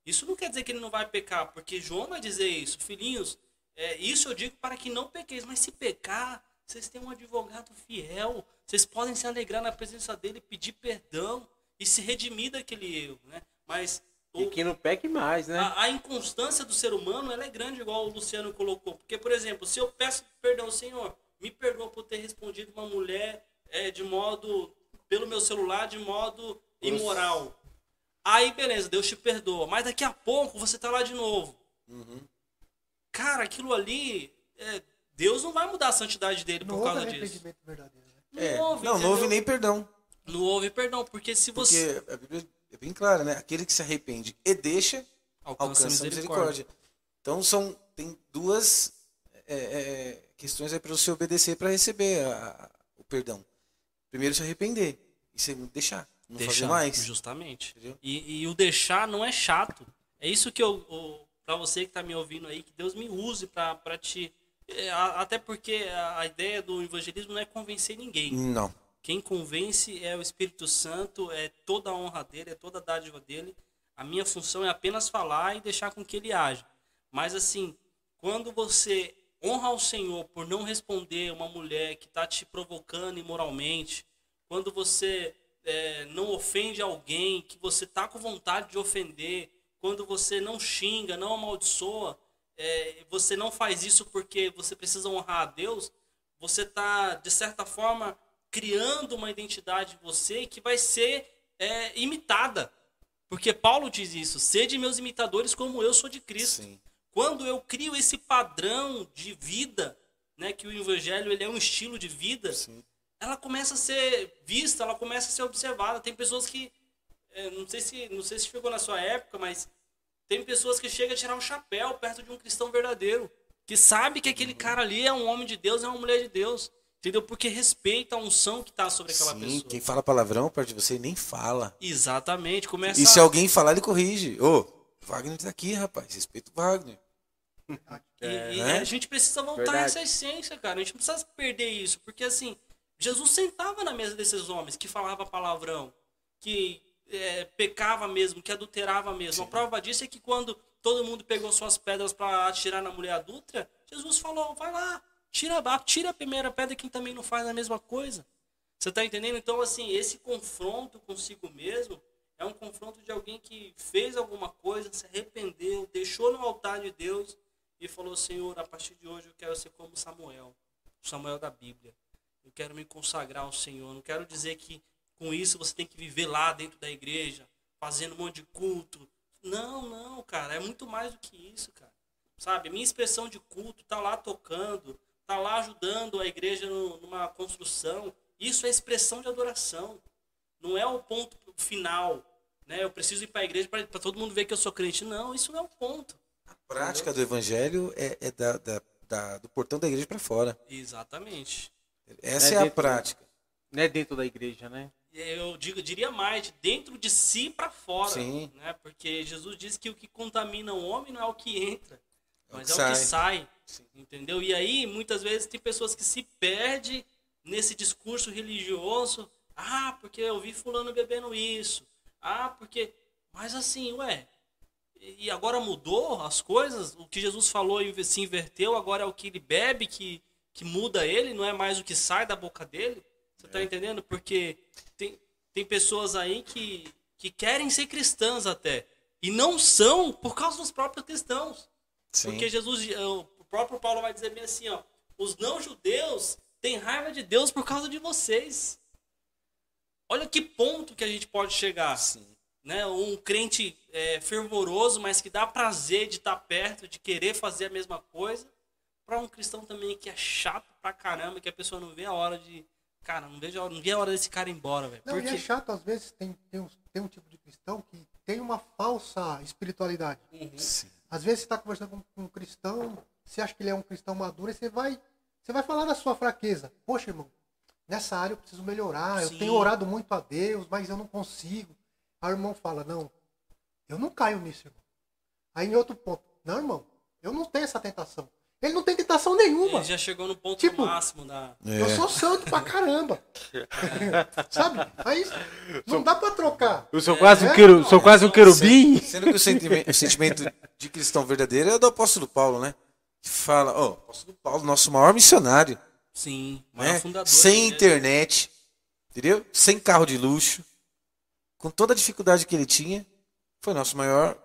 Speaker 3: isso não quer dizer que ele não vai pecar, porque João vai dizer isso. Filhinhos, é, isso eu digo para que não pequeis. Mas se pecar, vocês têm um advogado fiel. Vocês podem se alegrar na presença dele, pedir perdão e se redimir daquele erro, né? Mas
Speaker 1: o, e que não peque mais, né?
Speaker 3: A, a, inconstância do ser humano ela é grande, igual o Luciano colocou. Porque, por exemplo, se eu peço perdão, Senhor, me perdoa por ter respondido uma mulher é, de modo. pelo meu celular, de modo imoral. Aí, beleza, Deus te perdoa. Mas daqui a pouco você tá lá de novo. Uhum. Cara, aquilo ali. É, Deus não vai mudar a santidade dele não por causa disso.
Speaker 2: Verdadeiro, né? Não, é, houve, não, não houve nem perdão.
Speaker 3: Não houve perdão, porque se você.
Speaker 2: Porque a Bíblia é bem clara, né? Aquele que se arrepende e deixa, alcança, alcança a misericórdia. Então são. Tem duas é, é, questões aí para você obedecer para receber a, o perdão. Primeiro se arrepender e segundo deixar, não deixar, mais.
Speaker 3: Justamente. E, e, o deixar não é chato. É isso que eu, eu para você que está me ouvindo aí, que Deus me use para te é, até porque a ideia do evangelismo não é convencer ninguém.
Speaker 2: Não.
Speaker 3: Quem convence é o Espírito Santo, é toda a honra dele, é toda a dádiva dele. A minha função é apenas falar e deixar com que ele age. Mas assim, quando você honra ao Senhor por não responder uma mulher que está te provocando imoralmente, quando você é, não ofende alguém que você está com vontade de ofender, quando você não xinga, não amaldiçoa, é, você não faz isso porque você precisa honrar a Deus, você está, de certa forma, criando uma identidade de você que vai ser é, imitada. Porque Paulo diz isso: sede meus imitadores como eu sou de Cristo. Sim. Quando eu crio esse padrão de vida, né, que o evangelho ele é um estilo de vida, Sim. Ela começa a ser vista, ela começa a ser observada. Tem pessoas que, é, não sei se não sei se chegou na sua época, mas tem pessoas que chegam a tirar um chapéu perto de um cristão verdadeiro, que sabe que aquele cara ali é um homem de Deus, é uma mulher de Deus. Entendeu? Porque respeita a unção que está sobre aquela Sim, pessoa.
Speaker 2: Quem fala palavrão perto de você nem fala.
Speaker 3: Exatamente. Começa
Speaker 2: e se alguém falar, ele corrige. Ô, Wagner tá aqui, rapaz. Respeita o Wagner.
Speaker 3: E, é, e né? a gente precisa voltar Verdade. a essa essência, cara. A gente não precisa perder isso. Porque assim, Jesus sentava na mesa desses homens que falava palavrão, que é, pecava mesmo, que adulterava mesmo. Sim. A prova disso é que quando todo mundo pegou suas pedras para atirar na mulher adulta, Jesus falou: vai lá, tira, tira a primeira pedra quem também não faz a mesma coisa. Você está entendendo? Então, assim, esse confronto consigo mesmo é um confronto de alguém que fez alguma coisa, se arrependeu, deixou no altar de Deus e falou: Senhor, a partir de hoje eu quero ser como Samuel, Samuel da Bíblia. Eu quero me consagrar ao Senhor. Não quero dizer que com isso você tem que viver lá dentro da igreja, fazendo um monte de culto. Não, não, cara, é muito mais do que isso, cara. Sabe, minha expressão de culto tá lá tocando, tá lá ajudando a igreja no, numa construção. Isso é expressão de adoração. Não é o ponto final, né? Eu preciso ir para a igreja para todo mundo ver que eu sou crente. Não, isso não é o ponto.
Speaker 2: A prática Entendeu? do evangelho é, é da, da, da, do portão da igreja para fora.
Speaker 3: Exatamente.
Speaker 2: Essa é, é a prática.
Speaker 1: Não é dentro da igreja, né?
Speaker 3: eu digo, diria mais, de dentro de si para fora. Sim. Né? Porque Jesus diz que o que contamina o homem não é o que entra, mas é o que, é o que sai. Entendeu? E aí, muitas vezes, tem pessoas que se perdem nesse discurso religioso. Ah, porque eu vi fulano bebendo isso. Ah, porque. Mas assim, ué. E agora mudou as coisas? O que Jesus falou se inverteu, agora é o que ele bebe que, que muda ele, não é mais o que sai da boca dele. Você está é. entendendo? Porque tem, tem pessoas aí que, que querem ser cristãs até. E não são por causa dos próprios cristãos. Sim. Porque Jesus, eh, o próprio Paulo vai dizer bem assim, ó, os não-judeus têm raiva de Deus por causa de vocês. Olha que ponto que a gente pode chegar. Sim. né? Um crente é, fervoroso, mas que dá prazer de estar perto, de querer fazer a mesma coisa, para um cristão também que é chato pra caramba, que a pessoa não vê a hora de. Cara, não vejo a hora, não vê a hora desse cara ir embora, velho.
Speaker 4: Não,
Speaker 3: Porque
Speaker 4: e é chato, às vezes, tem, tem, um, tem um tipo de cristão que tem uma falsa espiritualidade.
Speaker 3: Uhum.
Speaker 2: Sim.
Speaker 4: Às vezes você está conversando com, com um cristão, você acha que ele é um cristão maduro, e você vai, você vai falar da sua fraqueza. Poxa, irmão, nessa área eu preciso melhorar, eu
Speaker 3: Sim.
Speaker 4: tenho orado muito a Deus, mas eu não consigo. Aí o irmão fala, não, eu não caio nisso, irmão. Aí em outro ponto, não, irmão, eu não tenho essa tentação. Ele não tem tentação nenhuma.
Speaker 3: Ele já chegou no ponto
Speaker 4: Tipo,
Speaker 3: máximo da.
Speaker 2: É.
Speaker 4: Eu sou santo pra caramba. Sabe? Aí não dá pra trocar.
Speaker 1: Eu sou quase um,
Speaker 4: É?
Speaker 1: queru, sou quase um querubim.
Speaker 2: Sendo que o sentimento, o sentimento de cristão verdadeiro é do apóstolo Paulo, né? Que fala, ó, apóstolo Paulo, nosso maior missionário,
Speaker 3: Sim, maior
Speaker 2: né?
Speaker 3: fundador.
Speaker 2: Sem
Speaker 3: igreja.
Speaker 2: internet, entendeu? Sem carro de luxo, com toda a dificuldade que ele tinha, foi nosso maior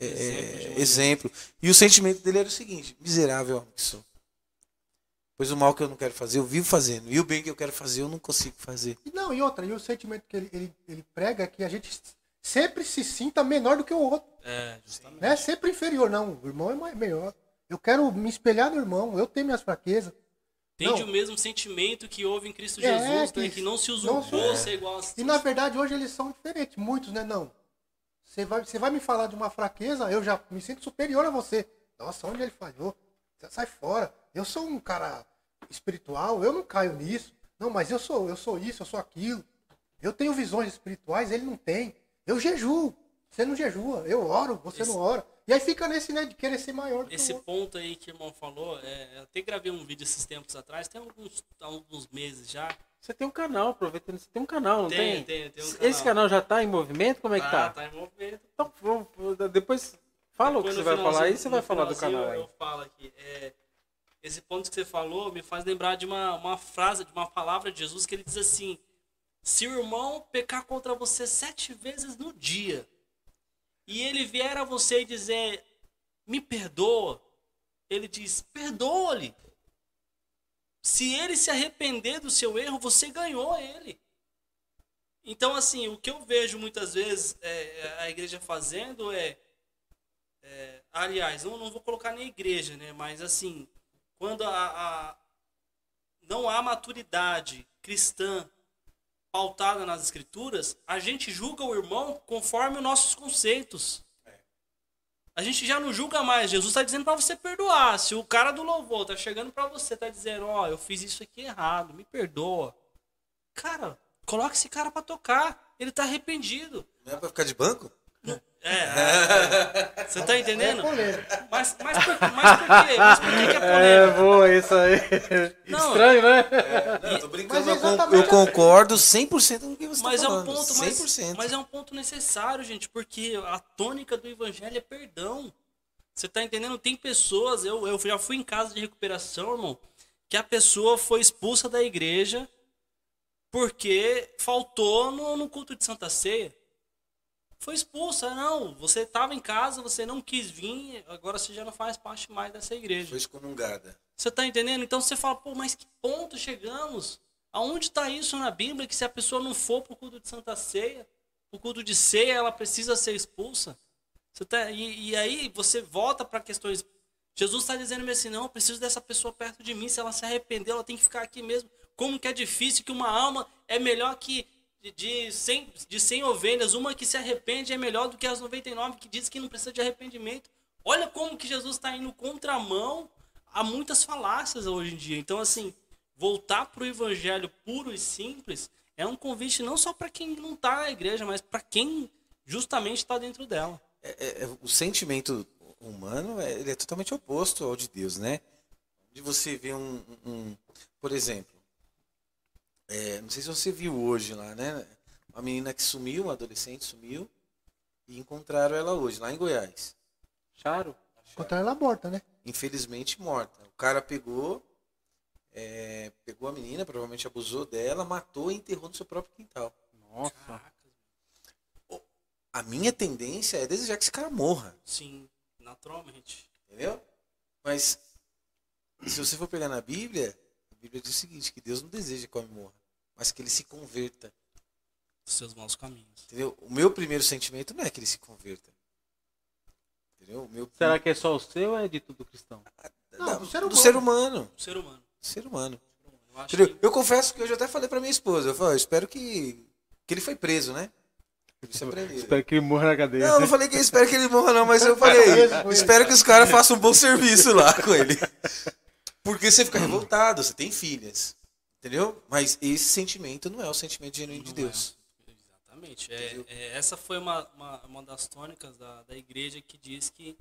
Speaker 2: é,
Speaker 3: Exemplo um
Speaker 2: exemplo. E o sentimento dele era o seguinte: miserável homem que sou. Pois o mal que eu não quero fazer, eu vivo fazendo. E o bem que eu quero fazer, eu não consigo fazer.
Speaker 4: Não, e outra, e o sentimento que ele, ele, ele prega é que a gente sempre se sinta menor do que o outro.
Speaker 3: É, justamente.
Speaker 4: Né? Sempre inferior. Não, o irmão é mais- melhor. Eu quero me espelhar no irmão, eu tenho minhas fraquezas.
Speaker 3: Tende
Speaker 4: Não.
Speaker 3: o mesmo sentimento que houve em Cristo
Speaker 4: É,
Speaker 3: Jesus,
Speaker 4: que
Speaker 3: né? que não se
Speaker 4: não
Speaker 3: usurpou
Speaker 4: se-
Speaker 3: ser igual a
Speaker 4: E na verdade hoje eles são diferentes, muitos, né? Não. Você vai, você vai me falar de uma fraqueza, eu já me sinto superior a você. Nossa, onde ele falhou? Sai fora. Eu sou um cara espiritual, eu não caio nisso. Não, mas eu sou, eu sou isso, eu sou aquilo. Eu tenho visões espirituais, ele não tem. Eu jejuo. Você não jejua. Eu oro, você
Speaker 3: Esse-
Speaker 4: não ora. E aí fica nesse, né, de querer ser maior
Speaker 3: Esse ponto aí que o irmão falou, é, eu até gravei um vídeo esses tempos atrás, tem alguns, alguns meses já.
Speaker 1: Você tem um canal, aproveitando, você tem um canal, não
Speaker 3: Tem,
Speaker 1: tem?
Speaker 3: tem, tem um
Speaker 1: Esse canal já tá em movimento? Como é que
Speaker 3: Ah,
Speaker 1: tá?
Speaker 3: tá em movimento.
Speaker 1: Então, vamos- depois fala o que
Speaker 3: Depois
Speaker 1: você vai falar aí, você vai falar do canal aí.
Speaker 3: Eu falo aqui. É, esse ponto que você falou me faz lembrar de uma, uma frase, de uma palavra de Jesus que ele diz assim: Se o irmão pecar contra você sete vezes no dia, e ele vier a você e dizer, me perdoa, ele diz, perdoa-lhe. Se ele se arrepender do seu erro, você ganhou ele. Então, assim, o que eu vejo muitas vezes é, a igreja fazendo é, é, aliás, não, não vou colocar nem igreja, né? Mas assim, quando a, a- não há maturidade cristã pautada nas escrituras, a gente julga o irmão conforme os nossos conceitos. A gente já não julga mais. Jesus está dizendo para você perdoar. Se o cara do louvor tá chegando para você, tá dizendo, ó, eu fiz isso aqui errado, me perdoa. Cara, coloca esse cara para tocar. Ele tá arrependido.
Speaker 2: Não é pra ficar de banco?
Speaker 3: É, é. Você tá entendendo?
Speaker 4: É.
Speaker 3: Mas, mas, por, mas por quê? Mas por que, que é
Speaker 1: É,
Speaker 3: polêmica?
Speaker 1: boa, isso aí.
Speaker 3: Não.
Speaker 1: Estranho, né?
Speaker 2: Não, tô brincando,
Speaker 4: Mas
Speaker 2: eu, eu concordo 100% com o que você
Speaker 3: Mas
Speaker 2: tá
Speaker 3: é um
Speaker 2: falando.
Speaker 3: ponto, mas,
Speaker 2: 100%.
Speaker 3: mas é um ponto necessário, gente, porque a tônica do evangelho é perdão. Você tá entendendo? Tem pessoas, eu, eu já fui em casa de recuperação, irmão, que a pessoa foi expulsa da igreja porque faltou no, no culto de Santa Ceia. Foi expulsa, não. Você estava em casa, você não quis vir, agora você já não faz parte mais dessa igreja.
Speaker 2: Foi excomungada.
Speaker 3: Você tá entendendo? Então você fala, pô, mas que ponto chegamos? Aonde está isso na Bíblia que se a pessoa não for pro culto de Santa Ceia, o culto de ceia, ela precisa ser expulsa? Você tá, e, e aí você volta para questões. Jesus está dizendo assim, não, eu preciso dessa pessoa perto de mim. Se ela se arrepender, ela tem que ficar aqui mesmo. Como que é difícil que uma alma é melhor que de, de, 100, de 100 ovelhas, uma que se arrepende é melhor do que as 99 que diz que não precisa de arrependimento. Olha como que Jesus está indo contramão a muitas falácias hoje em dia. Então, assim, voltar para o evangelho puro e simples é um convite não só para quem não está na igreja, mas para quem justamente está dentro dela.
Speaker 2: É- é- é- o sentimento humano é, é totalmente oposto ao de Deus, né? De você ver um, um- por exemplo, é, não sei se você viu hoje lá, né? Uma menina que sumiu, uma adolescente sumiu e encontraram ela hoje lá em Goiás,
Speaker 1: Charo?
Speaker 4: Encontrar ela morta, né?
Speaker 2: infelizmente morta. O cara pegou, é, pegou a menina, provavelmente abusou dela, matou e enterrou no seu próprio quintal.
Speaker 1: Nossa.
Speaker 2: A minha tendência é desejar que esse cara morra.
Speaker 3: Sim, naturalmente.
Speaker 2: Entendeu? Mas se você for pegar na Bíblia, a Bíblia diz o seguinte, que Deus não deseja que o homem morra, mas que ele se converta.
Speaker 3: dos seus maus caminhos.
Speaker 2: Entendeu? O meu primeiro sentimento não é que ele se converta. Entendeu? O meu
Speaker 1: Será que é só o seu ou é de todo cristão?
Speaker 4: Não,
Speaker 2: da-
Speaker 4: do ser
Speaker 2: do
Speaker 4: humano.
Speaker 2: ser humano.
Speaker 3: O ser humano.
Speaker 2: Do ser humano.
Speaker 3: Eu
Speaker 2: Entendeu?
Speaker 3: que
Speaker 2: Eu confesso que hoje eu até falei pra minha esposa, eu falei, "Ó, eu espero que, que ele foi preso, né?
Speaker 1: Espero que ele morra na cadeia.
Speaker 2: Não, eu não falei que eu espero que ele morra, não, mas eu falei, espero que os caras façam um bom serviço lá com ele. Porque você fica revoltado, você tem filhas. Entendeu? Mas esse sentimento não é o sentimento genuíno de
Speaker 3: é.
Speaker 2: Deus.
Speaker 3: Exatamente. É, é, essa foi uma, uma, uma das tônicas da, da igreja que diz que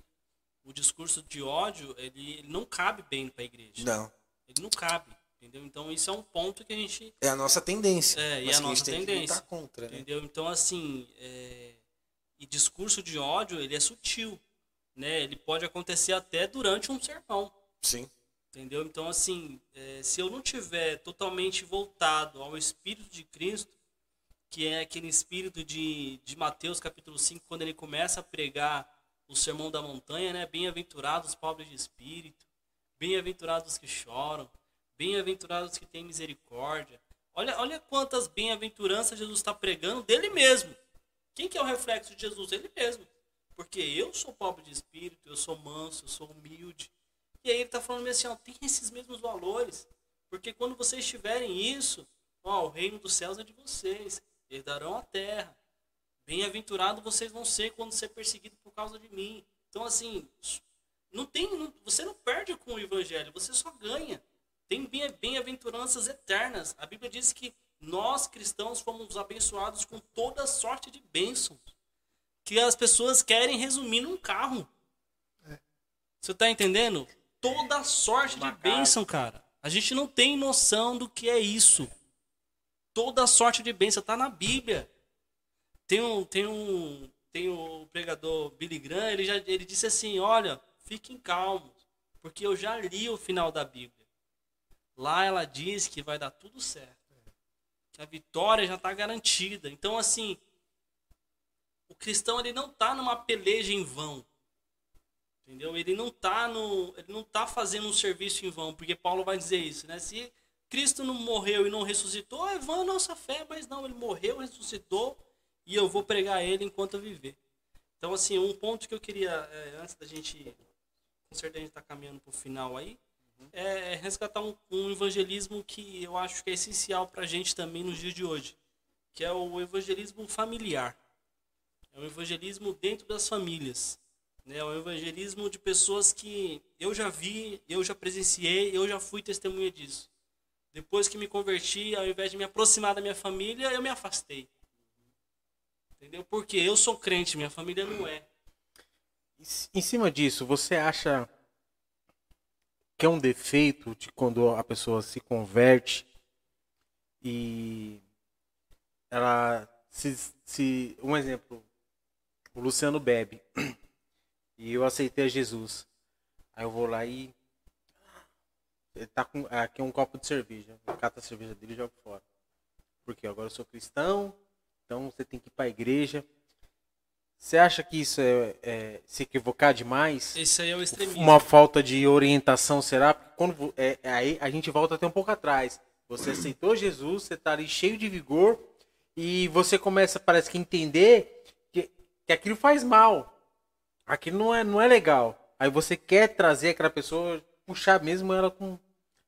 Speaker 3: o discurso de ódio ele, ele não cabe bem para a igreja.
Speaker 2: Não.
Speaker 3: Ele não cabe. Entendeu? Então isso é um ponto que a gente.
Speaker 2: É a nossa tendência.
Speaker 3: É, e
Speaker 2: mas
Speaker 3: a
Speaker 2: a gente
Speaker 3: nossa
Speaker 2: tem que
Speaker 3: tendência.
Speaker 2: lutar contra, né?
Speaker 3: Entendeu? Então, assim. é, E discurso de ódio, ele é sutil. Né? Ele pode acontecer até durante um sermão.
Speaker 2: Sim.
Speaker 3: Entendeu? Então, assim, é, se eu não tiver totalmente voltado ao Espírito de Cristo, que é aquele espírito de, de Mateus capítulo 5, quando ele começa a pregar o sermão da montanha, né? Bem-aventurados os pobres de espírito, bem-aventurados os que choram, bem-aventurados os que têm misericórdia. Olha, olha quantas bem-aventuranças Jesus está pregando dele mesmo. Quem que é o reflexo de Jesus? Ele mesmo. Porque eu sou pobre de espírito, eu sou manso, eu sou humilde. E aí ele está falando assim, ó, tem esses mesmos valores. Porque quando vocês tiverem isso, ó, o reino dos céus é de vocês. Eles darão a terra. Bem-aventurado vocês vão ser quando ser perseguido por causa de mim. Então, assim, não tem, não- você não perde com o evangelho, você só ganha. Tem bem- bem-aventuranças eternas. A Bíblia diz que nós cristãos fomos abençoados com toda sorte de bênçãos. Que as pessoas querem resumir num carro. Você tá entendendo? Toda sorte de
Speaker 1: casa.
Speaker 3: bênção, cara. A gente não tem noção do que é isso. Toda sorte de bênção tá na Bíblia. Tem um, tem um, tem o pregador Billy Graham, ele já ele disse assim, olha, fiquem calmos, porque eu já li o final da Bíblia. Lá ela diz que vai dar tudo certo. Que a vitória já está garantida. Então assim, o cristão ele não está numa peleja em vão. Entendeu? Ele não tá no, ele não tá fazendo um serviço em vão, porque Paulo vai dizer isso, né? Se Cristo não morreu e não ressuscitou, é vã a nossa fé, mas não, ele morreu, ressuscitou e eu vou pregar ele enquanto eu viver. Então, assim, um ponto que eu queria, é, antes da gente, com certeza a gente está caminhando para o final aí, é resgatar um, um evangelismo que eu acho que é essencial para a gente também nos dias de hoje, que é o evangelismo familiar. É o evangelismo dentro das famílias. Né? É o evangelismo de pessoas que eu já vi, eu já presenciei, eu já fui testemunha disso. Depois que me converti, ao invés de me aproximar da minha família, eu me afastei. Entendeu? Porque eu sou crente, minha família não é.
Speaker 1: Em cima disso, você acha que é um defeito de quando a pessoa se converte e ela se, se um exemplo, o Luciano bebe e eu aceitei a Jesus. Aí eu vou lá e ele tá com aqui é um copo de cerveja, eu cato a cerveja dele e jogo fora. Porque agora eu sou cristão, então você tem que ir para a igreja. Você acha que isso é, é se equivocar demais?
Speaker 3: Esse aí é o extremismo.
Speaker 1: Uma falta de orientação, será? Porque quando é, é aí a gente volta até um pouco atrás. Você aceitou Jesus, você está ali cheio de vigor e você começa, parece que entender que, que aquilo faz mal. Aquilo não é, não é legal. Aí você quer trazer aquela pessoa, puxar mesmo ela com,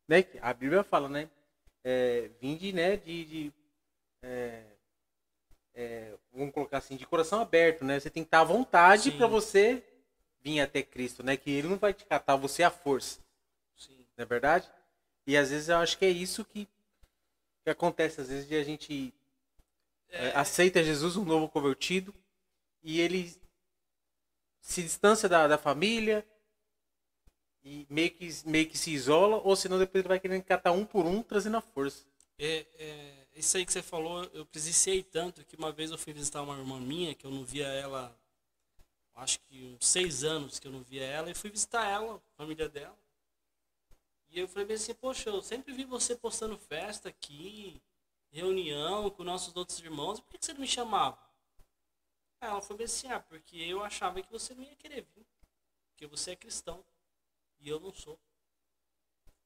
Speaker 1: né? A Bíblia fala, né? É, vinde, né? De, de é, é, vamos colocar assim, de coração aberto, né? Você tem que estar à vontade para você vir até Cristo, né? Que Ele não vai te catar você à força,
Speaker 3: Sim.
Speaker 1: não é verdade? E às vezes eu acho que é isso que, que acontece, às vezes de a gente é, aceita Jesus, um novo convertido, e ele se distancia da, da família e meio que, meio que se isola, ou senão depois ele vai querendo catar um por um, trazendo a força.
Speaker 3: É, é, isso aí que você falou, eu presenciei tanto que uma vez eu fui visitar uma irmã minha, que eu não via ela, acho que uns seis anos que eu não via ela, e fui visitar ela, a família dela. E eu falei assim, poxa, eu sempre vi você postando festa aqui, reunião com nossos outros irmãos, por que você não me chamava? Ela falou bem assim, ah, porque eu achava que você não ia querer vir, porque você é cristão, e eu não sou.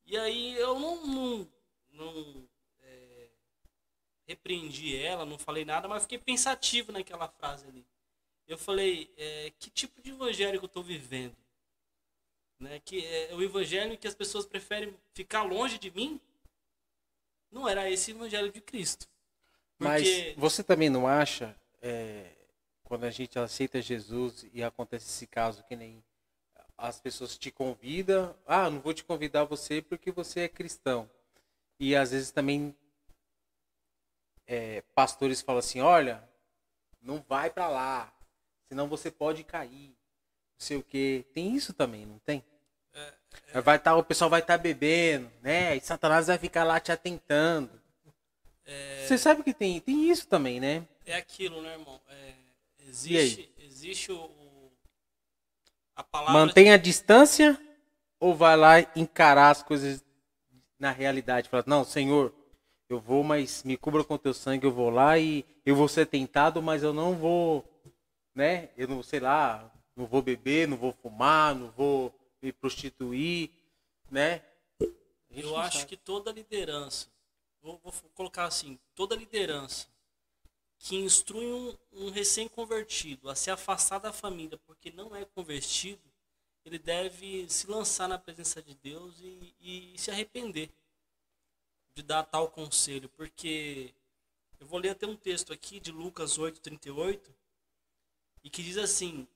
Speaker 3: E aí eu não, não, não repreendi ela, não falei nada, mas fiquei pensativo naquela frase ali. Eu falei, é, que tipo de evangelho que eu estou vivendo? Né? Que é o evangelho que as pessoas preferem ficar longe de mim? Não era esse o evangelho de Cristo.
Speaker 1: Porque... Mas você também não acha, é, quando a gente aceita Jesus e acontece esse caso que nem as pessoas te convidam, ah, não vou te convidar você porque você é cristão. E às vezes também é, pastores falam assim, olha, não vai para lá, senão você pode cair, não sei o que. Tem isso também, não tem? É, é... Vai tá, o pessoal vai estar tá bebendo, né? E Satanás vai ficar lá te atentando. É... Você sabe que tem, tem isso também, né?
Speaker 3: É aquilo, né, irmão? É, existe, existe o,
Speaker 1: a palavra. Mantém a distância ou vai lá encarar as coisas na realidade? Fala, não, Senhor, eu vou, mas me cubra com teu sangue, eu vou lá e eu vou ser tentado, mas eu não vou, né? Eu não sei lá, não vou beber, não vou fumar, não vou me prostituir, né?
Speaker 3: Eu acho sabe. que toda liderança vou, vou colocar assim, toda liderança que instrui um, um recém-convertido a se afastar da família porque não é convertido, ele deve se lançar na presença de Deus e, e se arrepender de dar tal conselho, porque eu vou ler até um texto aqui de Lucas 8:38 e que diz assim: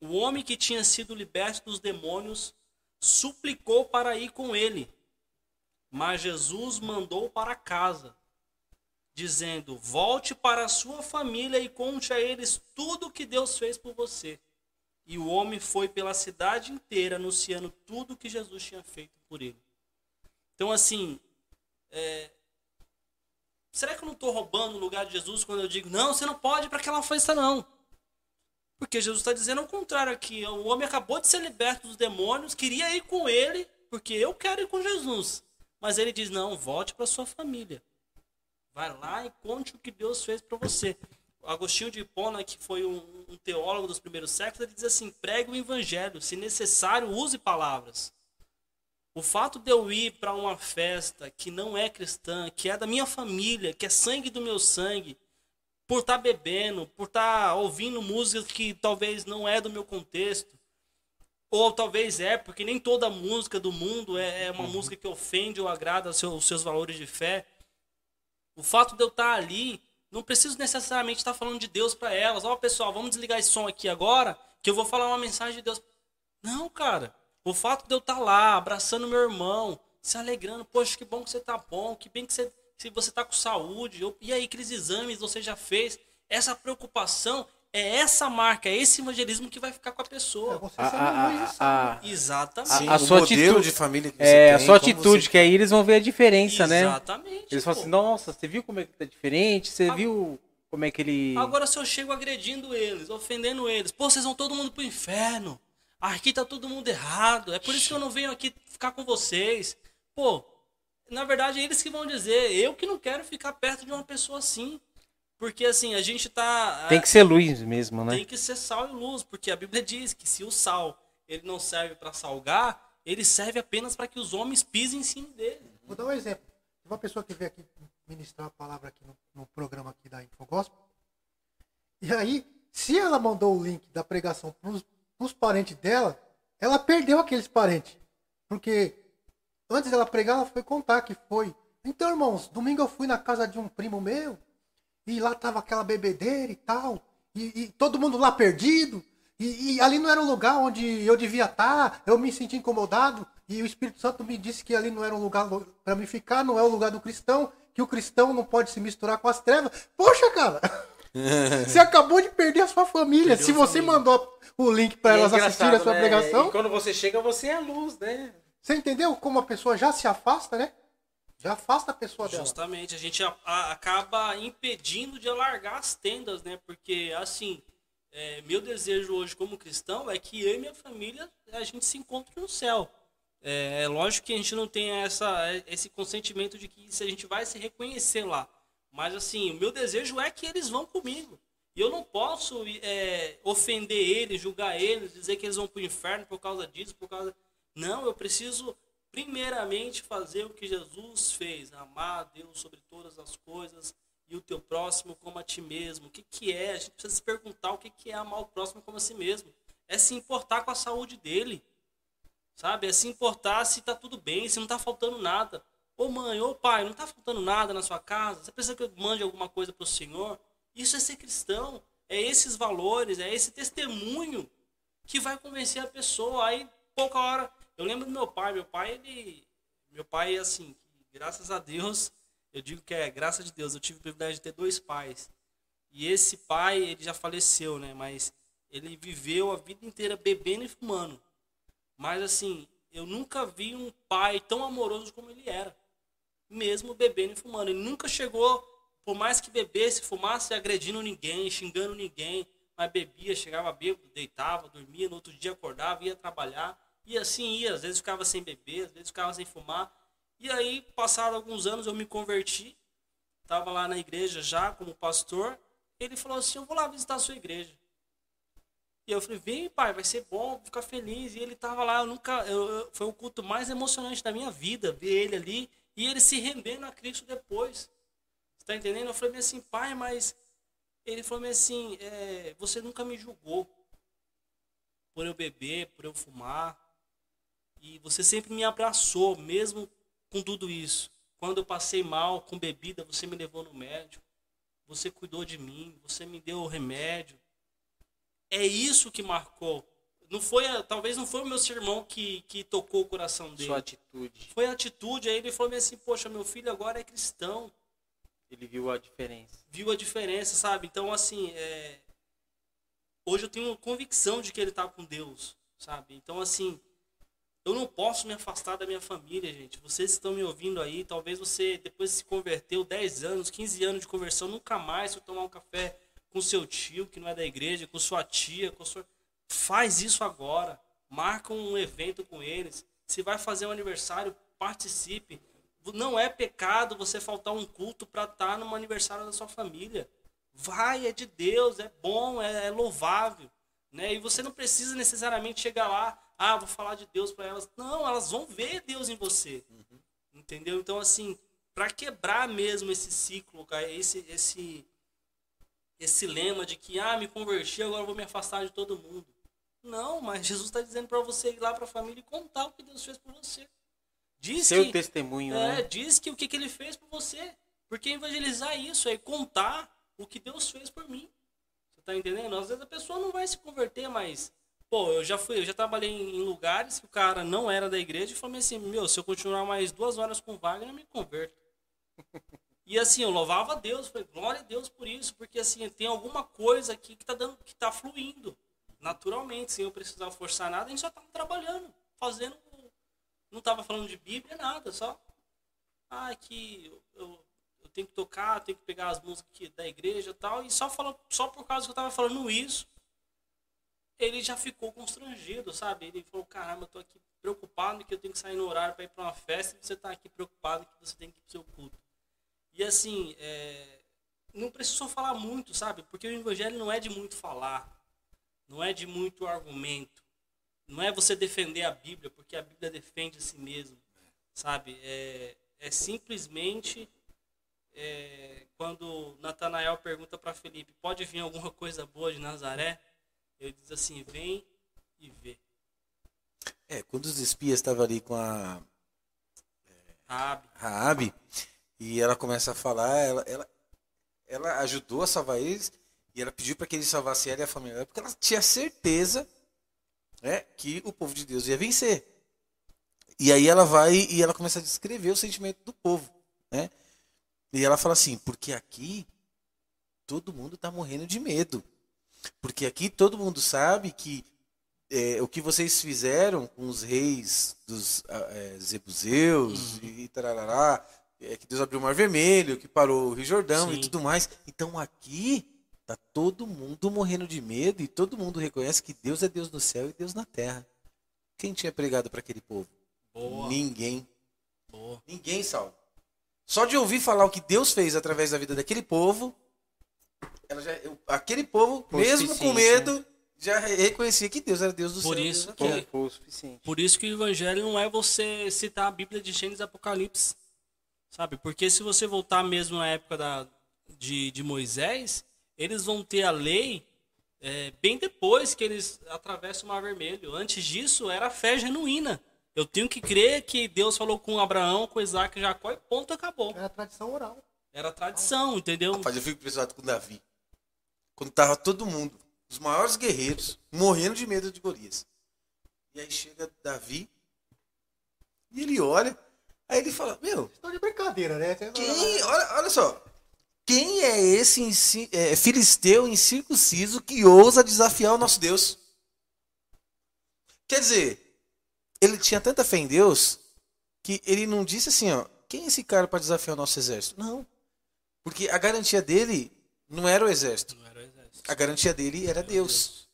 Speaker 3: O homem que tinha sido liberto dos demônios suplicou para ir com ele. Mas Jesus mandou para casa, dizendo: Volte para a sua família e conte a eles tudo o que Deus fez por você. E o homem foi pela cidade inteira anunciando tudo o que Jesus tinha feito por ele. Então, assim, é... será que eu não estou roubando o lugar de Jesus quando eu digo: Não, você não pode para aquela festa, não? Porque Jesus está dizendo ao contrário aqui. O homem acabou de ser liberto dos demônios, queria ir com ele, porque eu quero ir com Jesus. Mas ele diz: não, volte para sua família. Vai lá e conte o que Deus fez para você. Agostinho de Hipona, que foi um, um, teólogo dos primeiros séculos, ele diz assim: pregue o evangelho, se necessário, use palavras. O fato de eu ir para uma festa que não é cristã, que é da minha família, que é sangue do meu sangue, por estar tá bebendo, por estar tá ouvindo músicas que talvez não é do meu contexto, ou talvez é, porque nem toda música do mundo é, é uma uhum. música que ofende ou agrada os seus, seus valores de fé. O fato de eu estar ali, não preciso necessariamente estar falando de Deus para elas. Ó, oh, pessoal, vamos desligar esse som aqui agora, que eu vou falar uma mensagem de Deus. Não, cara. O fato de eu estar lá, abraçando meu irmão, se alegrando, poxa, que bom que você tá bom, que bem que você, se você tá com saúde, e aí, aqueles exames você já fez. Essa preocupação é essa marca, é esse evangelismo que vai ficar com a pessoa. É você a, a, a, Exatamente.
Speaker 1: Sim, a, sua atitude de família que é, tem, a sua atitude, você... que aí eles vão ver a diferença,
Speaker 3: Exatamente,
Speaker 1: né?
Speaker 3: Exatamente.
Speaker 1: Eles falam assim, nossa, você viu como é que tá diferente? Você viu como é que ele.
Speaker 3: Agora se eu chego agredindo eles, ofendendo eles, pô, vocês vão todo mundo pro inferno. Aqui tá todo mundo errado. É por isso que eu não venho aqui ficar com vocês. Pô, na verdade, é eles que vão dizer, eu que não quero ficar perto de uma pessoa assim. Porque assim, a gente tá.
Speaker 1: Tem que ser luz mesmo, né?
Speaker 3: Tem que ser sal e luz, porque a Bíblia diz que se o sal ele não serve para salgar, ele serve apenas para que os homens pisem em cima dele.
Speaker 4: Vou dar um exemplo. Tem uma pessoa que veio aqui ministrar a palavra aqui no, no programa aqui da Infogospel. E aí, se ela mandou o link da pregação para os parentes dela, ela perdeu aqueles parentes. Porque antes dela pregar, ela foi contar que foi. Então, irmãos, domingo eu fui na casa de um primo meu e lá tava aquela bebedeira e tal. E, e todo mundo lá perdido. E, e, ali não era o lugar onde eu devia estar. Eu me senti incomodado. E o Espírito Santo me disse que ali não era um lugar para me ficar, não é o lugar do cristão. Que o cristão não pode se misturar com as trevas. Poxa, cara! você acabou de perder a sua família. Perdeu se você família. mandou o link para é elas assistirem a sua né? pregação.
Speaker 1: E quando você chega, você é a luz, né?
Speaker 4: Você entendeu como a pessoa já se afasta, né? Já afasta a pessoa
Speaker 3: dela. Justamente, a gente a, a, acaba impedindo de alargar as tendas, né? Porque, assim, é, meu desejo hoje como cristão é que eu e minha família a gente se encontre no céu. É, é lógico que a gente não tem essa, esse consentimento de que se a gente vai se reconhecer lá. Mas, assim, o meu desejo é que eles vão comigo. E eu não posso é, ofender eles, julgar eles, dizer que eles vão para o inferno por causa disso, por causa. Não, eu preciso primeiramente fazer o que Jesus fez, amar a Deus sobre todas as coisas e o teu próximo como a ti mesmo. O que, que é? A gente precisa se perguntar o que, que é amar o próximo como a si mesmo. É se importar com a saúde dele. Sabe? É se importar se tá tudo bem, se não tá faltando nada. Ô mãe, ô pai, não tá faltando nada na sua casa? Você precisa que eu mande alguma coisa para o Senhor? Isso é ser cristão. É esses valores, é esse testemunho que vai convencer a pessoa. Aí, pouca hora. Eu lembro do meu pai. Meu pai, ele. Meu pai, assim, graças a Deus, eu digo que é graças de Deus, eu tive o privilégio de ter dois pais. E esse pai, ele já faleceu, né? Mas ele viveu a vida inteira bebendo e fumando. Mas assim, eu nunca vi um pai tão amoroso como ele era. Mesmo bebendo e fumando. Ele nunca chegou, por mais que bebesse, fumasse, agredindo ninguém, xingando ninguém. Mas bebia, chegava bêbado, deitava, dormia, no outro dia acordava, ia trabalhar. E assim ia, às vezes ficava sem beber, às vezes ficava sem fumar. E aí, passado alguns anos, eu me converti. Estava lá na igreja já como pastor. Ele falou assim: Eu vou lá visitar a sua igreja. E eu falei: Vem, pai, vai ser bom, vou ficar feliz. E ele estava lá. Eu nunca, eu, foi o culto mais emocionante da minha vida ver ele ali e ele se rendendo a Cristo depois. Está entendendo? Eu falei assim: Pai, mas. Ele falou assim: é, Você nunca me julgou por eu beber, por eu fumar. E você sempre me abraçou, mesmo com tudo isso. Quando eu passei mal com bebida, você me levou no médico. Você cuidou de mim, você me deu o remédio. É isso que marcou. Não foi, talvez não foi o meu sermão que, que tocou o coração dele.
Speaker 1: Sua atitude.
Speaker 3: Foi a atitude. Aí ele falou assim: Poxa, meu filho agora é cristão.
Speaker 1: Ele viu a diferença.
Speaker 3: Viu a diferença, sabe? Então, assim, é... hoje eu tenho convicção de que ele está com Deus, sabe? Então, assim, eu não posso me afastar da minha família, gente. Vocês estão me ouvindo aí, talvez você depois se converteu 10 anos, 15 anos de conversão, nunca mais se tomar um café com seu tio que não é da igreja, com sua tia, com sua faz isso agora. Marca um evento com eles. Se vai fazer um aniversário, participe. Não é pecado você faltar um culto para estar tá no aniversário da sua família. Vai, é de Deus, é bom, é, é louvável. Né? E você não precisa necessariamente chegar lá ah, vou falar de Deus para elas. Não, elas vão ver Deus em você. Uhum. Entendeu? Então, assim, para quebrar mesmo esse ciclo, esse, esse, esse lema de que, ah, me converti, agora vou me afastar de todo mundo. Não, mas Jesus está dizendo para você ir lá para a família e contar o que Deus fez por você.
Speaker 1: Diz Seu que, testemunho, é,
Speaker 3: né? Diz que o que, que ele fez por você. Porque evangelizar isso é contar o que Deus fez por mim. Tá entendendo? Às vezes a pessoa não vai se converter, mas Pô, eu já fui, eu já trabalhei em lugares que o cara não era da igreja e falei assim, meu, se eu continuar mais duas horas com o Wagner, eu me converto. E assim, eu louvava a Deus, falei, glória a Deus por isso, porque assim, tem alguma coisa aqui que tá dando, que tá fluindo naturalmente, sem eu precisar forçar nada, a gente só tava trabalhando, fazendo, não tava falando de Bíblia, nada, só, ah, que eu, eu, eu tenho que tocar, tenho que pegar as músicas da igreja e tal, e só, falando, só por causa que eu tava falando isso, ele já ficou constrangido, sabe? Ele falou, caramba, eu tô aqui preocupado que eu tenho que sair no horário para ir para uma festa e você tá aqui preocupado que você tem que ir pro seu culto. E assim, é... não precisou falar muito, sabe? Porque o evangelho não é de muito falar, não é de muito argumento, não é você defender a Bíblia, porque a Bíblia defende a si mesmo, sabe? É, é simplesmente é... quando Natanael pergunta para Felipe, pode vir alguma coisa boa de Nazaré? Ele diz assim: vem e vê.
Speaker 2: É, quando os espias estavam ali com a
Speaker 3: é,
Speaker 2: Raabe, e ela começa a falar, ela, ela, ela ajudou a salvar eles e ela pediu para que eles salvassem ela e a família porque ela tinha certeza né, que o povo de Deus ia vencer. E aí ela vai e ela começa a descrever o sentimento do povo, né? E ela fala assim: porque aqui todo mundo está morrendo de medo. Porque aqui todo mundo sabe que é, o que vocês fizeram com os reis dos é, Zebuseus uhum. e tarará, é que Deus abriu o Mar Vermelho, que parou o Rio Jordão Sim. e tudo mais. Então aqui tá todo mundo morrendo de medo e todo mundo reconhece que Deus é Deus no céu e Deus na terra. Quem tinha pregado para aquele povo?
Speaker 3: Boa.
Speaker 2: Ninguém.
Speaker 3: Boa.
Speaker 2: Ninguém salvo. Só de ouvir falar o que Deus fez através da vida daquele povo, ela já, eu, aquele povo, foi mesmo com medo, né? já reconhecia que Deus era Deus do
Speaker 3: por
Speaker 2: céu.
Speaker 3: Isso que, foi o suficiente. Por isso que o evangelho não é você citar a Bíblia de Gênesis e Apocalipse. Sabe? Porque se você voltar mesmo na época da de, de Moisés, eles vão ter a lei é, bem depois que eles atravessam o Mar Vermelho. Antes disso, era fé genuína. Eu tenho que crer que Deus falou com Abraão, com Isaac e Jacó e ponto, acabou.
Speaker 4: É a tradição oral.
Speaker 3: Era tradição, entendeu?
Speaker 2: Rapaz, eu fico impressionado com Davi. Quando tava todo mundo, os maiores guerreiros, morrendo de medo de Golias. E aí chega Davi e ele olha, aí ele fala: Meu,
Speaker 4: Estão de brincadeira, né?
Speaker 2: quem, olha, olha só, quem é esse inci- é, filisteu incircunciso que ousa desafiar o nosso Deus? Quer dizer, ele tinha tanta fé em Deus que ele não disse assim, ó, quem é esse cara para desafiar o nosso exército? Não. Porque a garantia dele não era o exército.
Speaker 3: Não era o exército.
Speaker 2: A garantia dele era Deus.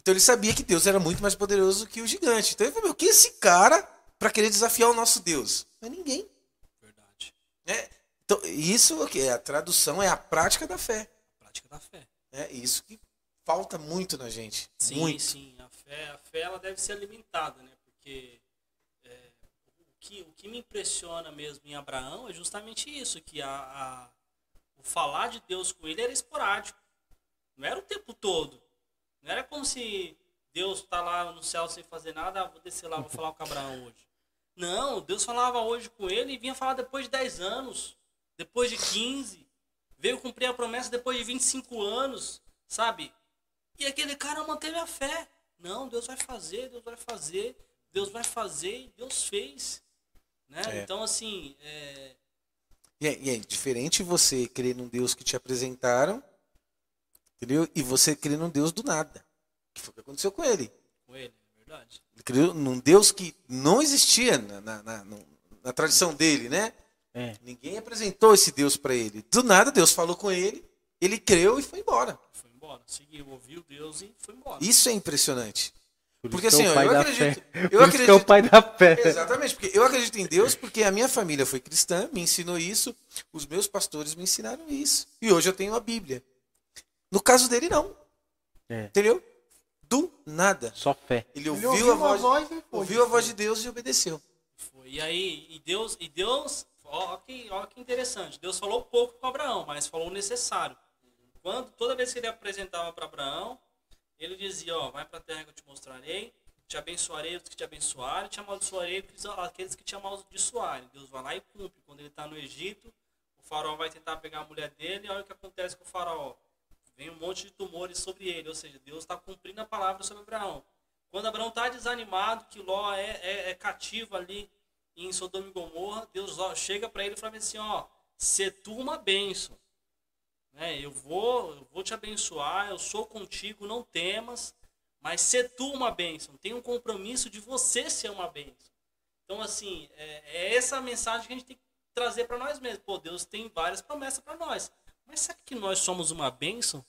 Speaker 2: Então ele sabia que Deus era muito mais poderoso que o gigante. Então ele falou, meu, quem é esse cara para querer desafiar o nosso Deus? Não é ninguém.
Speaker 3: Verdade.
Speaker 2: né? Então, isso que é a tradução, é a prática da fé.
Speaker 3: Prática da fé.
Speaker 2: É isso que falta muito na gente.
Speaker 3: Sim,
Speaker 2: muito.
Speaker 3: sim. A fé, a fé ela deve ser alimentada, né? Porque é, o, que, o que me impressiona mesmo em Abraão é justamente isso, que a, a- o falar de Deus com ele era esporádico. Não era o tempo todo. Não era como se Deus está lá no céu sem fazer nada, ah, vou descer lá, vou falar com Abraão hoje. Não, Deus falava hoje com ele e vinha falar depois de 10 anos, depois de 15. Veio cumprir a promessa depois de 25 anos, sabe? E aquele cara manteve a fé. Não, Deus vai fazer, Deus vai fazer, Deus vai fazer e Deus fez. Né?
Speaker 2: É.
Speaker 3: Então, assim, é,
Speaker 2: E é, e é diferente você crer num Deus que te apresentaram, entendeu? E você crer num Deus do nada. Que foi o que aconteceu com ele.
Speaker 3: com ele, é verdade.
Speaker 2: Ele creu num Deus que não existia na, na, na- na tradição dele, né?
Speaker 1: É.
Speaker 2: Ninguém apresentou esse Deus para ele. Do nada, Deus falou com ele, ele creu e foi embora.
Speaker 3: Foi embora, seguiu, ouviu Deus e foi embora.
Speaker 2: Isso é impressionante.
Speaker 1: Por
Speaker 2: Porque
Speaker 1: é
Speaker 2: assim,
Speaker 1: pai
Speaker 2: eu
Speaker 1: da
Speaker 2: acredito-
Speaker 1: fé.
Speaker 2: eu
Speaker 1: que é o
Speaker 2: acredito-
Speaker 1: pai da fé.
Speaker 2: Exatamente, porque eu acredito em Deus porque a minha família foi cristã, me ensinou isso, os meus pastores me ensinaram isso. E hoje eu tenho a Bíblia. No caso dele, não.
Speaker 1: É.
Speaker 2: Entendeu? Do nada.
Speaker 1: Só fé.
Speaker 2: Ele
Speaker 4: Ele
Speaker 2: ouviu, a voz,
Speaker 4: voz foi.
Speaker 2: ouviu a voz de Deus e obedeceu.
Speaker 3: Foi. E aí, e Deus, e Deus, ó que, ó que interessante. Deus falou pouco com Abraão, mas falou o necessário. Quando toda vez que ele apresentava para Abraão, ele dizia, ó, vai para a terra que eu te mostrarei, te abençoarei os que te abençoarem, te amaldiçoarei aqueles que te amaldiçoarem. Deus vai lá e cumpre. Quando ele está no Egito, o faraó vai tentar pegar a mulher dele, e olha o que acontece com o faraó. Vem um monte de tumores sobre ele, ou seja, Deus está cumprindo a palavra sobre Abraão. Quando Abraão está desanimado, que Ló é, é, é cativo ali em Sodoma e Gomorra, Deus ó, chega para ele e fala assim, ó, se tu uma bênção, né? Eu vou, eu vou te abençoar, eu sou contigo, não temas, mas se tu uma bênção, tem um compromisso de você ser uma bênção. Então assim, é, é essa mensagem que a gente tem que trazer para nós mesmos. Pô, Deus tem várias promessas para nós, mas será que nós somos uma bênção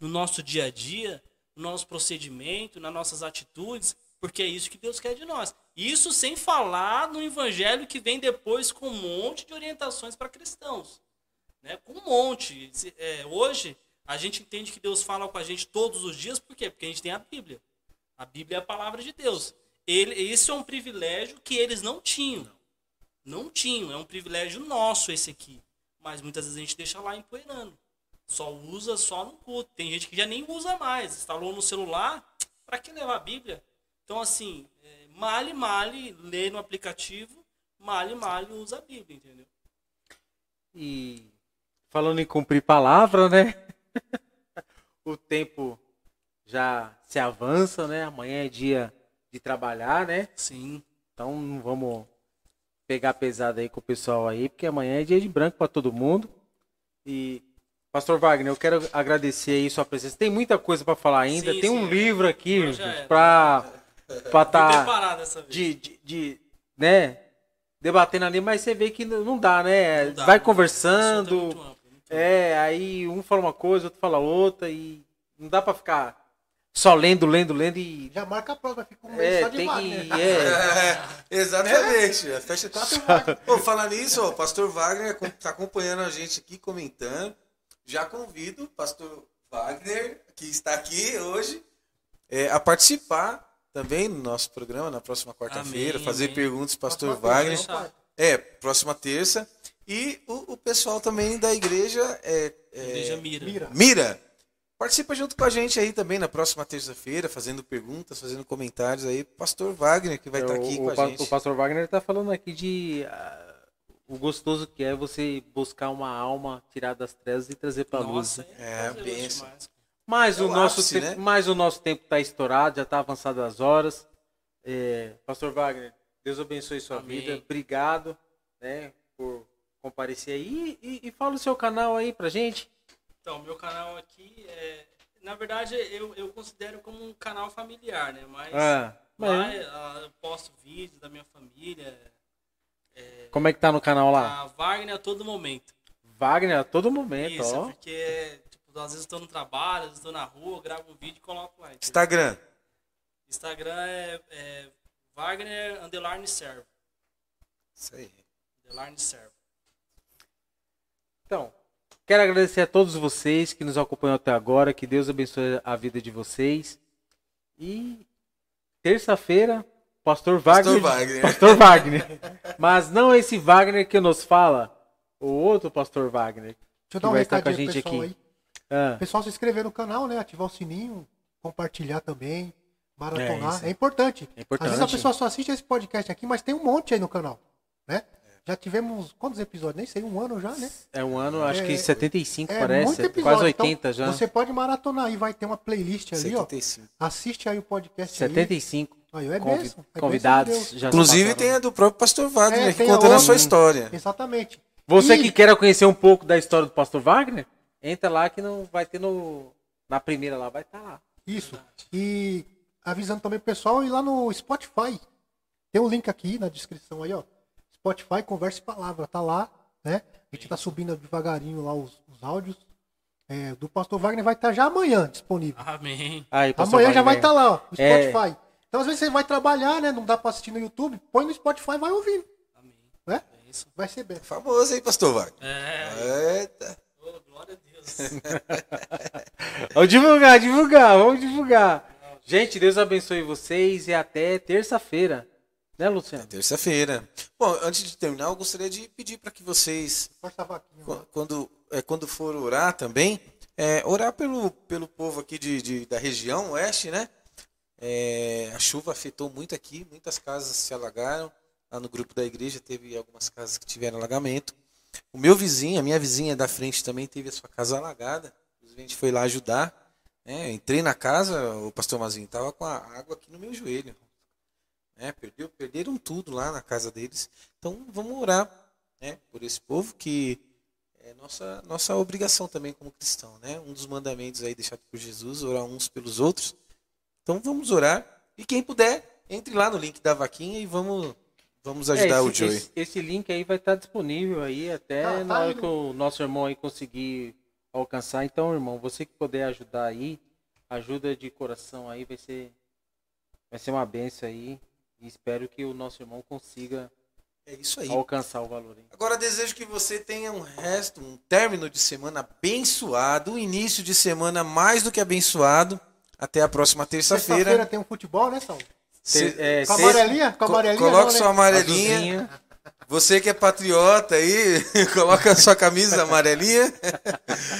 Speaker 3: no nosso dia a dia, no nosso procedimento, nas nossas atitudes? Porque é isso que Deus quer de nós. Isso sem falar no evangelho que vem depois com um monte de orientações para cristãos. Né? Com um monte. É, hoje, a gente entende que Deus fala com a gente todos os dias, por quê? Porque a gente tem a Bíblia. A Bíblia é a palavra de Deus. Ele, esse é um privilégio que eles não tinham. Não tinham. É um privilégio nosso esse aqui. Mas muitas vezes a gente deixa lá empoeirando. Só usa só no culto. Tem gente que já nem usa mais. Instalou no celular. Para que levar a Bíblia? Então, assim, é, male, male, lê no aplicativo. Male, male, usa a Bíblia, entendeu?
Speaker 1: E falando em cumprir palavra, né? o tempo já se avança, né? Amanhã é dia de trabalhar, né?
Speaker 3: Sim.
Speaker 1: Então não vamos pegar pesado aí com o pessoal aí, porque amanhã é dia de branco para todo mundo. E Pastor Wagner, eu quero agradecer aí sua presença. Tem muita coisa para falar ainda.
Speaker 3: Sim,
Speaker 1: Tem um
Speaker 3: sim.
Speaker 1: livro aqui para para tá
Speaker 3: vez.
Speaker 1: de, de, de, né, debatendo ali, mas você vê que não dá, né?
Speaker 3: Não dá,
Speaker 1: Vai conversando.
Speaker 3: É.
Speaker 1: É, aí um fala uma coisa, outro fala outra e não dá pra ficar só lendo, lendo, lendo e
Speaker 4: Já marca a prova, fica um mês
Speaker 1: é,
Speaker 4: só de
Speaker 1: tem
Speaker 4: Wagner.
Speaker 1: que é,
Speaker 2: É, exatamente. Fecha quatro Ô, Falar nisso, ó, o pastor Wagner está acompanhando a gente aqui, comentando. Já convido o pastor Wagner, que está aqui hoje, é, a participar também no nosso programa na próxima quarta-feira, fazer
Speaker 3: amém.
Speaker 2: perguntas, pastor
Speaker 4: Próxima
Speaker 2: Wagner.
Speaker 4: terça,
Speaker 3: Wagner.
Speaker 2: É, próxima terça. E o, o pessoal também da igreja é, é,
Speaker 3: Igreja Mira.
Speaker 4: Mira.
Speaker 2: Mira. Participa junto com a gente aí também na próxima terça-feira, fazendo perguntas, fazendo comentários aí. Pastor Wagner, que vai estar aqui
Speaker 1: o,
Speaker 2: com
Speaker 1: o
Speaker 2: a
Speaker 1: pa-
Speaker 2: gente.
Speaker 1: o pastor Wagner está falando aqui de ah, o gostoso que é você buscar uma alma, tirar das trevas e trazer para a luz. Né?
Speaker 2: É,
Speaker 3: prazeroso
Speaker 2: benção.
Speaker 1: Mas
Speaker 2: É
Speaker 1: o
Speaker 2: o
Speaker 1: nosso
Speaker 2: ápice,
Speaker 1: tempo,
Speaker 2: né?
Speaker 1: mas o nosso tempo está estourado, já está avançado as horas. É, pastor Wagner, Deus abençoe sua
Speaker 3: Amém.
Speaker 1: vida. Obrigado, né, por comparecer aí e, e fala o seu canal aí pra gente.
Speaker 3: Então, meu canal aqui é. Na verdade, eu, eu considero como um canal familiar, né? Mas
Speaker 1: Ah, mas
Speaker 3: lá ah, eu posto vídeos da minha família.
Speaker 1: como é que tá no canal lá?
Speaker 3: A Wagner a todo momento.
Speaker 1: Wagner a todo momento,
Speaker 3: Isso,
Speaker 1: ó.
Speaker 3: porque tipo, às vezes eu tô no trabalho, às vezes eu tô na rua, gravo um vídeo e coloco lá. entendeu?
Speaker 2: Instagram.
Speaker 3: Instagram é, é Wagner Underline Servo.
Speaker 2: Isso aí.
Speaker 3: Underline Servo.
Speaker 1: Então, quero agradecer a todos vocês que nos acompanham até agora. Que Deus abençoe a vida de vocês. E terça-feira, Pastor Wagner.
Speaker 2: Wagner.
Speaker 1: Pastor Wagner. Mas não esse Wagner que nos fala, o outro Pastor Wagner.
Speaker 4: Deixa eu dar um
Speaker 1: vai estar com a gente
Speaker 4: pessoal
Speaker 1: aqui. Ah,
Speaker 4: O pessoal se inscrever no canal, né? Ativar o sininho, compartilhar também, maratonar.
Speaker 1: isso.
Speaker 4: É, importante.
Speaker 1: É importante.
Speaker 4: Às vezes a pessoa só assiste esse podcast aqui, mas tem um monte aí no canal, né? Já tivemos quantos episódios? Nem sei, um ano já, né?
Speaker 1: é um ano, acho que
Speaker 4: É,
Speaker 1: 75
Speaker 4: É
Speaker 1: parece.
Speaker 4: muito episódio.
Speaker 1: Quase 80
Speaker 4: então,
Speaker 1: já.
Speaker 4: Você pode maratonar aí, vai ter uma playlist ali, ó.
Speaker 2: 75.
Speaker 4: Assiste aí o podcast aí.
Speaker 1: 75
Speaker 4: Aí, é
Speaker 1: convi-
Speaker 4: é
Speaker 1: convidados.
Speaker 4: de
Speaker 1: já
Speaker 2: Inclusive tem a do próprio Pastor Wagner
Speaker 4: É, a
Speaker 2: contando a
Speaker 4: outra.
Speaker 2: sua história.
Speaker 4: Exatamente.
Speaker 1: Você
Speaker 4: E-
Speaker 1: que quer conhecer um pouco da história do Pastor Wagner, entra lá que não vai ter no na primeira lá, vai estar lá.
Speaker 4: Isso. E avisando também pro pessoal ir lá no Spotify. Tem um link aqui na descrição aí, ó. Spotify, conversa e palavra, tá lá, né? A gente tá subindo devagarinho lá os, os áudios. É, do Pastor Wagner vai estar já amanhã disponível.
Speaker 3: Amém.
Speaker 4: Amanhã já vai
Speaker 1: Wagner.
Speaker 4: estar lá, ó, no
Speaker 1: É.
Speaker 4: Spotify. Então às vezes você vai trabalhar, né? Não dá pra assistir no YouTube, põe no Spotify e vai ouvindo,
Speaker 3: Amém.
Speaker 4: né?
Speaker 3: É isso.
Speaker 4: Vai ser bem.
Speaker 2: Famoso aí, Pastor Wagner.
Speaker 3: É.
Speaker 2: Eita.
Speaker 3: Oh, glória a Deus.
Speaker 1: Vamos divulgar, divulgar, vamos divulgar. Gente, Deus abençoe vocês e até terça-feira. Né, Luciano?
Speaker 2: Terça-feira. Bom, antes de terminar, eu gostaria de pedir para que vocês, quando, é, quando for orar também, é, orar pelo, pelo povo aqui de, de- da região oeste, né? É, a chuva afetou muito aqui, muitas casas se alagaram. Lá no grupo da igreja teve algumas casas que tiveram alagamento. O meu vizinho, a minha vizinha da frente também teve a sua casa alagada. A gente foi lá ajudar. né? Entrei na casa, o pastor Mazinho estava com a água aqui no meu joelho. Né? Perdeu, perderam tudo lá na casa deles. Então vamos orar né? por esse povo que é nossa, nossa obrigação também como cristão. Né? Um dos mandamentos aí deixado por Jesus, orar uns pelos outros. Então vamos orar. E quem puder, entre lá no link da vaquinha e vamos, vamos ajudar
Speaker 1: É,
Speaker 2: o
Speaker 1: esse,
Speaker 2: Joey.
Speaker 1: esse, esse link aí vai estar disponível aí até
Speaker 4: tá
Speaker 1: na hora que o nosso irmão aí conseguir alcançar. Então, irmão, você que puder ajudar aí, ajuda de coração aí, vai ser, vai ser uma benção aí. E espero que o nosso irmão consiga
Speaker 2: É isso aí.
Speaker 1: alcançar o valor aí.
Speaker 2: Agora desejo que você tenha um resto, um término de semana abençoado, um início de semana mais do que abençoado. Até a próxima
Speaker 4: Terça-feira
Speaker 2: terça-feira.
Speaker 4: tem um futebol, né?
Speaker 2: Se-
Speaker 1: É,
Speaker 4: Com a amarelinha? Com a
Speaker 2: Co-
Speaker 4: amarelinha
Speaker 2: Coloca
Speaker 4: não, né?
Speaker 2: sua amarelinha.
Speaker 1: azulzinha.
Speaker 2: Você que é patriota aí, coloca a sua camisa amarelinha.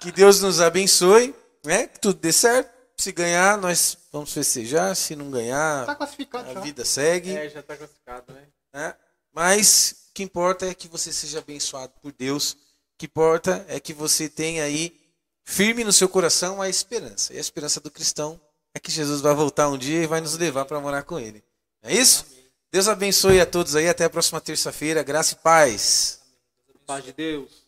Speaker 2: Que Deus nos abençoe, né? Que tudo dê certo. Se ganhar, nós vamos festejar. Se não ganhar,
Speaker 4: Tá classificado
Speaker 2: a
Speaker 4: já.
Speaker 2: vida segue.
Speaker 1: É, já tá classificado, né?
Speaker 2: né? Mas o que importa é que você seja abençoado por Deus. O que importa é que você tenha aí firme no seu coração a esperança. E a esperança do cristão é que Jesus vai voltar um dia e vai nos levar para morar com ele. É isso? Deus abençoe a todos aí. Até a próxima terça-feira. Graça e paz.
Speaker 1: Paz de Deus.